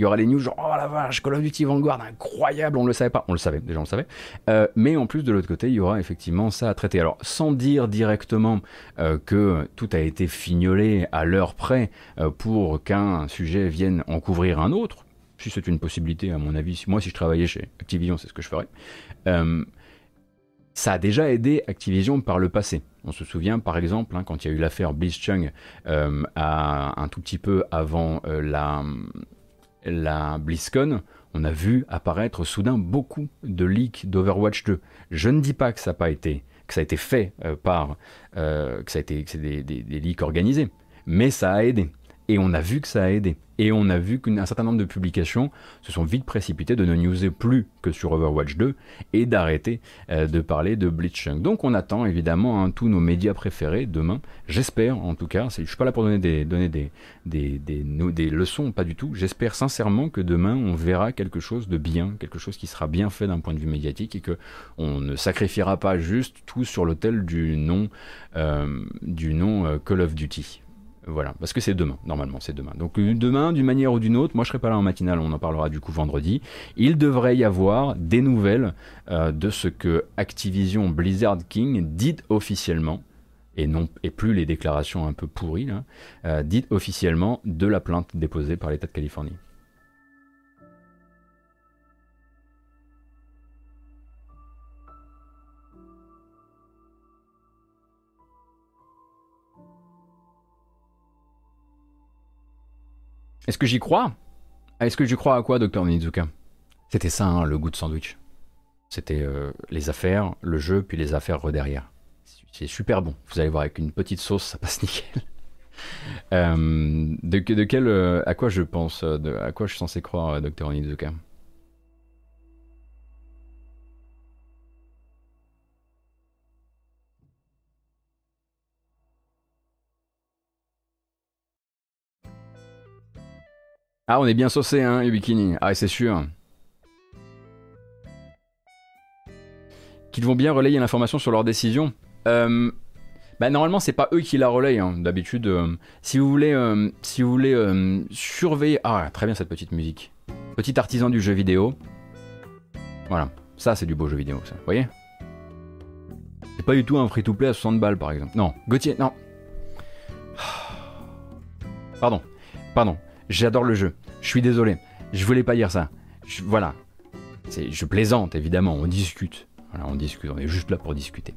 Il y aura les news genre oh la vache Call of Duty Vanguard incroyable on ne le savait pas. On le savait déjà on le savait. Euh, mais en plus de l'autre côté il y aura effectivement ça à traiter. Alors sans dire directement euh, que tout a été fignolé à l'heure près euh, pour qu'un sujet vienne en couvrir un autre si c'est une possibilité à mon avis moi si je travaillais chez Activision c'est ce que je ferais ça a déjà aidé Activision par le passé. On se souvient par exemple hein, quand il y a eu l'affaire Blitzchung un tout petit peu avant la, la BlizzCon, on a vu apparaître soudain beaucoup de leaks d'Overwatch 2. Je ne dis pas que ça n'a pas été, que ça a été fait euh, par, euh, que ça a été, c'est des, des leaks organisés, mais ça a aidé. Et on a vu que ça a aidé. Et on a vu qu'un certain nombre de publications se sont vite précipitées de ne newser plus que sur Overwatch 2 et d'arrêter euh, de parler de Bleaching. Donc on attend évidemment hein, tous nos médias préférés demain. J'espère en tout cas, je ne suis pas là pour donner des, leçons, pas du tout. J'espère sincèrement que demain on verra quelque chose de bien, quelque chose qui sera bien fait d'un point de vue médiatique et que on ne sacrifiera pas juste tout sur l'autel du nom, euh, du nom euh, Call of Duty. Voilà, parce que c'est demain, normalement, c'est demain. Donc euh, demain, d'une manière ou d'une autre, moi je serai pas là en matinale, on en parlera du coup vendredi. Il devrait y avoir des nouvelles euh, de ce que Activision Blizzard King dit officiellement, et non et plus les déclarations un peu pourries, là, euh, dit officiellement de la plainte déposée par l'État de Californie. Est-ce que j'y crois? Est-ce que j'y crois à quoi, docteur Nizuka C'était ça, hein, le goût de sandwich. C'était euh, les affaires, le jeu, puis les affaires derrière. C'est super bon. Vous allez voir, avec une petite sauce, ça passe nickel. Euh, de, quel, euh, à quoi je pense À quoi je suis censé croire, docteur Nizuka Ah, on est bien saucé, hein, les bikini. Ah, c'est sûr. Qu'ils vont bien relayer l'information sur leur décision. Euh, bah, normalement, c'est pas eux qui la relayent. Hein. D'habitude, euh, si vous voulez, euh, si vous voulez surveiller. Ah, très bien cette petite musique. Petit artisan du jeu vidéo. Voilà, ça c'est du beau jeu vidéo, ça. Vous voyez? C'est pas du tout un free-to-play à 60 balles, par exemple. Non, Gauthier, non. Pardon, pardon. J'adore le jeu. Je suis désolé. Je voulais pas dire ça. voilà. Je plaisante, évidemment. On discute. Voilà, on discute. On est juste là pour discuter.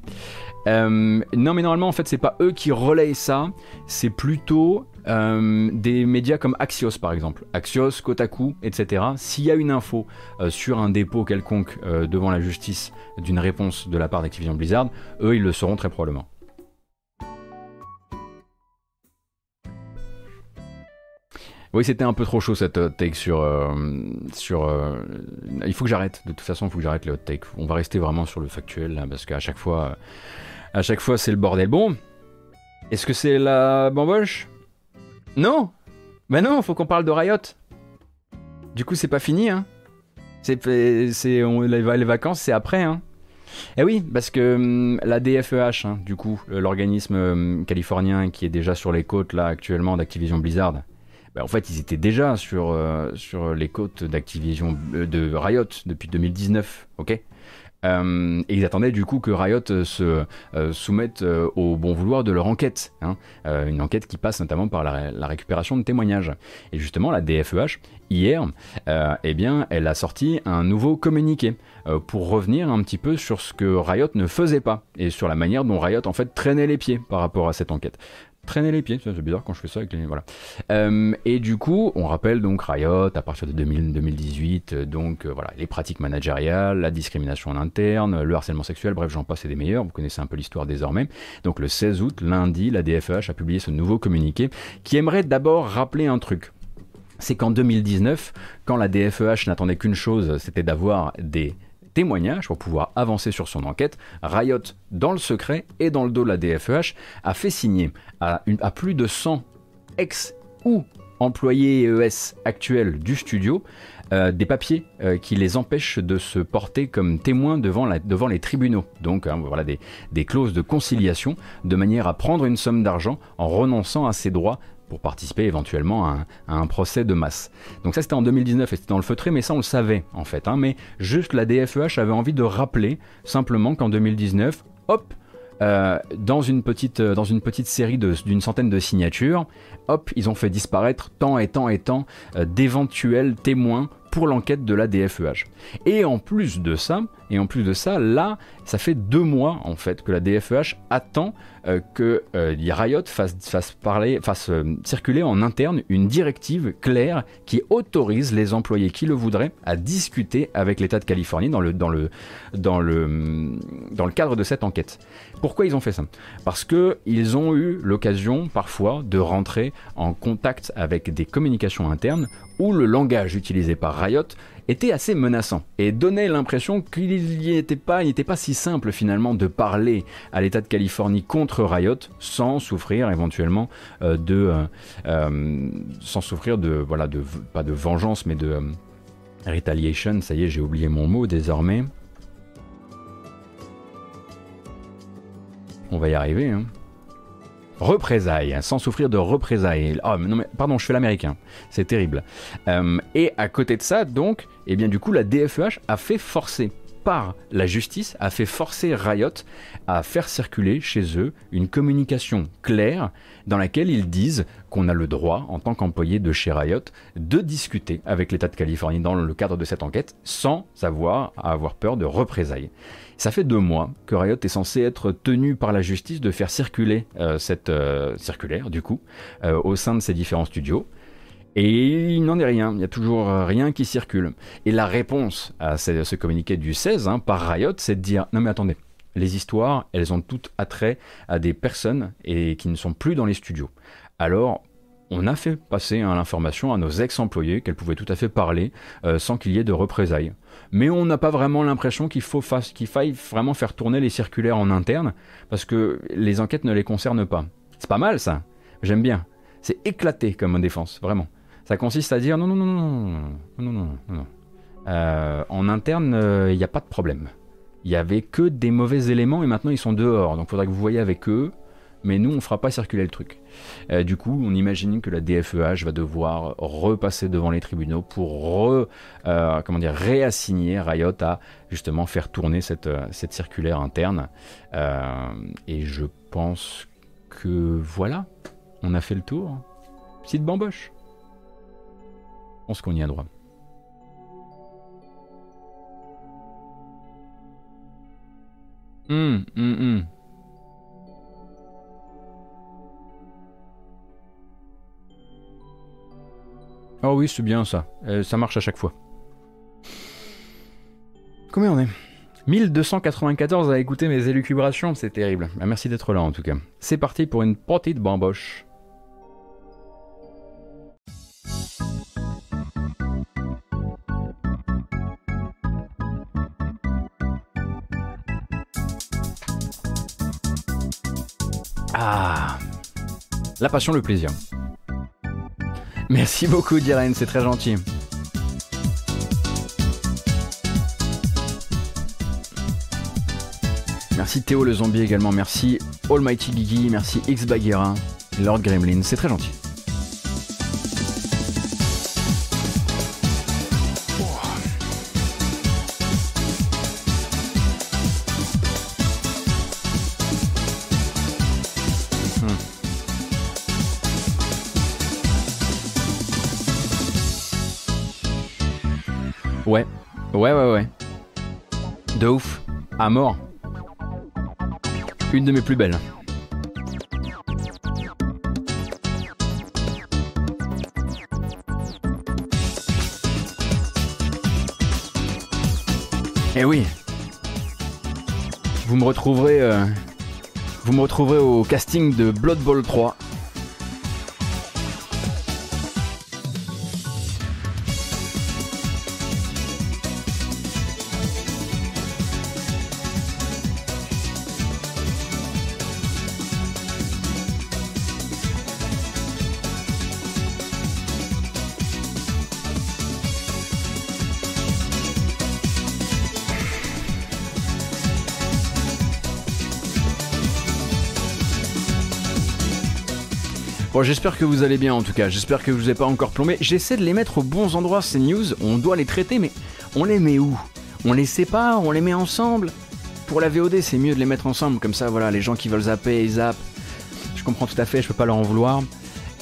Euh, non, mais normalement, en fait, c'est pas eux qui relayent ça. C'est plutôt euh, des médias comme Axios, par exemple. Axios, Kotaku, etc. S'il y a une info euh, sur un dépôt quelconque devant la justice d'une réponse de la part d'Activision Blizzard, eux, ils le sauront très probablement. Oui, c'était un peu trop chaud cette hot take sur. Euh, euh, il faut que j'arrête. De toute façon, il faut que j'arrête les hot takes. On va rester vraiment sur le factuel là, parce qu'à chaque fois, à chaque fois, c'est le bordel. Bon, est-ce que c'est la bamboche? Non? Ben non, faut qu'on parle de Riot. Du coup, c'est pas fini, hein. Les vacances, c'est après, hein. Eh oui, parce que hum, la DFEH, hein, du coup, l'organisme hum, californien qui est déjà sur les côtes là actuellement d'Activision Blizzard, bah, en fait, ils étaient déjà sur, euh, sur les côtes d'Activision euh, de Riot depuis 2019, ok? Euh, ils attendaient du coup que Riot se soumette au bon vouloir de leur enquête, hein. une enquête qui passe notamment par la, récupération de témoignages. Et justement, la DFEH, hier, eh bien, elle a sorti un nouveau communiqué pour revenir un petit peu sur ce que Riot ne faisait pas et sur la manière dont Riot en fait traînait les pieds par rapport à cette enquête traîner les pieds, c'est bizarre quand je fais ça avec les... Voilà. Euh, et du coup, on rappelle donc Riot à partir de 2018, euh, donc euh, voilà, les pratiques managériales, la discrimination en interne, le harcèlement sexuel, bref, j'en passe et des meilleurs, vous connaissez un peu l'histoire désormais. Donc le 16 août, lundi, la DFEH a publié ce nouveau communiqué qui aimerait d'abord rappeler un truc. C'est qu'en 2019, quand la DFEH n'attendait qu'une chose, c'était d'avoir des témoignages pour pouvoir avancer sur son enquête, Riot, dans le secret et dans le dos de la DFEH, a fait signer à, plus de 100 ex ou employés ES actuels du studio euh, des papiers euh, qui les empêchent de se porter comme témoins devant, les tribunaux. Donc hein, voilà des, clauses de conciliation de manière à prendre une somme d'argent en renonçant à ses droits participer éventuellement à un, procès de masse. Donc ça c'était en 2019 et c'était dans le feutré, mais ça on le savait en fait. Hein. mais juste la DFEH avait envie de rappeler simplement qu'en 2019, hop, euh, dans, une petite, euh, dans une petite série d'une centaine de signatures, hop, ils ont fait disparaître tant et tant et tant euh, d'éventuels témoins pour l'enquête de la DFEH. Et en plus de ça, et en plus de ça, là, ça fait deux mois en fait que la DFEH attend euh, que euh, Riot fasse, parler, euh, circuler en interne une directive claire qui autorise les employés qui le voudraient à discuter avec l'État de Californie dans le, dans le, le cadre de cette enquête. Pourquoi ils ont fait ça? Parce que ils ont eu l'occasion parfois de rentrer en contact avec des communications internes où le langage utilisé par Riot était assez menaçant et donnait l'impression qu'il n'était pas si simple finalement de parler à l'État de Californie contre Riot sans souffrir éventuellement euh, de, euh, euh, sans souffrir de, pas de vengeance mais de retaliation. Ça y est, j'ai oublié mon mot désormais. On va y arriver. Hein représailles, sans souffrir de représailles. Oh, non mais pardon, je fais l'américain, c'est terrible. Euh, et à côté de ça, donc, eh bien du coup, la DFEH a fait forcer par la justice, a fait forcer Riot à faire circuler chez eux une communication claire dans laquelle ils disent qu'on a le droit, en tant qu'employé de chez Riot, de discuter avec l'État de Californie dans le cadre de cette enquête sans avoir à avoir peur de représailles. Ça fait deux mois que Riot est censé être tenu par la justice de faire circuler euh, cette euh, circulaire, du coup, euh, au sein de ses différents studios. Et il n'en est rien, il n'y a toujours rien qui circule. Et la réponse à ce, communiqué du 16 hein, par Riot, c'est de dire non mais attendez, les histoires, elles ont toutes attrait à des personnes et qui ne sont plus dans les studios. Alors, on a fait passer hein, l'information à nos ex-employés qu'elles pouvaient tout à fait parler sans qu'il y ait de représailles mais on n'a pas vraiment l'impression qu'il faut qu'il faille vraiment faire tourner les circulaires en interne, parce que les enquêtes ne les concernent pas. C'est pas mal ça, j'aime bien. C'est éclaté comme défense, vraiment. Ça consiste à dire non, non, non, non, non, non, non, non. En interne, il n'y a pas de problème. Il n'y avait que des mauvais éléments et maintenant ils sont dehors, donc il faudrait que vous voyez avec eux, mais nous on fera pas circuler le truc. Euh, du coup, on imagine que la DFEH va devoir repasser devant les tribunaux pour euh, réassigner Riot à justement faire tourner cette, euh, circulaire interne. et je pense que voilà, on a fait le tour. Petite bamboche. Je pense qu'on y a droit. Hum, hum, hum. Oh oui, c'est bien ça. Euh, ça marche à chaque fois. Combien on est? 1294 à écouter mes élucubrations, c'est terrible. Ah, merci d'être là en tout cas. C'est parti pour une petite bamboche. Ah La passion, le plaisir. Merci beaucoup, Diren, c'est très gentil. Merci Théo le zombie également, merci Almighty Gigi, merci X Bagheera, Lord Gremlin, c'est très gentil. À mort. Une de mes plus belles. Eh oui. Vous me retrouverez. euh, vous me retrouverez au casting de Blood Bowl 3. J'espère que vous allez bien en tout cas. J'espère que je vous ai pas encore plombé. J'essaie de les mettre aux bons endroits ces news. On doit les traiter, mais on les met où? On les sépare? On les met ensemble? Pour la VOD, c'est mieux de les mettre ensemble. Comme ça, voilà, les gens qui veulent zapper, ils zappent. Je comprends tout à fait. Je peux pas leur en vouloir.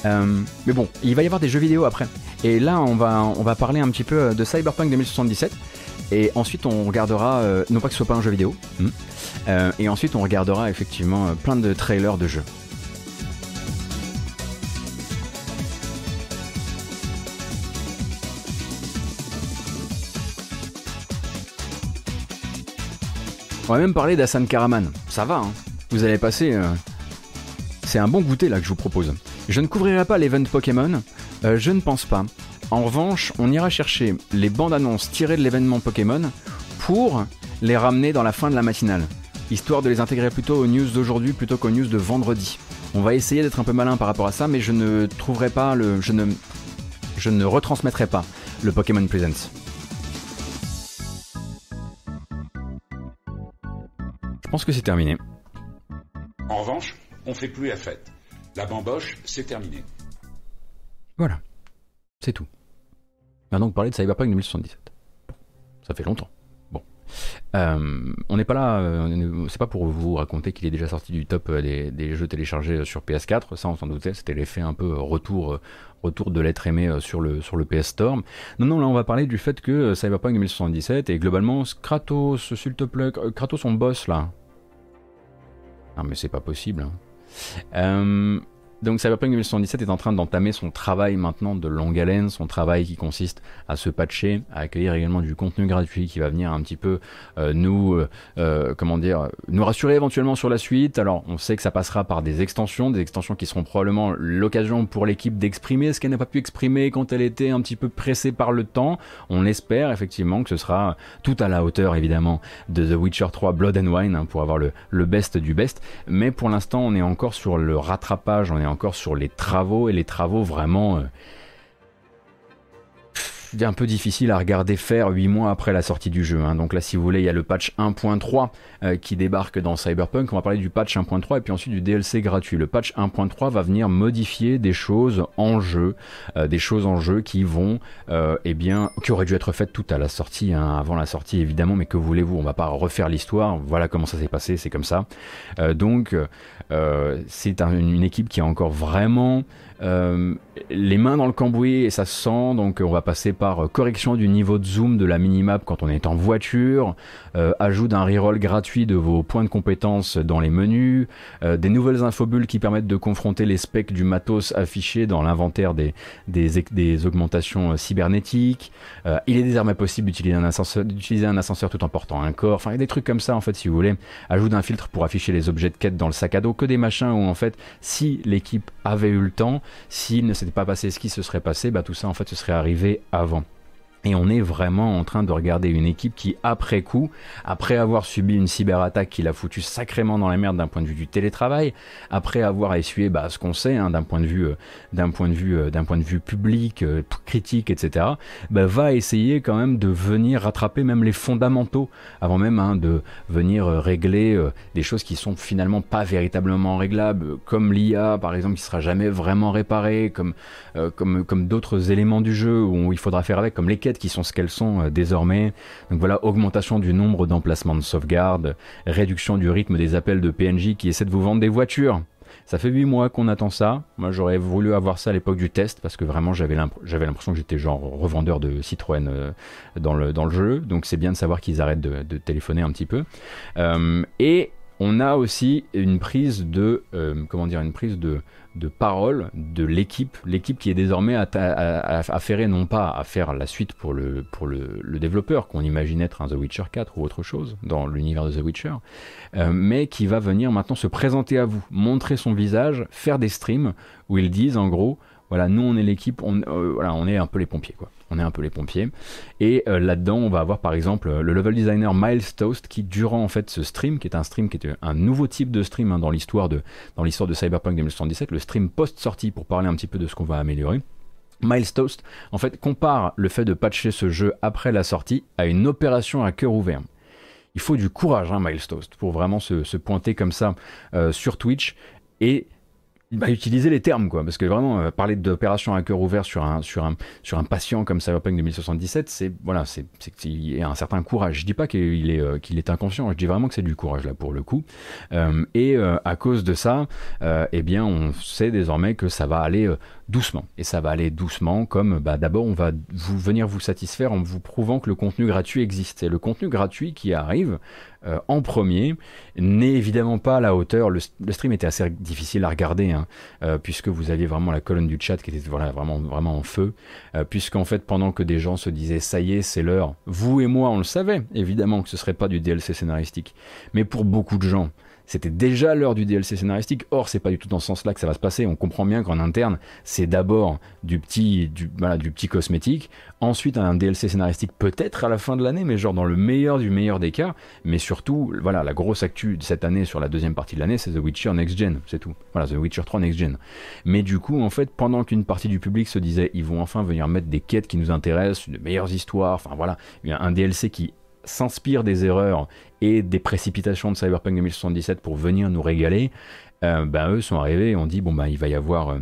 Euh, mais bon, il va y avoir des jeux vidéo après. Et là, on va, on va parler un petit peu de Cyberpunk 2077. Et ensuite, on regardera, euh, non pas que ce soit pas un jeu vidéo, hmm. Euh, et ensuite, on regardera effectivement euh, plein de trailers de jeux. On va même parler d'Hassan Karaman. Ça va, hein Vous allez passer. euh, C'est un bon goûter là que je vous propose. Je ne couvrirai pas l'event Pokémon, euh, je ne pense pas. En revanche, on ira chercher les bandes annonces tirées de l'événement Pokémon pour les ramener dans la fin de la matinale, histoire de les intégrer plutôt aux news d'aujourd'hui plutôt qu'aux news de vendredi. On va essayer d'être un peu malin par rapport à ça, mais je ne trouverai pas le. Je ne, je ne retransmettrai pas le Pokémon Presents. Pense que c'est terminé. En revanche, on fait plus la fête. La bamboche, c'est terminé. Voilà. C'est tout. Maintenant, vous parlez de Cyberpunk 2077. Bon, ça fait longtemps. Bon. Euh, on n'est pas là, euh, c'est pas pour vous raconter qu'il est déjà sorti du top euh, des, des jeux téléchargés sur PS4, ça on s'en doutait, c'était l'effet un peu retour, retour de l'être aimé sur le, sur le PS Store. Non, non, là on va parler du fait que Cyberpunk 2077 et globalement Kratos, s'il te plaît, Kratos son boss là. Non mais c'est pas possible. hein. Euh, donc Cyberpunk 2077 est en train d'entamer son travail maintenant de longue haleine, son travail qui consiste à se patcher, à accueillir également du contenu gratuit qui va venir un petit peu euh, nous, euh, euh, comment dire, nous rassurer éventuellement sur la suite. Alors on sait que ça passera par des extensions, des extensions qui seront probablement l'occasion pour l'équipe d'exprimer ce qu'elle n'a pas pu exprimer quand elle était un petit peu pressée par le temps. On espère effectivement que ce sera tout à la hauteur évidemment de The Witcher 3 Blood and Wine hein, pour avoir le, le best du best. Mais pour l'instant on est encore sur le rattrapage, on est encore sur les travaux et les travaux vraiment euh, un peu difficile à regarder faire 8 mois après la sortie du jeu. hein. Donc là si vous voulez il y a le patch 1.3 euh, qui débarque dans Cyberpunk. On va parler du patch 1.3 et puis ensuite du DLC gratuit. Le patch 1.3 va venir modifier des choses en jeu, euh, des choses en jeu qui vont, eh bien, qui auraient dû être faites tout à la sortie, hein, avant la sortie évidemment. Mais que voulez-vous? On va pas refaire l'histoire. Voilà comment ça s'est passé. C'est comme ça. Donc c'est un- une équipe qui a encore vraiment euh, les mains dans le cambouis et ça se sent. Donc on va passer par euh, correction du niveau de zoom de la minimap quand on est en voiture, euh, ajout d'un reroll gratuit de vos points de compétences dans les menus, euh, des nouvelles infobules qui permettent de confronter les specs du matos affichés dans l'inventaire des, des, des augmentations euh, cybernétiques. Euh, il est désormais possible d'utiliser un, ascenseur, d'utiliser un ascenseur tout en portant un corps. Enfin, des trucs comme ça en fait si vous voulez. Ajout d'un filtre pour afficher les objets de quête dans le sac à dos, que des machins où en fait si l'équipe avait eu le temps, s'il ne s'était pas passé ce qui se serait passé, bah tout ça en fait se serait arrivé avant. Et on est vraiment en train de regarder une équipe qui, après coup, après avoir subi une cyberattaque qui l'a foutu sacrément dans la merde d'un point de vue du télétravail, après avoir essuyé bah, ce qu'on sait hein, d'un point de vue, euh, d'un point de vue, euh, d'un point de vue public, euh, critique, etc., bah, va essayer quand même de venir rattraper même les fondamentaux avant même hein, de venir euh, régler des choses qui sont finalement pas véritablement réglables, comme l'IA par exemple qui sera jamais vraiment réparée, comme comme, comme d'autres éléments du jeu où il faudra faire avec, comme les qui sont ce qu'elles sont euh, désormais. Donc voilà, augmentation du nombre d'emplacements de sauvegarde, réduction du rythme des appels de PNJ qui essaient de vous vendre des voitures. Ça fait 8 mois qu'on attend ça. Moi, j'aurais voulu avoir ça à l'époque du test parce que vraiment, j'avais l'impression que j'étais genre revendeur de Citroën euh, dans, le, dans le jeu. Donc, c'est bien de savoir qu'ils arrêtent de, téléphoner un petit peu. Euh, et on a aussi une prise de, comment dire, une prise de, de parole de l'équipe, l'équipe qui est désormais affairée non pas à faire la suite pour le, pour le, développeur qu'on imagine être un The Witcher 4 ou autre chose dans l'univers de The Witcher, euh, mais qui va venir maintenant se présenter à vous, montrer son visage, faire des streams où ils disent en gros, voilà, nous on est l'équipe, on, euh, voilà, on est un peu les pompiers quoi on est un peu les pompiers. Et euh, là-dedans, on va avoir par exemple le level designer Miles Toast qui, durant en fait ce stream, qui est un stream qui était un nouveau type de stream hein, dans l'histoire de de Cyberpunk 2077, le stream post-sortie pour parler un petit peu de ce qu'on va améliorer. Miles Toast, en fait, compare le fait de patcher ce jeu après la sortie à une opération à cœur ouvert. Il faut du courage, hein, Miles Toast, pour vraiment se, pointer comme ça euh, sur Twitch. Et bah, utiliser les termes quoi. Parce que vraiment euh, parler d'opération à cœur ouvert sur un sur un sur un patient comme Cyberpunk 2077 c'est voilà c'est il y a un certain courage. Je dis pas qu'il est euh, qu'il est inconscient. Je dis vraiment que c'est du courage là pour le coup. Euh, et à cause de ça eh bien on sait désormais que ça va aller doucement. Et ça va aller doucement, comme bah, d'abord on va vous, venir vous satisfaire en vous prouvant que le contenu gratuit existe. Et le contenu gratuit qui arrive euh, en premier n'est évidemment pas à la hauteur. Le, stream était assez difficile à regarder, hein, euh, puisque vous aviez vraiment la colonne du chat qui était voilà, vraiment, vraiment en feu. Euh, puisqu'en fait, pendant que des gens se disaient ça y est, c'est l'heure, vous et moi on le savait, évidemment que ce serait pas du DLC scénaristique. Mais pour beaucoup de gens, c'était déjà l'heure du DLC scénaristique. Or, c'est pas du tout dans ce sens-là que ça va se passer. On comprend bien qu'en interne, c'est d'abord du petit, du, du petit cosmétique, ensuite un DLC scénaristique peut-être à la fin de l'année, mais genre dans le meilleur du meilleur des cas. Mais surtout, voilà, la grosse actu de cette année sur la deuxième partie de l'année, c'est The Witcher Next Gen, c'est tout. Voilà, The Witcher 3 Next Gen. Mais du coup, en fait, pendant qu'une partie du public se disait, ils vont enfin venir mettre des quêtes qui nous intéressent, de meilleures histoires, enfin voilà, un DLC qui s'inspire des erreurs et des précipitations de Cyberpunk 2077 pour venir nous régaler, euh, ben eux sont arrivés et ont dit bon ben il va y avoir euh,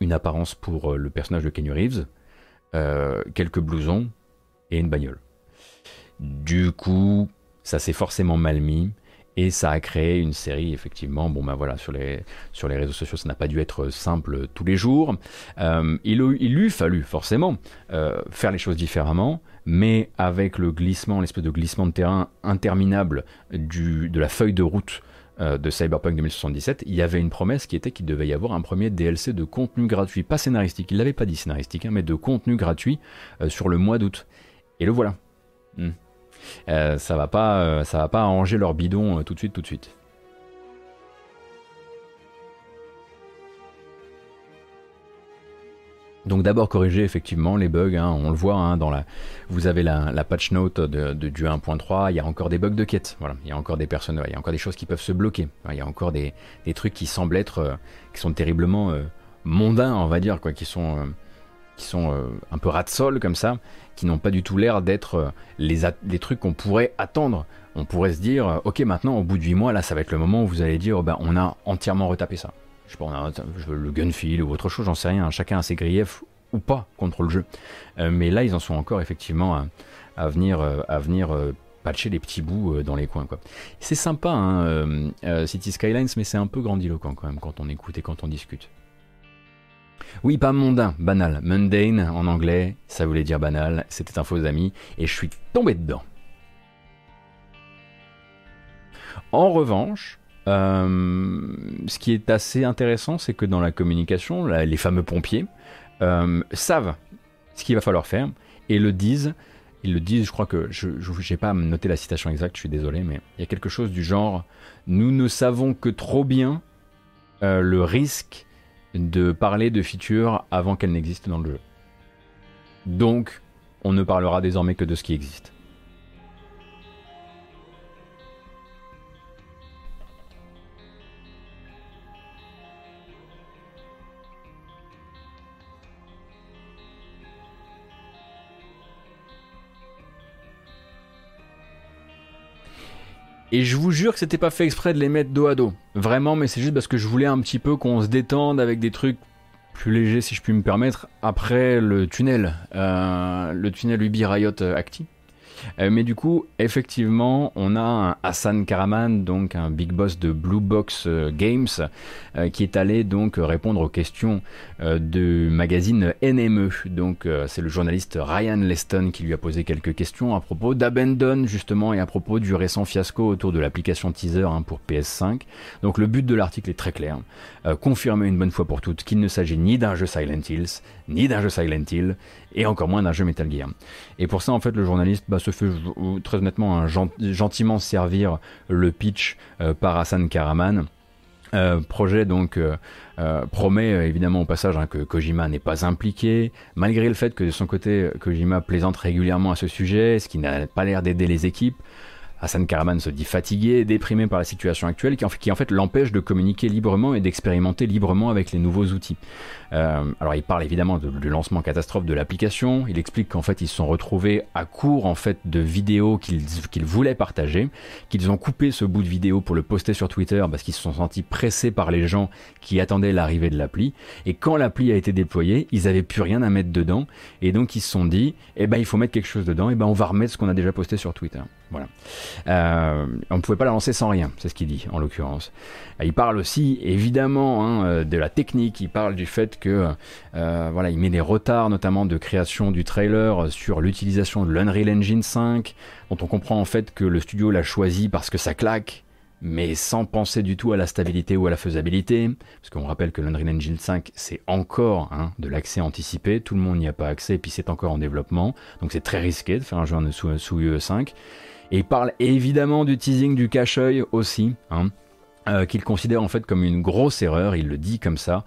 une apparence pour euh, le personnage de Kenny Reeves, quelques blousons et une bagnole. Du coup, ça s'est forcément mal mis. Et ça a créé une série, effectivement, bon ben voilà, sur les, sur les réseaux sociaux, ça n'a pas dû être simple tous les jours. il, il lui fallu forcément faire les choses différemment, mais avec le glissement, l'espèce de glissement de terrain interminable de la feuille de route euh, de Cyberpunk 2077, il y avait une promesse qui était qu'il devait y avoir un premier DLC de contenu gratuit, pas scénaristique, il l'avait pas dit scénaristique, hein, mais de contenu gratuit euh, sur le mois d'août. Et le voilà. Hmm. Euh, ça va pas, ça va pas arranger leur bidon tout de suite, tout de suite. Donc d'abord corriger effectivement les bugs, hein, on le voit hein, dans la, vous avez la, patch note de, du 1.3, il y a encore des bugs de quête, voilà, il y a encore des personnes, il y a encore des choses qui peuvent se bloquer, il y a encore des, trucs qui semblent être, euh, qui sont terriblement euh, mondains, on va dire quoi, qui sont, euh, qui sont un peu rat de sol comme ça, qui n'ont pas du tout l'air d'être les, les trucs qu'on pourrait attendre. On pourrait se dire, ok maintenant au bout de 8 mois, là ça va être le moment où vous allez dire, oh, ben, on a entièrement retapé ça je sais pas, le gunfeel ou autre chose, j'en sais rien. Chacun a ses griefs ou pas contre le jeu. Euh, mais là, ils en sont encore effectivement à, venir, à venir euh, euh, patcher les petits bouts dans les coins. C'est sympa, hein, City Skylines, mais c'est un peu grandiloquent quand même quand on écoute et quand on discute. Oui, pas mondain, banal. Mundane en anglais, ça voulait dire banal. C'était un faux ami et je suis tombé dedans. En revanche, ce qui est assez intéressant, c'est que dans la communication, les fameux pompiers euh, savent ce qu'il va falloir faire et le disent. Ils le disent, je crois que je n'ai pas noté la citation exacte, je suis désolé, mais il y a quelque chose du genre Nous ne savons que trop bien euh, le risque de parler de features avant qu'elles n'existent dans le jeu. Donc, on ne parlera désormais que de ce qui existe. Et je vous jure que c'était pas fait exprès de les mettre dos à dos. Vraiment, mais c'est juste parce que je voulais un petit peu qu'on se détende avec des trucs plus légers, si je puis me permettre, après le tunnel, euh, le tunnel Ubi Riot Acti. Euh, mais du coup, effectivement, on a Hassan Karaman, donc un big boss de Blue Box euh, Games, euh, qui est allé donc répondre aux questions du magazine NME. Donc, c'est le journaliste Ryan Leston qui lui a posé quelques questions à propos d'Abandon, justement, et à propos du récent fiasco autour de l'application teaser hein, pour PS5. Donc, le but de l'article est très clair confirmer une bonne fois pour toutes qu'il ne s'agit ni d'un jeu Silent Hills, ni d'un jeu Silent Hill, et encore moins d'un jeu Metal Gear. Et pour ça, en fait, le journaliste bah, se fait très honnêtement gentiment servir le pitch euh, par Hassan Karaman. Euh, projet donc euh, promet évidemment au passage hein, que Kojima n'est pas impliqué, malgré le fait que de son côté Kojima plaisante régulièrement à ce sujet, ce qui n'a pas l'air d'aider les équipes. Hassan Karaman se dit fatigué, déprimé par la situation actuelle, qui en fait, fait l'empêche de communiquer librement et d'expérimenter librement avec les nouveaux outils. Euh, alors il parle évidemment du lancement catastrophe de l'application. Il explique qu'en fait ils se sont retrouvés à court en fait de vidéos qu'ils voulaient partager, qu'ils ont coupé ce bout de vidéo pour le poster sur Twitter parce qu'ils se sont sentis pressés par les gens qui attendaient l'arrivée de l'appli. Et quand l'appli a été déployée, ils n'avaient plus rien à mettre dedans et donc ils se sont dit eh ben il faut mettre quelque chose dedans. Et ben on va remettre ce qu'on a déjà posté sur Twitter. Voilà. Euh, on ne pouvait pas la lancer sans rien, c'est ce qu'il dit en l'occurrence. Il parle aussi évidemment hein, euh, de la technique, il parle du fait que euh, voilà, il met des retards notamment de création du trailer sur l'utilisation de l'Unreal Engine 5, dont on comprend en fait que le studio l'a choisi parce que ça claque, mais sans penser du tout à la stabilité ou à la faisabilité, parce qu'on rappelle que l'Unreal Engine 5 c'est encore hein, de l'accès anticipé, tout le monde n'y a pas accès, et puis c'est encore en développement, donc c'est très risqué de faire un jeu sous, sous UE5. Et il parle évidemment du teasing du cache-œil aussi, hein, euh, qu'il considère en fait comme une grosse erreur, il le dit comme ça.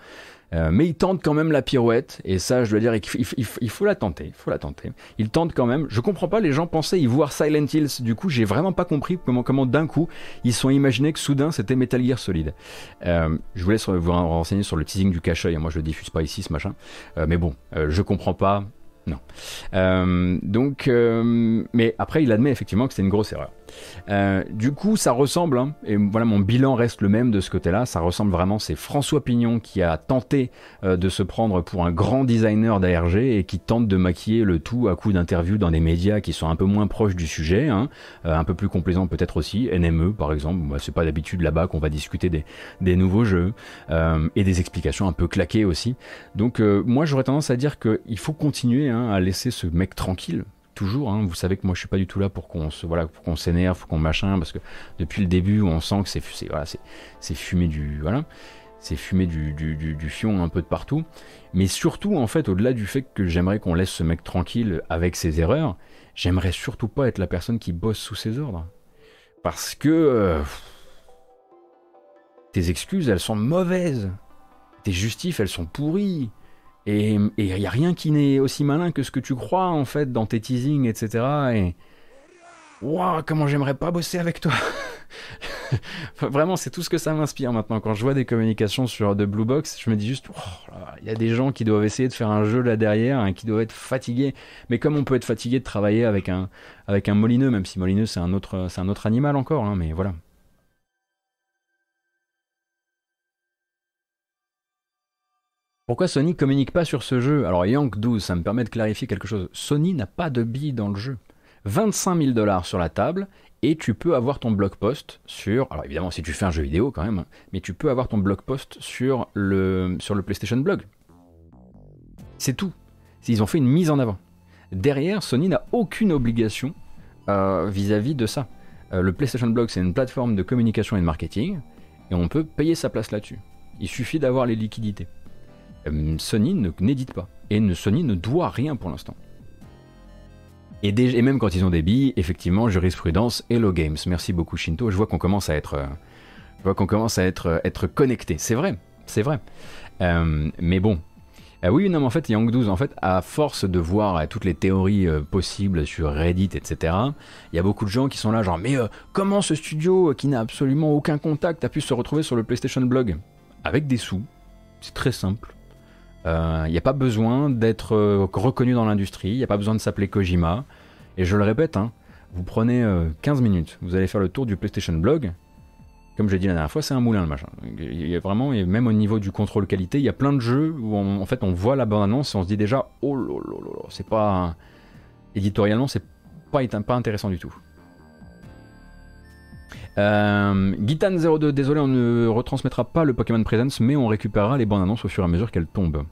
Euh, mais il tente quand même la pirouette, et ça, je dois dire, il, faut la tenter, il faut la tenter. Il tente quand même. Je comprends pas, les gens pensaient y voir Silent Hills. Du coup, j'ai vraiment pas compris comment, comment d'un coup, ils sont imaginés que soudain, c'était Metal Gear Solid. Euh, je vous laisse vous renseigner sur le teasing du cache-œil. Moi, je le diffuse pas ici, ce machin. mais bon, je comprends pas. Non. Euh, donc, euh, mais après, il admet effectivement que c'est une grosse erreur. Euh, du coup, ça ressemble, hein, et voilà, mon bilan reste le même de ce côté-là. Ça ressemble vraiment. C'est François Pignon qui a tenté de se prendre pour un grand designer d'ARG et qui tente de maquiller le tout à coup d'interviews dans des médias qui sont un peu moins proches du sujet, hein, un peu plus complaisants peut-être aussi. NME, par exemple. C'est pas d'habitude là-bas qu'on va discuter des, des nouveaux jeux et des explications un peu claquées aussi. Donc, moi, j'aurais tendance à dire qu'il faut continuer Hein, à laisser ce mec tranquille. Toujours, hein. vous savez que moi je suis pas du tout là pour qu'on se voilà pour qu'on s'énerve, qu'on machin, parce que depuis le début on sent que c'est voilà, c'est fumé du voilà, c'est fumé du, du, du, fion un peu de partout. Mais surtout en fait, au-delà du fait que j'aimerais qu'on laisse ce mec tranquille avec ses erreurs, j'aimerais surtout pas être la personne qui bosse sous ses ordres, parce que euh, tes excuses elles sont mauvaises, tes justifs elles sont pourries. Et il n'y a rien qui n'est aussi malin que ce que tu crois, en fait, dans tes teasings, etc. Et. Waouh, comment j'aimerais pas bosser avec toi Vraiment, c'est tout ce que ça m'inspire maintenant. Quand je vois des communications sur de Blue Box, je me dis juste, oh il y a des gens qui doivent essayer de faire un jeu là derrière, hein, qui doivent être fatigués. Mais comme on peut être fatigué de travailler avec un, avec un molineux, même si molineux c'est un autre, un autre animal encore, hein, mais voilà. Pourquoi Sony communique pas sur ce jeu? Alors Yank 12, ça me permet de clarifier quelque chose. Sony n'a pas de billes dans le jeu. 25 000 dollars sur la table et tu peux avoir ton blog post sur. Alors évidemment, si tu fais un jeu vidéo quand même, hein, mais tu peux avoir ton blog post sur le, sur le PlayStation Blog. C'est tout. Ils ont fait une mise en avant. Derrière, Sony n'a aucune obligation euh, vis-à-vis de ça. Euh, le PlayStation Blog, c'est une plateforme de communication et de marketing, et on peut payer sa place là-dessus. Il suffit d'avoir les liquidités. Euh, Sony n'édite pas. Et Sony ne doit rien pour l'instant. Et, même quand ils ont des billes, effectivement, jurisprudence, Hello Games. Merci beaucoup Shinto. Je vois qu'on commence à être, euh, je vois qu'on commence à être, euh, connecté. C'est vrai, c'est vrai. mais bon. oui, non, mais en fait, Yang 12, en fait, à force de voir toutes les théories possibles sur Reddit, etc., il y a beaucoup de gens qui sont là, genre, mais comment ce studio qui n'a absolument aucun contact a pu se retrouver sur le PlayStation Blog? Avec des sous. C'est très simple. Il euh, n'y a pas besoin d'être euh, reconnu dans l'industrie, il n'y a pas besoin de s'appeler Kojima. Et je le répète, hein, vous prenez 15 euh, minutes, vous allez faire le tour du PlayStation Blog. Comme j'ai dit la dernière fois, c'est un moulin le machin. Il y a vraiment, et même au niveau du contrôle qualité, il y a plein de jeux où en fait on voit la bande annonce et on se dit déjà, oh là, c'est pas. Éditorialement, c'est pas, pas intéressant du tout. Euh, Gitan02, désolé, on ne retransmettra pas le Pokémon Presence, mais on récupérera les bandes annonces au fur et à mesure qu'elles tombent.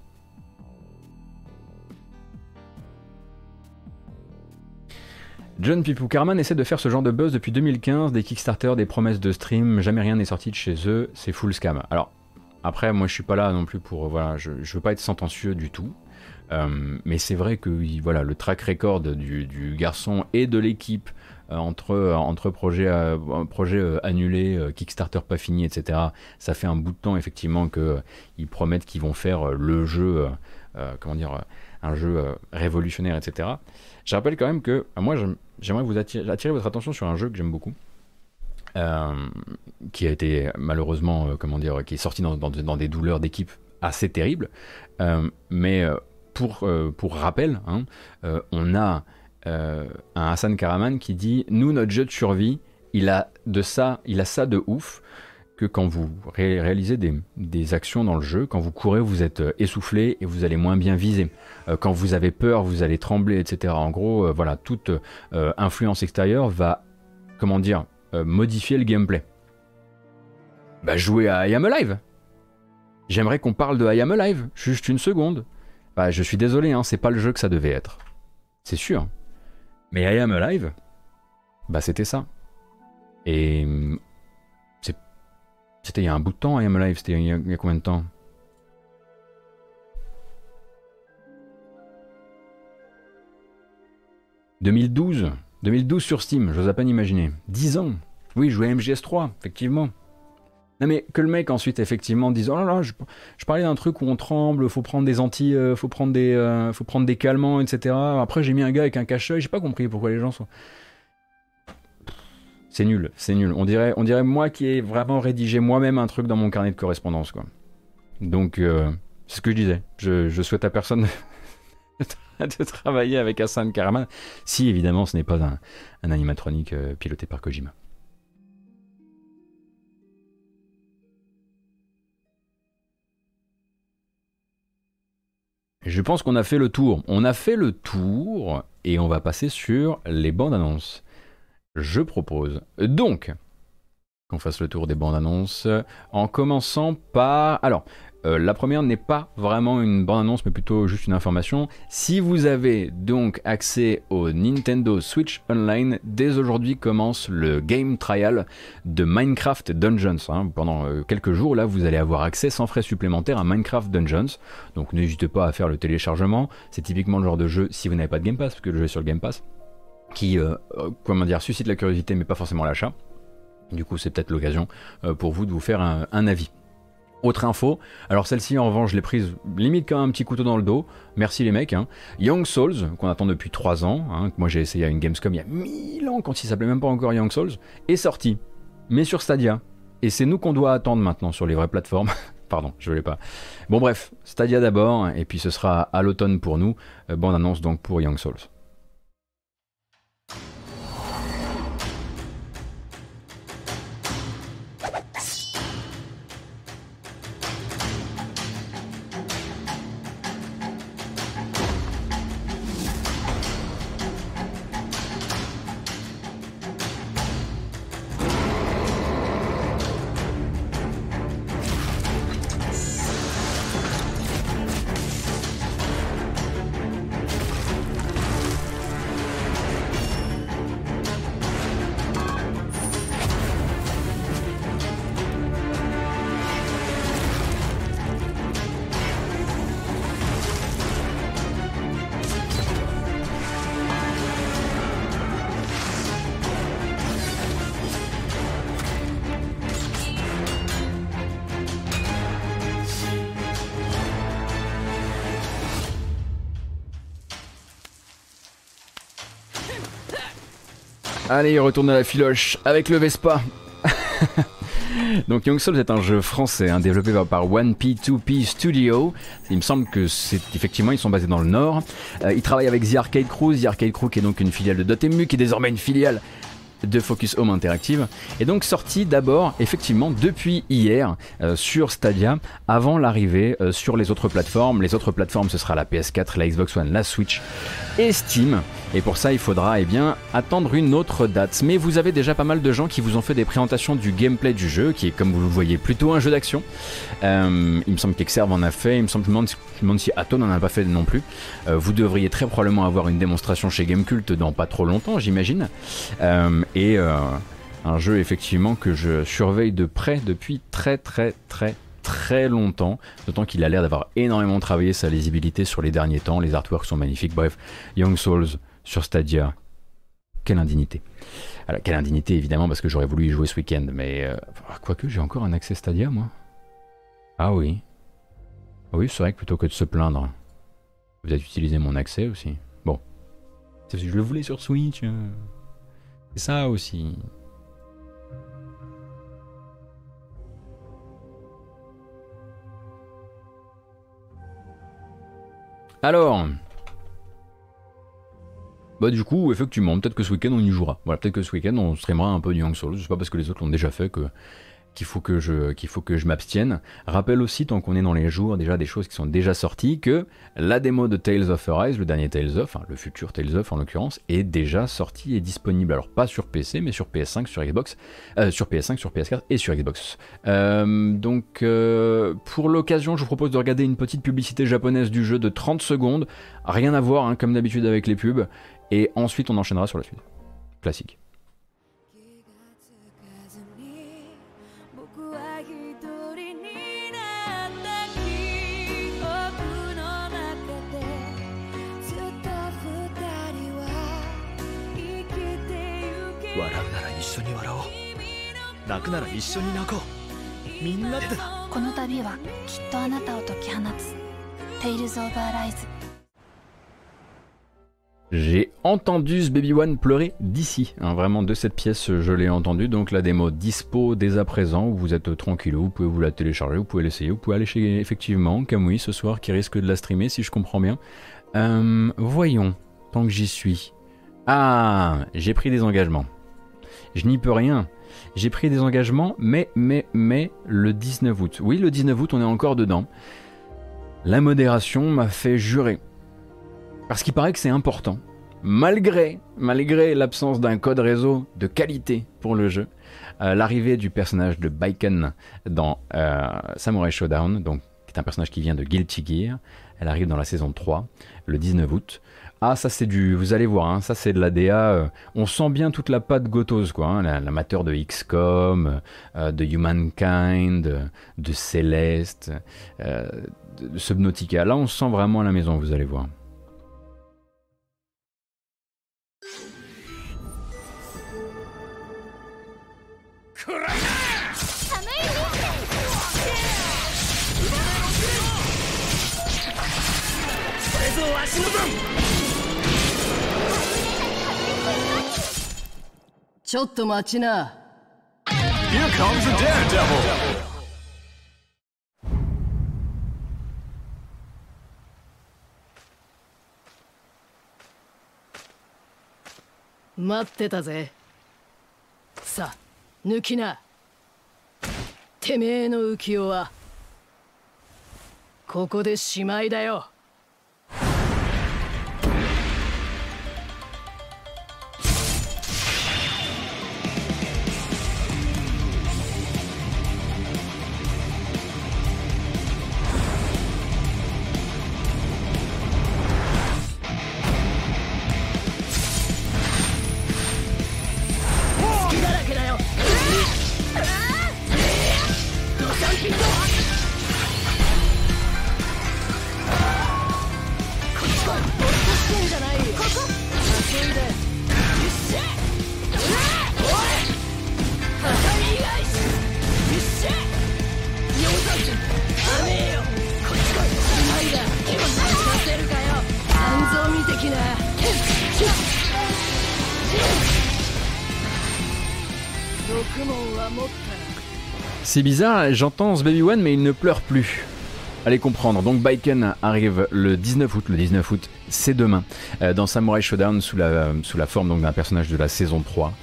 John Pipou Carman essaie de faire ce genre de buzz depuis 2015, des Kickstarter, des promesses de stream, jamais rien n'est sorti de chez eux, c'est full scam. Alors, après, moi je suis pas là non plus pour. Voilà, je, je veux pas être sentencieux du tout. Euh, mais c'est vrai que voilà, le track record du, garçon et de l'équipe euh, entre, euh, entre projets, projet annulés, Kickstarter pas fini, etc., ça fait un bout de temps effectivement qu'ils promettent qu'ils vont faire le jeu, comment dire, un jeu révolutionnaire, etc. Je rappelle quand même que moi j'aimerais vous attirer, votre attention sur un jeu que j'aime beaucoup. qui a été malheureusement, comment dire, qui est sorti dans, dans des douleurs d'équipe assez terribles, mais pour, euh, pour rappel, hein, euh, on a euh, un Hassan Karaman qui dit Nous, notre jeu de survie, il a, de ça, il a ça de ouf que quand vous réalisez des, actions dans le jeu, quand vous courez, vous êtes essoufflé et vous allez moins bien viser. quand vous avez peur, vous allez trembler, etc. En gros, voilà, toute influence extérieure va, comment dire, modifier le gameplay. Bah, jouez à I Am Alive J'aimerais qu'on parle de I Am Alive, juste une seconde. Bah, je suis désolé, hein, c'est pas le jeu que ça devait être. C'est sûr. Mais I Am Alive, bah c'était ça. Et c'était il y a un bout de temps, I Am Alive, c'était il, y a combien de temps? 2012 2012 sur Steam, j'ose à peine imaginer. 10 ans Oui, je jouais MGS3, effectivement. Non mais que le mec ensuite effectivement dise oh là là je, parlais d'un truc où on tremble, faut prendre des anti, euh, faut prendre des, euh, faut prendre des calmants etc. Après j'ai mis un gars avec un cache-œil, j'ai pas compris pourquoi les gens sont. C'est nul, c'est nul. On dirait, on dirait moi qui ai vraiment rédigé moi-même un truc dans mon carnet de correspondance quoi. Donc euh, c'est ce que je disais. Je, souhaite à personne de travailler avec Hassan Karaman, si évidemment ce n'est pas un, un animatronique piloté par Kojima. Je pense qu'on a fait le tour. On a fait le tour et on va passer sur les bandes annonces. Je propose donc qu'on fasse le tour des bandes annonces en commençant par. Alors, euh, la première n'est pas vraiment une bonne annonce, mais plutôt juste une information. Si vous avez donc accès au Nintendo Switch Online, dès aujourd'hui commence le game trial de Minecraft Dungeons. Hein. Pendant euh, quelques jours, là, vous allez avoir accès sans frais supplémentaires à Minecraft Dungeons. Donc n'hésitez pas à faire le téléchargement. C'est typiquement le genre de jeu, si vous n'avez pas de Game Pass, parce que le jeu est sur le Game Pass, qui, euh, comment dire, suscite la curiosité, mais pas forcément l'achat. Du coup, c'est peut-être l'occasion pour vous de vous faire un avis. Autre info, alors celle-ci en revanche je l'ai prise limite comme un petit couteau dans le dos, merci les mecs. Hein. Young Souls, qu'on attend depuis 3 ans, hein, que moi j'ai essayé à une Gamescom il y a 1000 ans quand il s'appelait même pas encore Young Souls, est sorti, mais sur Stadia. Et c'est nous qu'on doit attendre maintenant sur les vraies plateformes. Pardon, je voulais pas. Bon bref, Stadia d'abord, et puis ce sera à l'automne pour nous. Euh, bonne annonce donc pour Young Souls. Allez, retourne à la filoche avec le Vespa. Donc Young Souls est un jeu français hein, développé par 1P2P Studio. Il me semble que c'est effectivement ils sont basés dans le nord. Euh, ils travaillent avec The Arcade Crew, The Arcade Crew qui est donc une filiale de Dotemu, qui est désormais une filiale de Focus Home Interactive et donc sorti d'abord effectivement depuis hier euh, sur Stadia avant l'arrivée euh, sur les autres plateformes les autres plateformes ce sera la PS4 la Xbox One la Switch et Steam Et pour ça, il faudra eh bien, attendre une autre date. Mais vous avez déjà pas mal de gens qui vous ont fait des présentations du gameplay du jeu, qui est, comme vous le voyez, plutôt un jeu d'action. Euh, il me semble qu'Exerve en a fait, il me semble, je demande, si Aton n'en a pas fait non plus. Euh, vous devriez très probablement avoir une démonstration chez Gamecult dans pas trop longtemps, j'imagine. Euh, et un jeu, effectivement, que je surveille de près depuis très, très, très, très longtemps, d'autant qu'il a l'air d'avoir énormément travaillé sa lisibilité sur les derniers temps, les artworks sont magnifiques, bref, Young Souls sur Stadia, quelle indignité. Alors, quelle indignité évidemment parce que j'aurais voulu y jouer ce week-end, mais euh, quoique j'ai encore un accès Stadia moi. Ah oui. Oui, c'est vrai que plutôt que de se plaindre, vous avez utilisé mon accès aussi. Bon. Je le voulais sur Switch. Euh. C'est ça aussi. Alors, bah du coup, effectivement, peut-être que ce week-end on y jouera. Voilà, peut-être que ce week-end on streamera un peu du Young Souls. Je sais pas parce que les autres l'ont déjà fait que qu'il faut que je qu'il faut que je m'abstienne. Rappelle aussi tant qu'on est dans les jours déjà des choses qui sont déjà sorties que la démo de Tales of Arise, le dernier Tales of, le futur Tales of en l'occurrence, est déjà sorti et disponible. Alors pas sur PC mais sur PS5, sur Xbox, euh, sur PS5, sur PS4 et sur Xbox. Euh, donc euh, pour l'occasion, je vous propose de regarder une petite publicité japonaise du jeu de 30 secondes. Rien à voir hein, comme d'habitude avec les pubs. Et ensuite on enchaînera sur la suite. Classique. 泣くなら一緒に泣こうみんなってこの旅はきっとあなたを解き放つ Tales of Arise J'ai entendu ce Baby One pleurer d'ici, hein, vraiment de cette pièce je l'ai entendu, donc la démo dispo dès à présent, vous êtes tranquille, vous pouvez vous la télécharger, vous pouvez l'essayer, vous pouvez aller chez effectivement Kamui ce soir qui risque de la streamer si je comprends bien. Euh, voyons, tant que j'y suis. Ah, j'ai pris des engagements. Je n'y peux rien, j'ai pris des engagements, mais, mais, mais, le 19 août. Oui, le 19 août, on est encore dedans. La modération m'a fait jurer. Parce qu'il paraît que c'est important. Malgré, malgré l'absence d'un code réseau de qualité pour le jeu, euh, l'arrivée du personnage de Baiken dans euh, Samurai Showdown, donc qui est un personnage qui vient de Guilty Gear, elle arrive dans la saison 3, le 19 août. Ah, ça c'est du. Vous allez voir, hein, ça c'est de la DA. Euh, on sent bien toute la patte Gotos, quoi. Hein, L'amateur de XCOM, euh, de Humankind, de Céleste, de Subnautica. Là, on sent vraiment la maison, vous allez voir. Here comes daredevil! 待ってたぜ。さあ抜きな。てめえの浮世はここでしまいだよ C'est bizarre, j'entends ce Baby One mais il ne pleure plus. Allez comprendre, donc Baiken arrive le 19 août, le 19 août c'est demain, euh, dans Samurai Showdown sous la, sous la forme d'un personnage de la saison 3.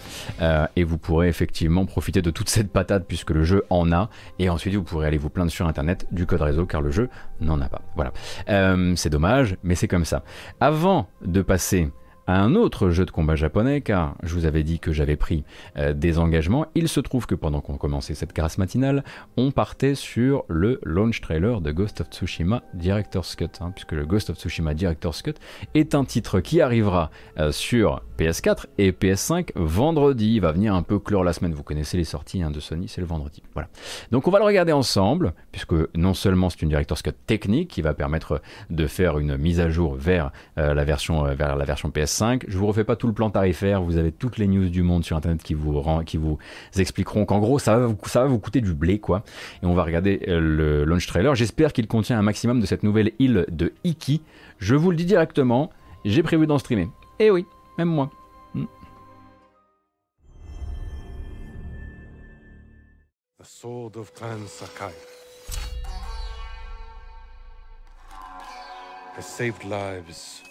Euh, et vous pourrez effectivement profiter de toute cette patate puisque le jeu en a. Et ensuite vous pourrez aller vous plaindre sur internet du code réseau car le jeu n'en a pas. Voilà. Euh, c'est dommage, mais c'est comme ça. Avant de passer un autre jeu de combat japonais, car je vous avais dit que j'avais pris euh, des engagements. Il se trouve que pendant qu'on commençait cette grâce matinale, on partait sur le launch trailer de Ghost of Tsushima Director's Cut, hein, puisque le Ghost of Tsushima Director's Cut est un titre qui arrivera euh, sur PS4 et PS5 vendredi. Il va venir un peu clore la semaine. Vous connaissez les sorties hein, de Sony, c'est le vendredi. Voilà. Donc on va le regarder ensemble, puisque non seulement c'est une Director's Cut technique qui va permettre de faire une mise à jour vers euh, la version vers la version PS5 je vous refais pas tout le plan tarifaire, vous avez toutes les news du monde sur internet qui vous, qui vous expliqueront qu'en gros ça va, vous, coûter du blé quoi. Et on va regarder euh, le launch trailer. J'espère qu'il contient un maximum de cette nouvelle île de Iki. Je vous le dis directement, j'ai prévu d'en streamer. Eh oui, même moi. Hmm. sword of saved lives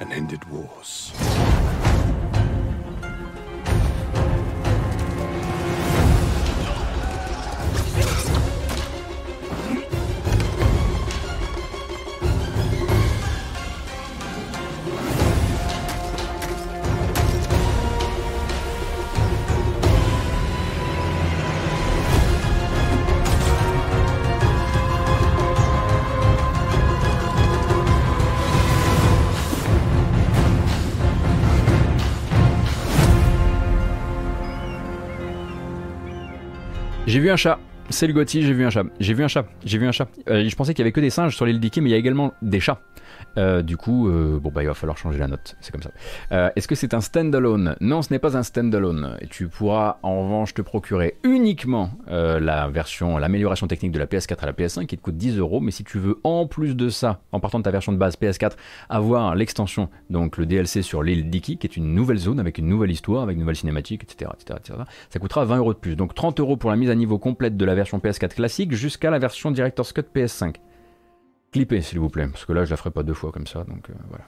and ended wars. J'ai vu un chat. C'est le Gauthier, j'ai vu un chat. J'ai vu un chat. J'ai vu un chat. Euh, je pensais qu'il y avait que des singes sur l'île d'Iki, mais il y a également des chats. Euh, du coup, euh, bon bah il va falloir changer la note, c'est comme ça. Euh, est-ce que c'est un standalone? Non, ce n'est pas un standalone. Tu pourras en revanche te procurer uniquement la version, l'amélioration technique de la PS4 à la PS5 qui te coûte 10 euros. Mais si tu veux en plus de ça, en partant de ta version de base PS4, avoir l'extension, donc le DLC sur l'île Dicky, qui est une nouvelle zone avec une nouvelle histoire, avec une nouvelle cinématique, etc., etc., etc., ça coûtera 20 euros de plus. Donc 30 euros pour la mise à niveau complète de la version PS4 classique jusqu'à la version Director's Cut PS5. Clippez, s'il vous plaît, parce que là, je la ferai pas deux fois comme ça, donc euh, voilà.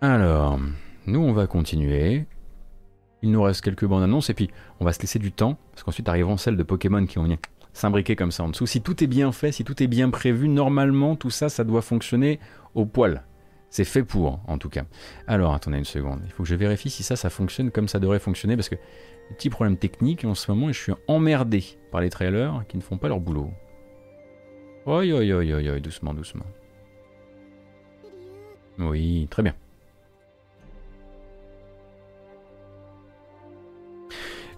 Alors, nous on va continuer. Il nous reste quelques bandes annonces et puis on va se laisser du temps parce qu'ensuite arriveront celles de Pokémon qui vont s'imbriquer comme ça en dessous. Si tout est bien fait, si tout est bien prévu, normalement tout ça, ça doit fonctionner au poil. C'est fait pour, en tout cas. Alors, attendez une seconde. Il faut que je vérifie si ça, ça fonctionne comme ça devrait fonctionner parce que petit problème technique en ce moment et je suis emmerdé par les trailers qui ne font pas leur boulot. Oi, oi, oi, oi, oi, doucement, doucement. Oui, très bien.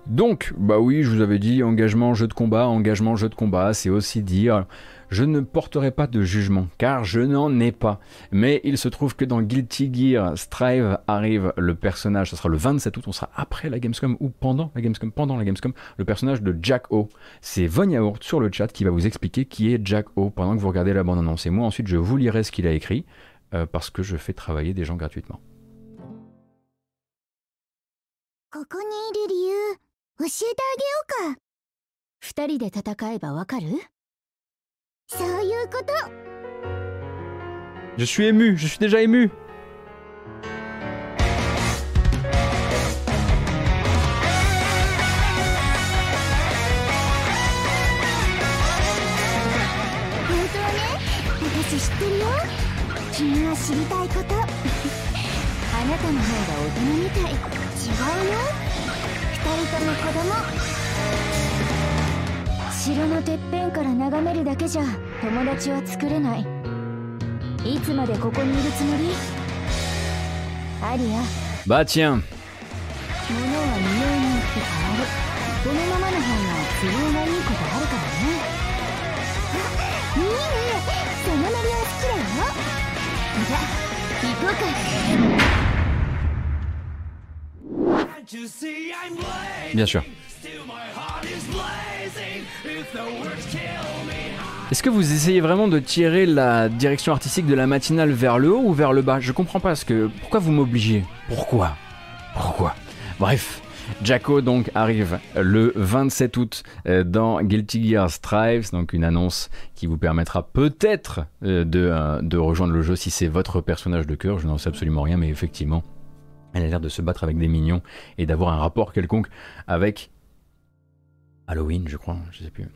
Donc, bah oui, je vous avais dit, engagement, jeu de combat, engagement, jeu de combat, c'est aussi dire, je ne porterai pas de jugement, car je n'en ai pas. Mais il se trouve que dans Guilty Gear Strive arrive le personnage, ce sera le 27 août, on sera après la Gamescom ou pendant la Gamescom, pendant la Gamescom, le personnage de Jack O. C'est Von Yaourt sur le chat qui va vous expliquer qui est Jack O pendant que vous regardez la bande annonce. Et moi ensuite je vous lirai ce qu'il a écrit, euh, parce que je fais travailler des gens gratuitement. 教えてあげようか。二人で戦えばわかる？そういうこと。Je suis ému, je suis déjà ému 人との子供城のてっぺんから眺めるだけじゃ友達は作れない。いつまでここにいるつもり？アリアバチャン。物は二面によって変わる。このままの方が都合がいいことあるからね。いいね。そのノリは好きだよ。じゃ行こうか Bien sûr. Est-ce que vous essayez vraiment de tirer la direction artistique de la matinale vers le haut ou vers le bas? Je comprends pas. ce que pourquoi vous m'obligez? Pourquoi? Pourquoi? Bref, Jacko donc arrive le 27 août euh, dans Guilty Gear Strives, donc une annonce qui vous permettra peut-être euh, de, de rejoindre le jeu si c'est votre personnage de cœur. Je n'en sais absolument rien, mais effectivement, elle a l'air de se battre avec des mignons et d'avoir un rapport quelconque avec Halloween, je crois, je sais plus.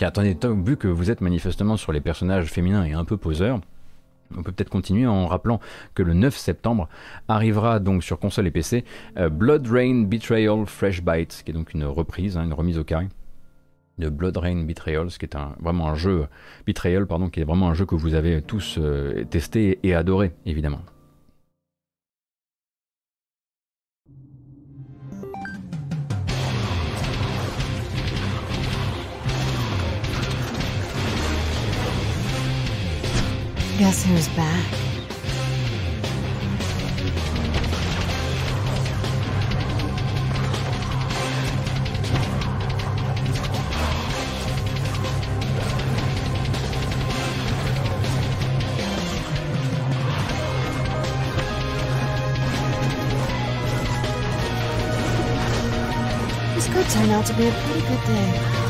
attendez, vu que vous êtes manifestement sur les personnages féminins et un peu poseurs, on peut peut-être continuer en rappelant que le 9 septembre arrivera donc sur console et PC euh, Blood Rain Betrayal Fresh Bite, qui est donc une reprise, hein, une remise au carré de Blood Rain Betrayal, ce qui est un, vraiment un jeu Betrayal, pardon, qui est vraiment un jeu que vous avez tous euh, testé et adoré évidemment. Guess who's back? This could turn out to be a pretty good day.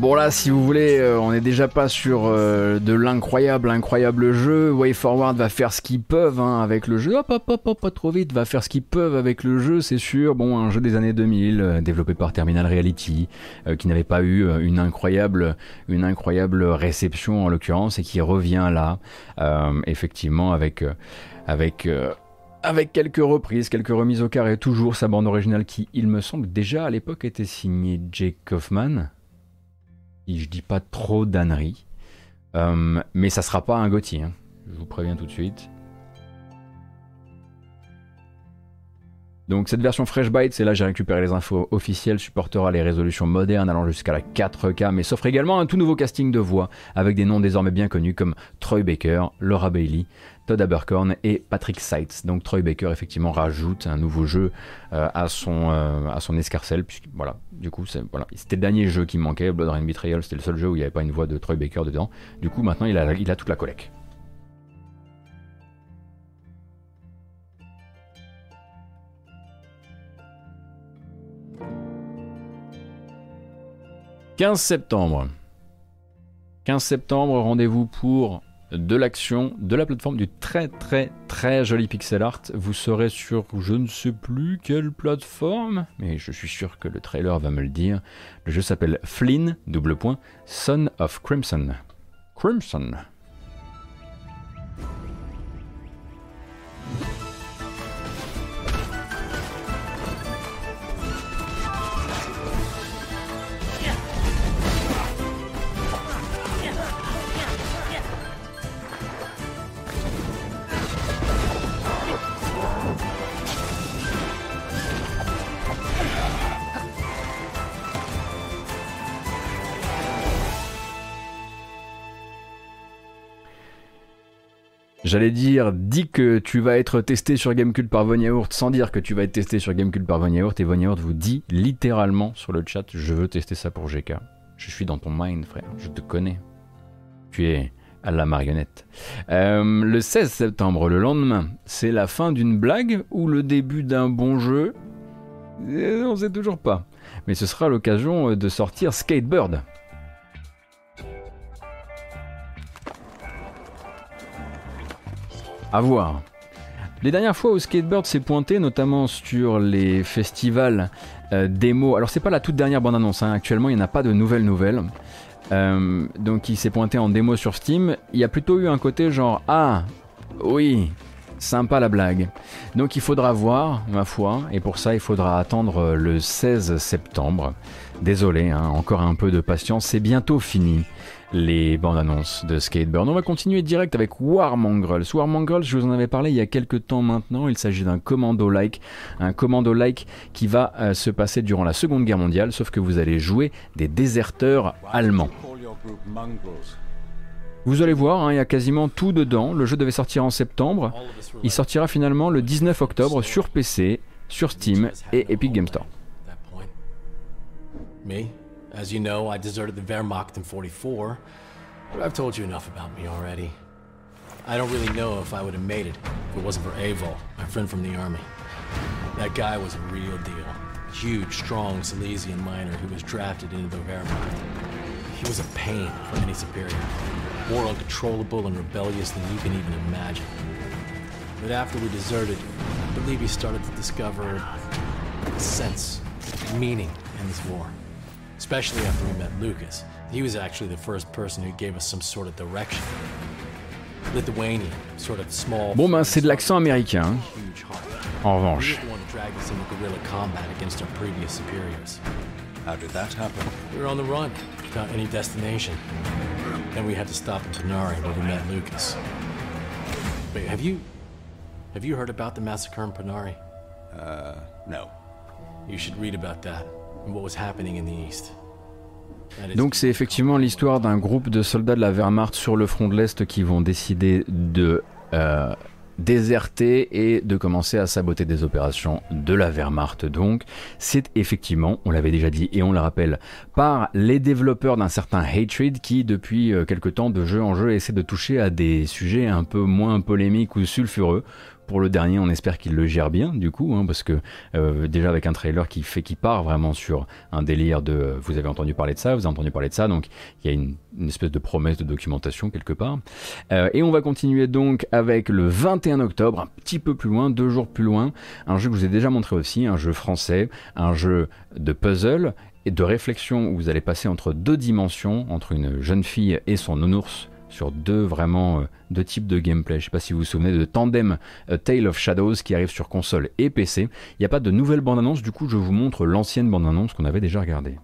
Bon là, si vous voulez, euh, on n'est déjà pas sur euh, de l'incroyable, incroyable jeu. WayForward va faire ce qu'ils peuvent hein, avec le jeu. Hop, hop, hop, hop, pas trop vite, va faire ce qu'ils peuvent avec le jeu, c'est sûr. Bon, un jeu des années 2000, euh, développé par Terminal Reality, qui n'avait pas eu une incroyable, une incroyable réception en l'occurrence, et qui revient là, effectivement, avec, avec avec quelques reprises, quelques remises au carré, toujours sa bande originale qui, il me semble, déjà à l'époque était signée Jake Kaufman je dis pas trop d'âneries. Euh, mais ça sera pas un Gauthier, hein. je vous préviens tout de suite. Donc cette version Fresh Byte, c'est là j'ai récupéré les infos officielles, supportera les résolutions modernes allant jusqu'à la 4K, mais s'offre également un tout nouveau casting de voix avec des noms désormais bien connus comme Troy Baker, Laura Bailey, Todd Abercorn et Patrick Seitz. Donc Troy Baker effectivement rajoute un nouveau jeu euh, à, son, euh, à son escarcelle, puisque voilà, du coup voilà, c'était le dernier jeu qui manquait, Blood Rain Betrayal, c'était le seul jeu où il n'y avait pas une voix de Troy Baker dedans. Du coup maintenant il a, il a toute la collecte. 15 septembre. 15 septembre, rendez-vous pour de l'action, de la plateforme, du très très très joli pixel art. Vous serez sur je ne sais plus quelle plateforme, mais je suis sûr que le trailer va me le dire. Le jeu s'appelle Flynn, double point, Son of Crimson. Crimson. J'allais dire, dis que tu vas être testé sur Gamecube par Von Yaourt sans dire que tu vas être testé sur Gamecube par Von Yaourt. Et Von Yaourt vous dit littéralement sur le chat Je veux tester ça pour GK. Je suis dans ton mind, frère. Je te connais. Tu es à la marionnette. Euh, le 16 septembre, le lendemain, c'est la fin d'une blague ou le début d'un bon jeu? Euh, On sait toujours pas. Mais ce sera l'occasion de sortir Skatebird. À voir. Les dernières fois où Skatebird s'est pointé, notamment sur les festivals euh, démo, alors c'est pas la toute dernière bande annonce, hein. actuellement il n'y en a pas de nouvelles nouvelles. Euh, donc il s'est pointé en démo sur Steam. Il y a plutôt eu un côté genre Ah, oui, sympa la blague. Donc il faudra voir, ma foi, et pour ça il faudra attendre le 16 septembre. Désolé, hein, encore un peu de patience, c'est bientôt fini les bandes annonces de Skateboard. On va continuer direct avec War Mongrels. War Mongrels, je vous en avais parlé il y a quelques temps maintenant. Il s'agit d'un commando-like, un commando-like qui va euh, se passer durant la Seconde Guerre mondiale, sauf que vous allez jouer des déserteurs allemands. Vous allez voir, hein, il y a quasiment tout dedans. Le jeu devait sortir en septembre. Il sortira finalement le 19 octobre sur PC, sur Steam et Epic Game Store. As you know, I deserted the Wehrmacht in 44, but I've told you enough about me already. I don't really know if I would have made it if it wasn't for Avol, my friend from the army. That guy was a real deal. Huge, strong Silesian miner who was drafted into the Wehrmacht. He was a pain for any superior. More uncontrollable and rebellious than you can even imagine. But after we deserted, I believe he started to discover sense, meaning in this war. Especially after we met Lucas. He was actually the first person who gave us some sort of direction. Lithuanian, sort of small. Bon ben c'est de l'accent américain. En revanche. How did that happen? We were on the run, without any destination. Then we had to stop in Panari where we met Lucas. Wait, have you have you heard about the massacre in Panari? Uh, no. You should read about that Donc c'est effectivement l'histoire d'un groupe de soldats de la Wehrmacht sur le front de l'Est qui vont décider de euh, déserter et de commencer à saboter des opérations de la Wehrmacht. Donc, c'est effectivement, on l'avait déjà dit et on le rappelle, par les développeurs d'un certain Hatred qui, depuis euh, quelque temps, de jeu en jeu, essaie de toucher à des sujets un peu moins polémiques ou sulfureux pour le dernier, on espère qu'il le gère bien, du coup, hein, parce que euh, déjà avec un trailer qui fait qui part vraiment sur un délire de euh, vous avez entendu parler de ça, vous avez entendu parler de ça, donc il y a une, espèce de promesse de documentation quelque part. Euh, et on va continuer donc avec le 21 octobre, un petit peu plus loin, deux jours plus loin, un jeu que je vous ai déjà montré aussi, un jeu français, un jeu de puzzle et de réflexion où vous allez passer entre deux dimensions, entre une jeune fille et son nounours sur deux vraiment euh, deux types de gameplay. Je sais pas si vous vous souvenez de Tandem A Tale of Shadows qui arrive sur console et PC. Il n'y a pas de nouvelle bande-annonce, du coup je vous montre l'ancienne bande-annonce qu'on avait déjà regardée.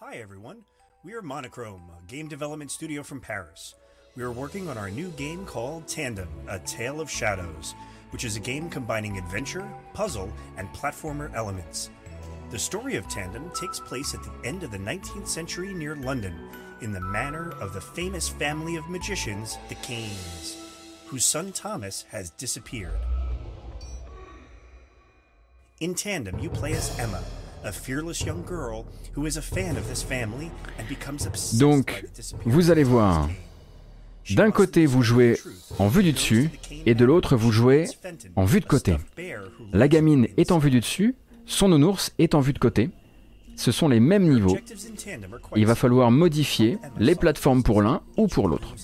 Hi everyone, we are Monochrome, a game development studio from Paris. We are working on our new game called Tandem, A Tale of Shadows, which is a game combining adventure, puzzle, and platformer elements. The story of Tandem takes place at the end of the 19th century near London, in the manor of the famous family of magicians, the Canes, whose son Thomas has disappeared. In Tandem, you play as Emma, a fearless young girl who is a fan of this family and becomes obsessed Donc, vous allez voir. D'un côté, vous jouez en vue du dessus, et de l'autre, vous jouez en vue de côté. La gamine est en vue du dessus, son nounours est en vue de côté. Ce sont les mêmes niveaux. Il va falloir modifier les plateformes pour l'un ou pour l'autre.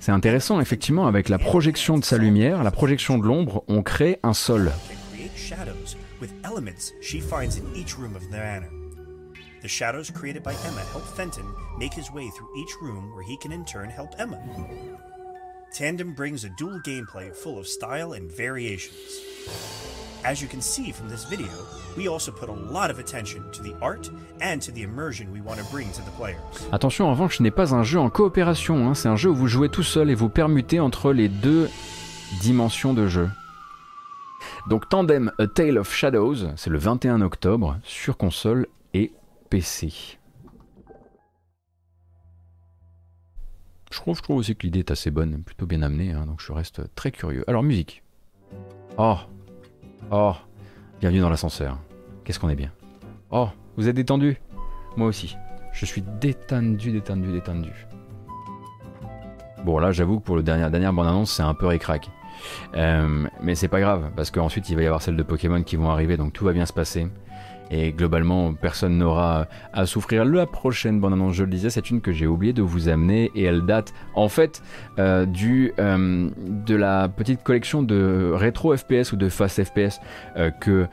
C'est intéressant, effectivement, avec la projection de sa lumière, la projection de l'ombre, on crée un sol. The shadows created by Emma help Fenton make his way through each room where he can in turn help Emma. Tandem brings a dual gameplay full of style and variations. As you can see from this video, we also put a lot of attention to the art and to the immersion we want to bring to the players. Attention, en revanche, ce n'est pas un jeu en coopération, hein. c'est un jeu où vous jouez tout seul et vous permutez entre les deux dimensions de jeu. Donc Tandem A Tale of Shadows, c'est le 21 octobre sur console Je trouve, aussi que l'idée est assez bonne, plutôt bien amenée, hein, donc je reste très curieux. Alors, musique. Oh Oh Bienvenue dans l'ascenseur. Qu'est-ce qu'on est bien. Oh Vous êtes détendu Moi aussi. Je suis détendu, détendu, détendu. Bon, là, j'avoue que pour le dernier, dernière bande-annonce, c'est un peu récrac. Euh, mais c'est pas grave, parce qu'ensuite, il va y avoir celles de Pokémon qui vont arriver, donc tout va bien se passer. Et globalement, personne n'aura à souffrir. La prochaine bande-annonce, je le disais, c'est une que j'ai oublié de vous amener et elle date en fait euh, du, euh, de la petite collection de rétro FPS ou de fast FPS euh, que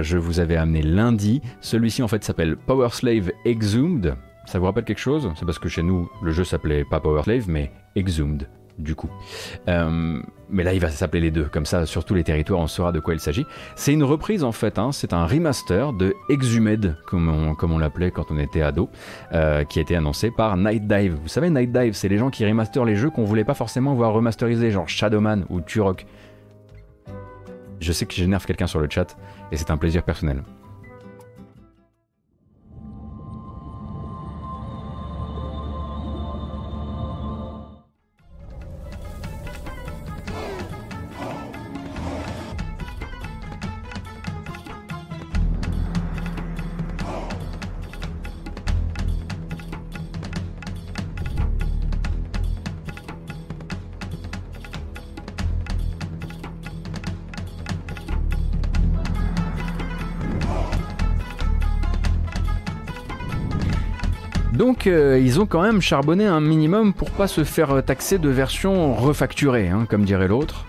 je vous avais amené lundi. Celui-ci en fait s'appelle Power Slave Exhumed. Ça vous rappelle quelque chose? C'est parce que chez nous, le jeu s'appelait pas Power Slave, mais Exhumed du coup. Euh, mais là, il va s'appeler les deux, comme ça, sur tous les territoires, on saura de quoi il s'agit. C'est une reprise en fait, hein. c'est un remaster de Exhumed, comme on, l'appelait quand on était ado, euh, qui a été annoncé par Night Dive. Vous savez, Night Dive, c'est les gens qui remasterent les jeux qu'on voulait pas forcément voir remasterisés, genre Shadowman ou Turok. Je sais que j'énerve quelqu'un sur le chat, et c'est un plaisir personnel. Ils ont quand même charbonné un minimum pour pas se faire taxer de version refacturée, hein, comme dirait l'autre.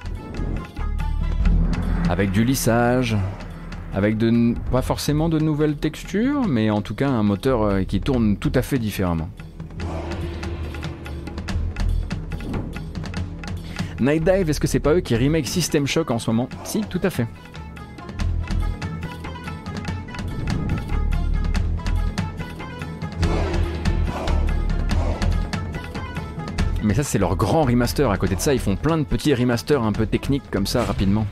Avec du lissage, avec de, pas forcément de nouvelles textures, mais en tout cas un moteur euh, qui tourne tout à fait différemment. Night Dive, est-ce que c'est pas eux qui remake System Shock en ce moment? Si, tout à fait. Ça, c'est leur grand remaster. À côté de ça, ils font plein de petits remasters un peu techniques comme ça rapidement.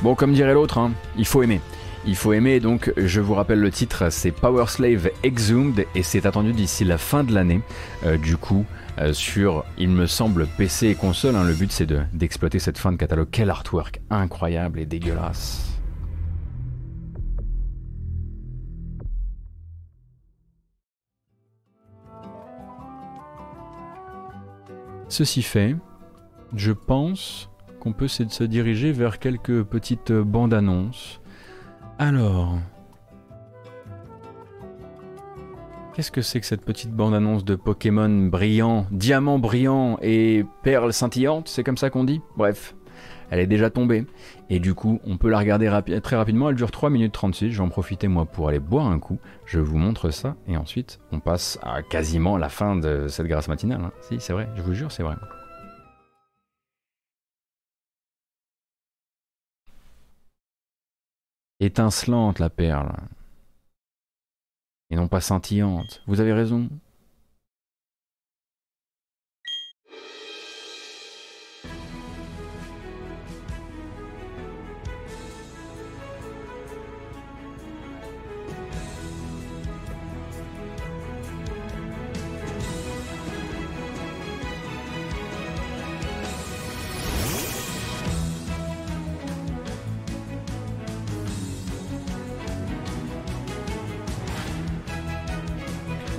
Bon, comme dirait l'autre, hein, il faut aimer. Il faut aimer, donc je vous rappelle le titre, c'est Power Slave Exhumed et c'est attendu d'ici la fin de l'année. Euh, du coup, euh, sur, il me semble, PC et console, hein, le but c'est d'exploiter cette fin de catalogue. Quel artwork incroyable et dégueulasse. Ceci fait, je pense qu'on peut se diriger vers quelques petites bandes annonces. Alors, Qu'est-ce que c'est que cette petite bande-annonce de Pokémon brillant, diamant brillant et perle scintillante C'est comme ça qu'on dit? Bref, elle est déjà tombée. Et du coup, on peut la regarder très rapidement. Elle dure 3 minutes 36. J'en profiter moi pour aller boire un coup. Je vous montre ça. Et ensuite, on passe à quasiment la fin de cette grâce matinale. Hein. Si, c'est vrai, je vous jure, c'est vrai. Étincelante la perle. Et non pas scintillante. Vous avez raison.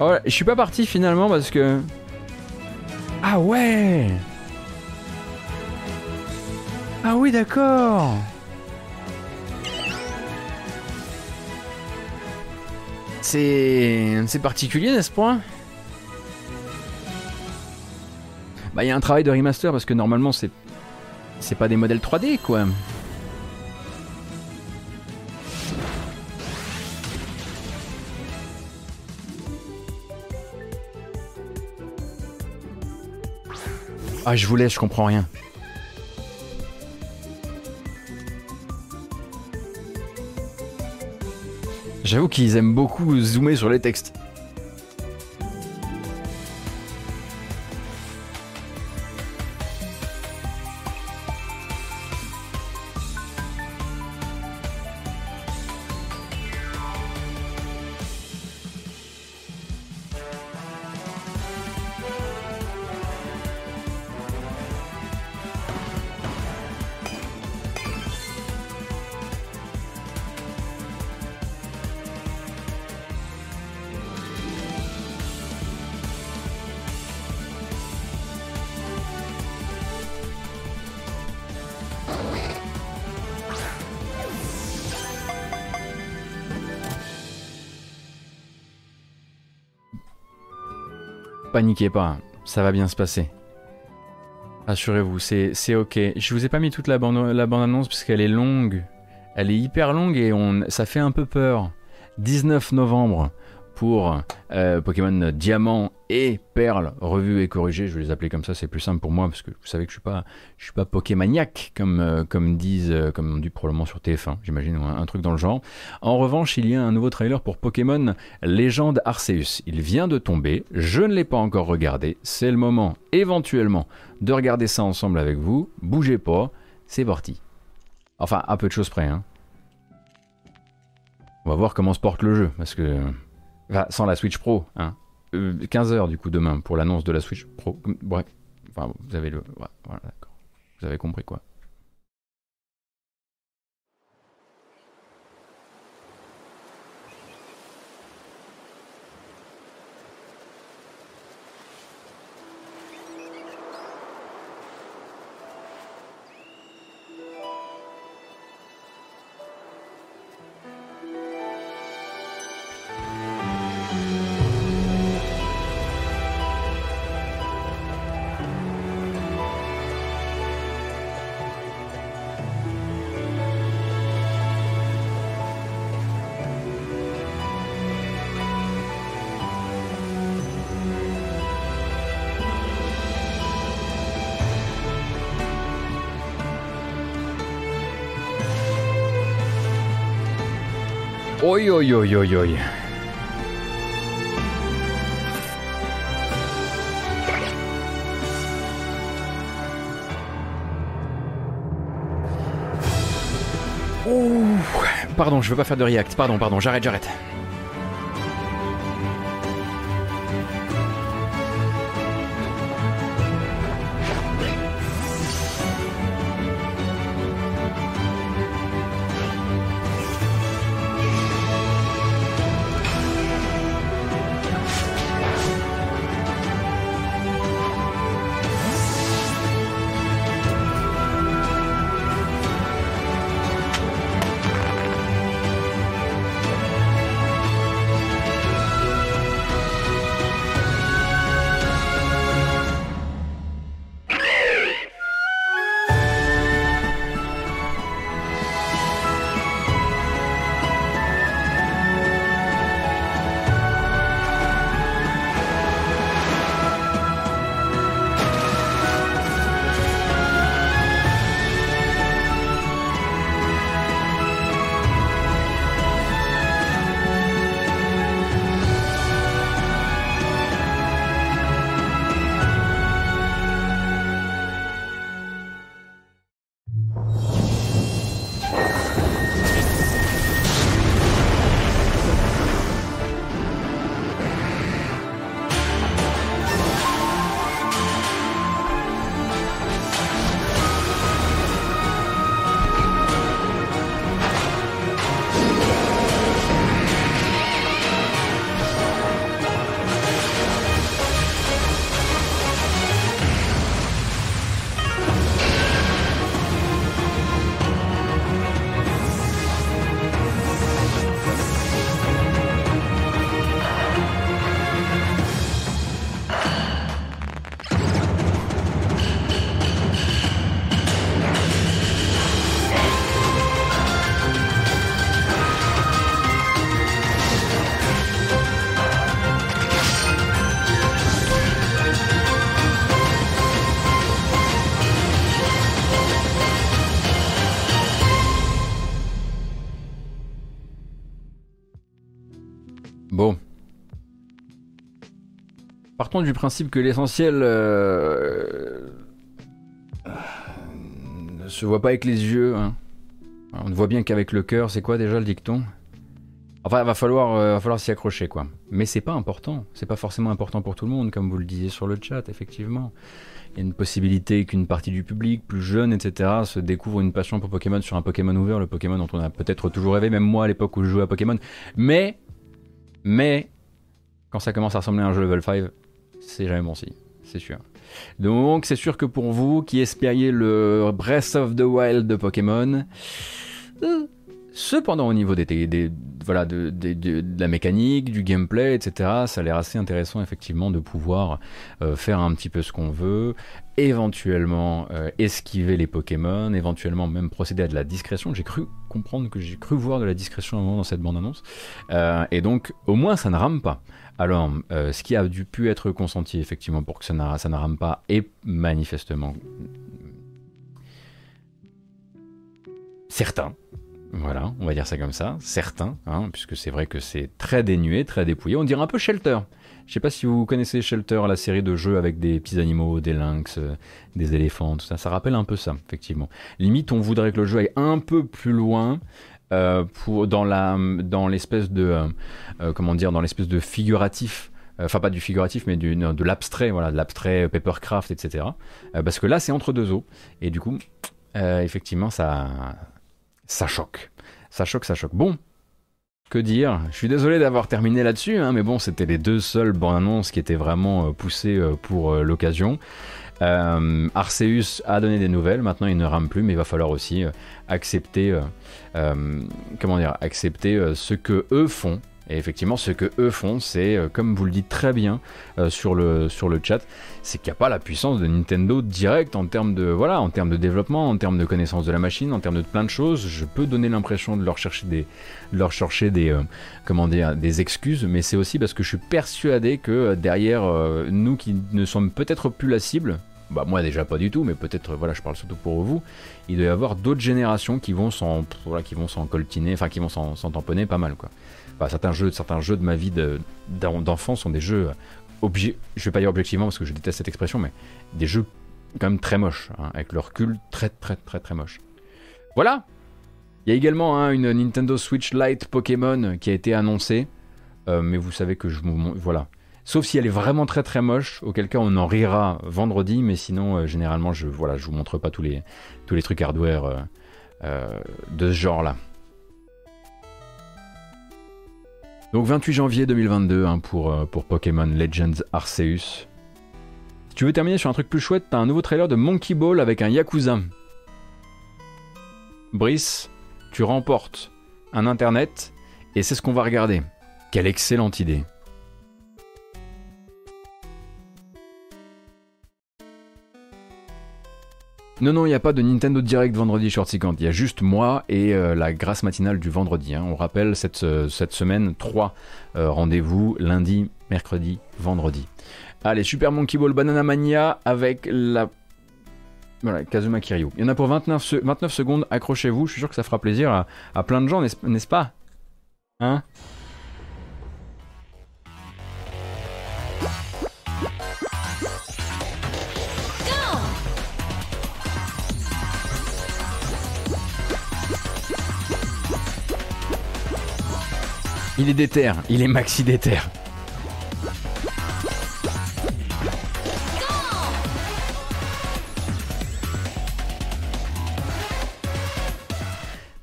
Oh, je suis pas parti finalement parce que. Ah ouais Ah oui, d'accord C'est. C'est particulier, n'est-ce pas? Bah, il y a un travail de remaster parce que normalement, c'est. C'est pas des modèles 3D, quoi. Ah, je vous laisse, je comprends rien. J'avoue qu'ils aiment beaucoup zoomer sur les textes. Paniquez pas, ça va bien se passer. Assurez-vous, c'est ok. Je vous ai pas mis toute la bande, la bande annonce parce qu'elle est longue. Elle est hyper longue et ça fait un peu peur. 19 novembre, pour euh, Pokémon Diamant et Perle, revue et corrigée. Je vais les appeler comme ça, c'est plus simple pour moi parce que vous savez que je suis pas, je suis pas Pokémaniac comme euh, comme disent, euh, comme on dit probablement sur TF1, j'imagine un, truc dans le genre. En revanche, il y a un nouveau trailer pour Pokémon Légende Arceus. Il vient de tomber, je ne l'ai pas encore regardé. C'est le moment, éventuellement, de regarder ça ensemble avec vous. Bougez pas, c'est parti. Enfin, à peu de choses près. Hein. On va voir comment se porte le jeu parce que sans la Switch Pro, hein. 15h euh, du coup demain pour l'annonce de la Switch Pro. Bref. Vous avez compris quoi. Pardon, je veux pas faire de react. Pardon, pardon, j'arrête, j'arrête. Du principe que l'essentiel euh, ne se voit pas avec les yeux. Hein. On ne voit bien qu'avec le cœur. C'est quoi déjà le dicton? Enfin, va falloir, euh, falloir s'y accrocher, quoi. Mais c'est pas important. C'est pas forcément important pour tout le monde, comme vous le disiez sur le chat, effectivement. Il y a une possibilité qu'une partie du public, plus jeune, etc., se découvre une passion pour Pokémon sur un Pokémon ouvert, le Pokémon dont on a peut-être toujours rêvé, même moi à l'époque où je jouais à Pokémon. Mais, mais, quand ça commence à ressembler à un jeu level 5, c'est jamais bon signe, c'est sûr. Donc c'est sûr que pour vous qui espériez le Breath of the Wild de Pokémon, euh, cependant au niveau des, voilà, de, la mécanique, du gameplay, etc., ça a l'air assez intéressant effectivement de pouvoir euh, faire un petit peu ce qu'on veut, éventuellement euh, esquiver les Pokémon, éventuellement même procéder à de la discrétion. J'ai cru comprendre que j'ai cru voir de la discrétion dans cette bande-annonce. et donc au moins ça ne rame pas. Alors, euh, ce qui a dû pu être consenti effectivement pour que ça, ne pas est manifestement certain. Voilà, on va dire ça comme ça, certain, hein, puisque c'est vrai que c'est très dénué, très dépouillé. On dirait un peu Shelter. Je sais pas si vous connaissez Shelter, la série de jeux avec des petits animaux, des lynx, euh, des éléphants, tout ça. Ça rappelle un peu ça, effectivement. Limite, on voudrait que le jeu aille un peu plus loin, pour, dans, l'espèce de, euh, euh, comment dire, dans l'espèce de figuratif enfin pas du figuratif mais de l'abstrait voilà de l'abstrait papercraft etc parce que là c'est entre deux eaux. Et du coup effectivement ça ça choque. Ça choque ça choque. Bon que dire? Je suis désolé d'avoir terminé là-dessus, hein, mais bon, c'était les deux seules bandes annonces qui étaient vraiment poussées pour l'occasion. Arceus a donné des nouvelles, maintenant il ne rame plus, mais il va falloir aussi accepter euh, comment dire, accepter euh, ce que eux font. Et effectivement, ce que eux font, c'est, euh, comme vous le dites très bien sur, le, chat, c'est qu'il n'y a pas la puissance de Nintendo direct en termes de, voilà, en termes de développement, en termes de connaissance de la machine, en termes de plein de choses. Je peux donner l'impression de leur chercher des, leur chercher des, comment dire, des excuses, mais c'est aussi parce que je suis persuadé que derrière nous qui ne sommes peut-être plus la cible, bah moi déjà pas du tout, mais peut-être, voilà, je parle surtout pour vous, il doit y avoir d'autres générations qui vont s'en voilà, qui vont s'en coltiner, enfin qui vont s'en tamponner pas mal quoi. Certains jeux, certains jeux de ma vie d'enfant sont des jeux obje je vais pas dire objectivement parce que je déteste cette expression, mais des jeux quand même très moches, hein, avec leur recul très très très très moche. Voilà. Il y a également hein, une Nintendo Switch Lite Pokémon qui a été annoncée, euh, mais vous savez que je voilà. Sauf si elle est vraiment très très moche, auquel cas on en rira vendredi, mais sinon euh, généralement je voilà je vous montre pas tous les tous les trucs hardware euh, de ce genre là. Donc 28 janvier 2022 hein, pour, euh, pour Pokémon Legends Arceus. Si tu veux terminer sur un truc plus chouette, t'as un nouveau trailer de Monkey Ball avec un Yakuza. Brice, tu remportes un internet et c'est ce qu'on va regarder. Quelle excellente idée. Non, non, il n'y a pas de Nintendo Direct vendredi Short Il y a juste moi et euh, la grâce matinale du vendredi. Hein. On rappelle cette, euh, cette semaine, trois euh, rendez-vous lundi, mercredi, vendredi. Allez, Super Monkey Ball Banana Mania avec la. Voilà, Kazuma Kiryu. Il y en a pour 29, 29 secondes, accrochez-vous, je suis sûr que ça fera plaisir à, à plein de gens, n'est-ce pas? Hein? Il est déter, il est maxi déter.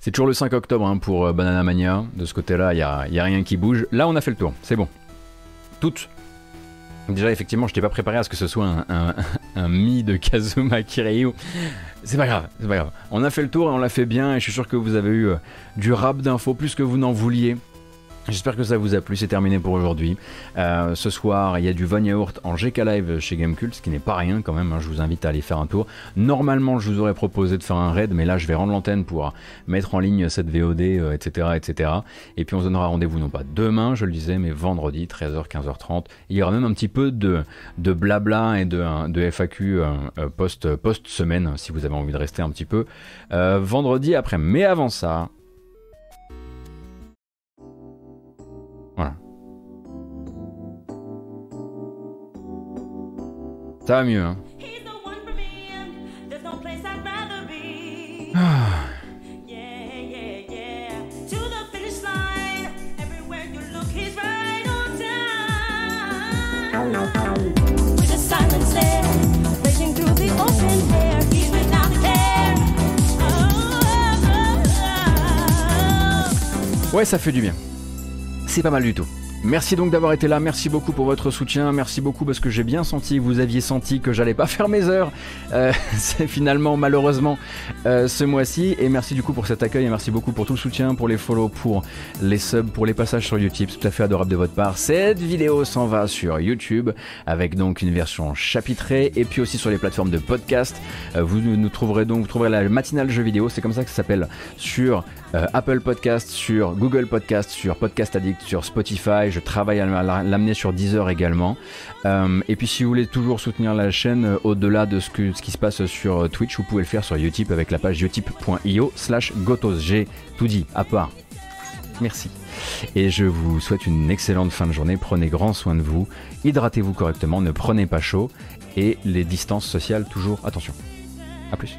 C'est toujours le 5 octobre hein, pour euh, Banana Mania. De ce côté-là, il n'y a, a, rien qui bouge. Là, on a fait le tour. C'est bon. Toutes. Déjà, effectivement, je t'ai pas préparé à ce que ce soit un, un, mi de Kazuma Kiryu. C'est pas grave, c'est pas grave. On a fait le tour et on l'a fait bien. Et je suis sûr que vous avez eu euh, du rap d'infos plus que vous n'en vouliez. J'espère que ça vous a plu, c'est terminé pour aujourd'hui. Euh, ce soir, il y a du Von Yaourt en GK Live chez Gamecult, ce qui n'est pas rien quand même, hein, je vous invite à aller faire un tour. Normalement, je vous aurais proposé de faire un raid, mais là, je vais rendre l'antenne pour mettre en ligne cette VOD, etc., etc. Et puis, on se donnera rendez-vous non pas demain, je le disais, mais vendredi, 13h, 15h30. Il y aura même un petit peu de, blabla et de, de FAQ euh, euh, post, post-semaine, si vous avez envie de rester un petit peu. vendredi après. Mais avant ça, Ça va mieux, hein. Ah. Ouais, ça fait du bien. C'est pas mal du tout. Merci donc d'avoir été là, merci beaucoup pour votre soutien, merci beaucoup parce que j'ai bien senti, vous aviez senti que j'allais pas faire mes heures, euh, c'est finalement malheureusement euh, ce mois-ci, et merci du coup pour cet accueil, et merci beaucoup pour tout le soutien, pour les follow, pour les subs, pour les passages sur YouTube, c'est tout à fait adorable de votre part. Cette vidéo s'en va sur YouTube, avec donc une version chapitrée, et puis aussi sur les plateformes de podcast, euh, vous nous trouverez donc, vous trouverez la matinale jeu vidéo, c'est comme ça que ça s'appelle, sur Apple Podcast, sur Google Podcast, sur Podcast Addict, sur Spotify, je travaille à l'amener sur Deezer également. Euh, et puis si vous voulez toujours soutenir la chaîne euh, au-delà de ce, qui se passe sur euh, Twitch, vous pouvez le faire sur Utip avec la page utip.io slash gotos. J'ai tout dit, à part. Merci. Et je vous souhaite une excellente fin de journée. Prenez grand soin de vous. Hydratez-vous correctement. Ne prenez pas chaud. Et les distances sociales, toujours attention. A plus.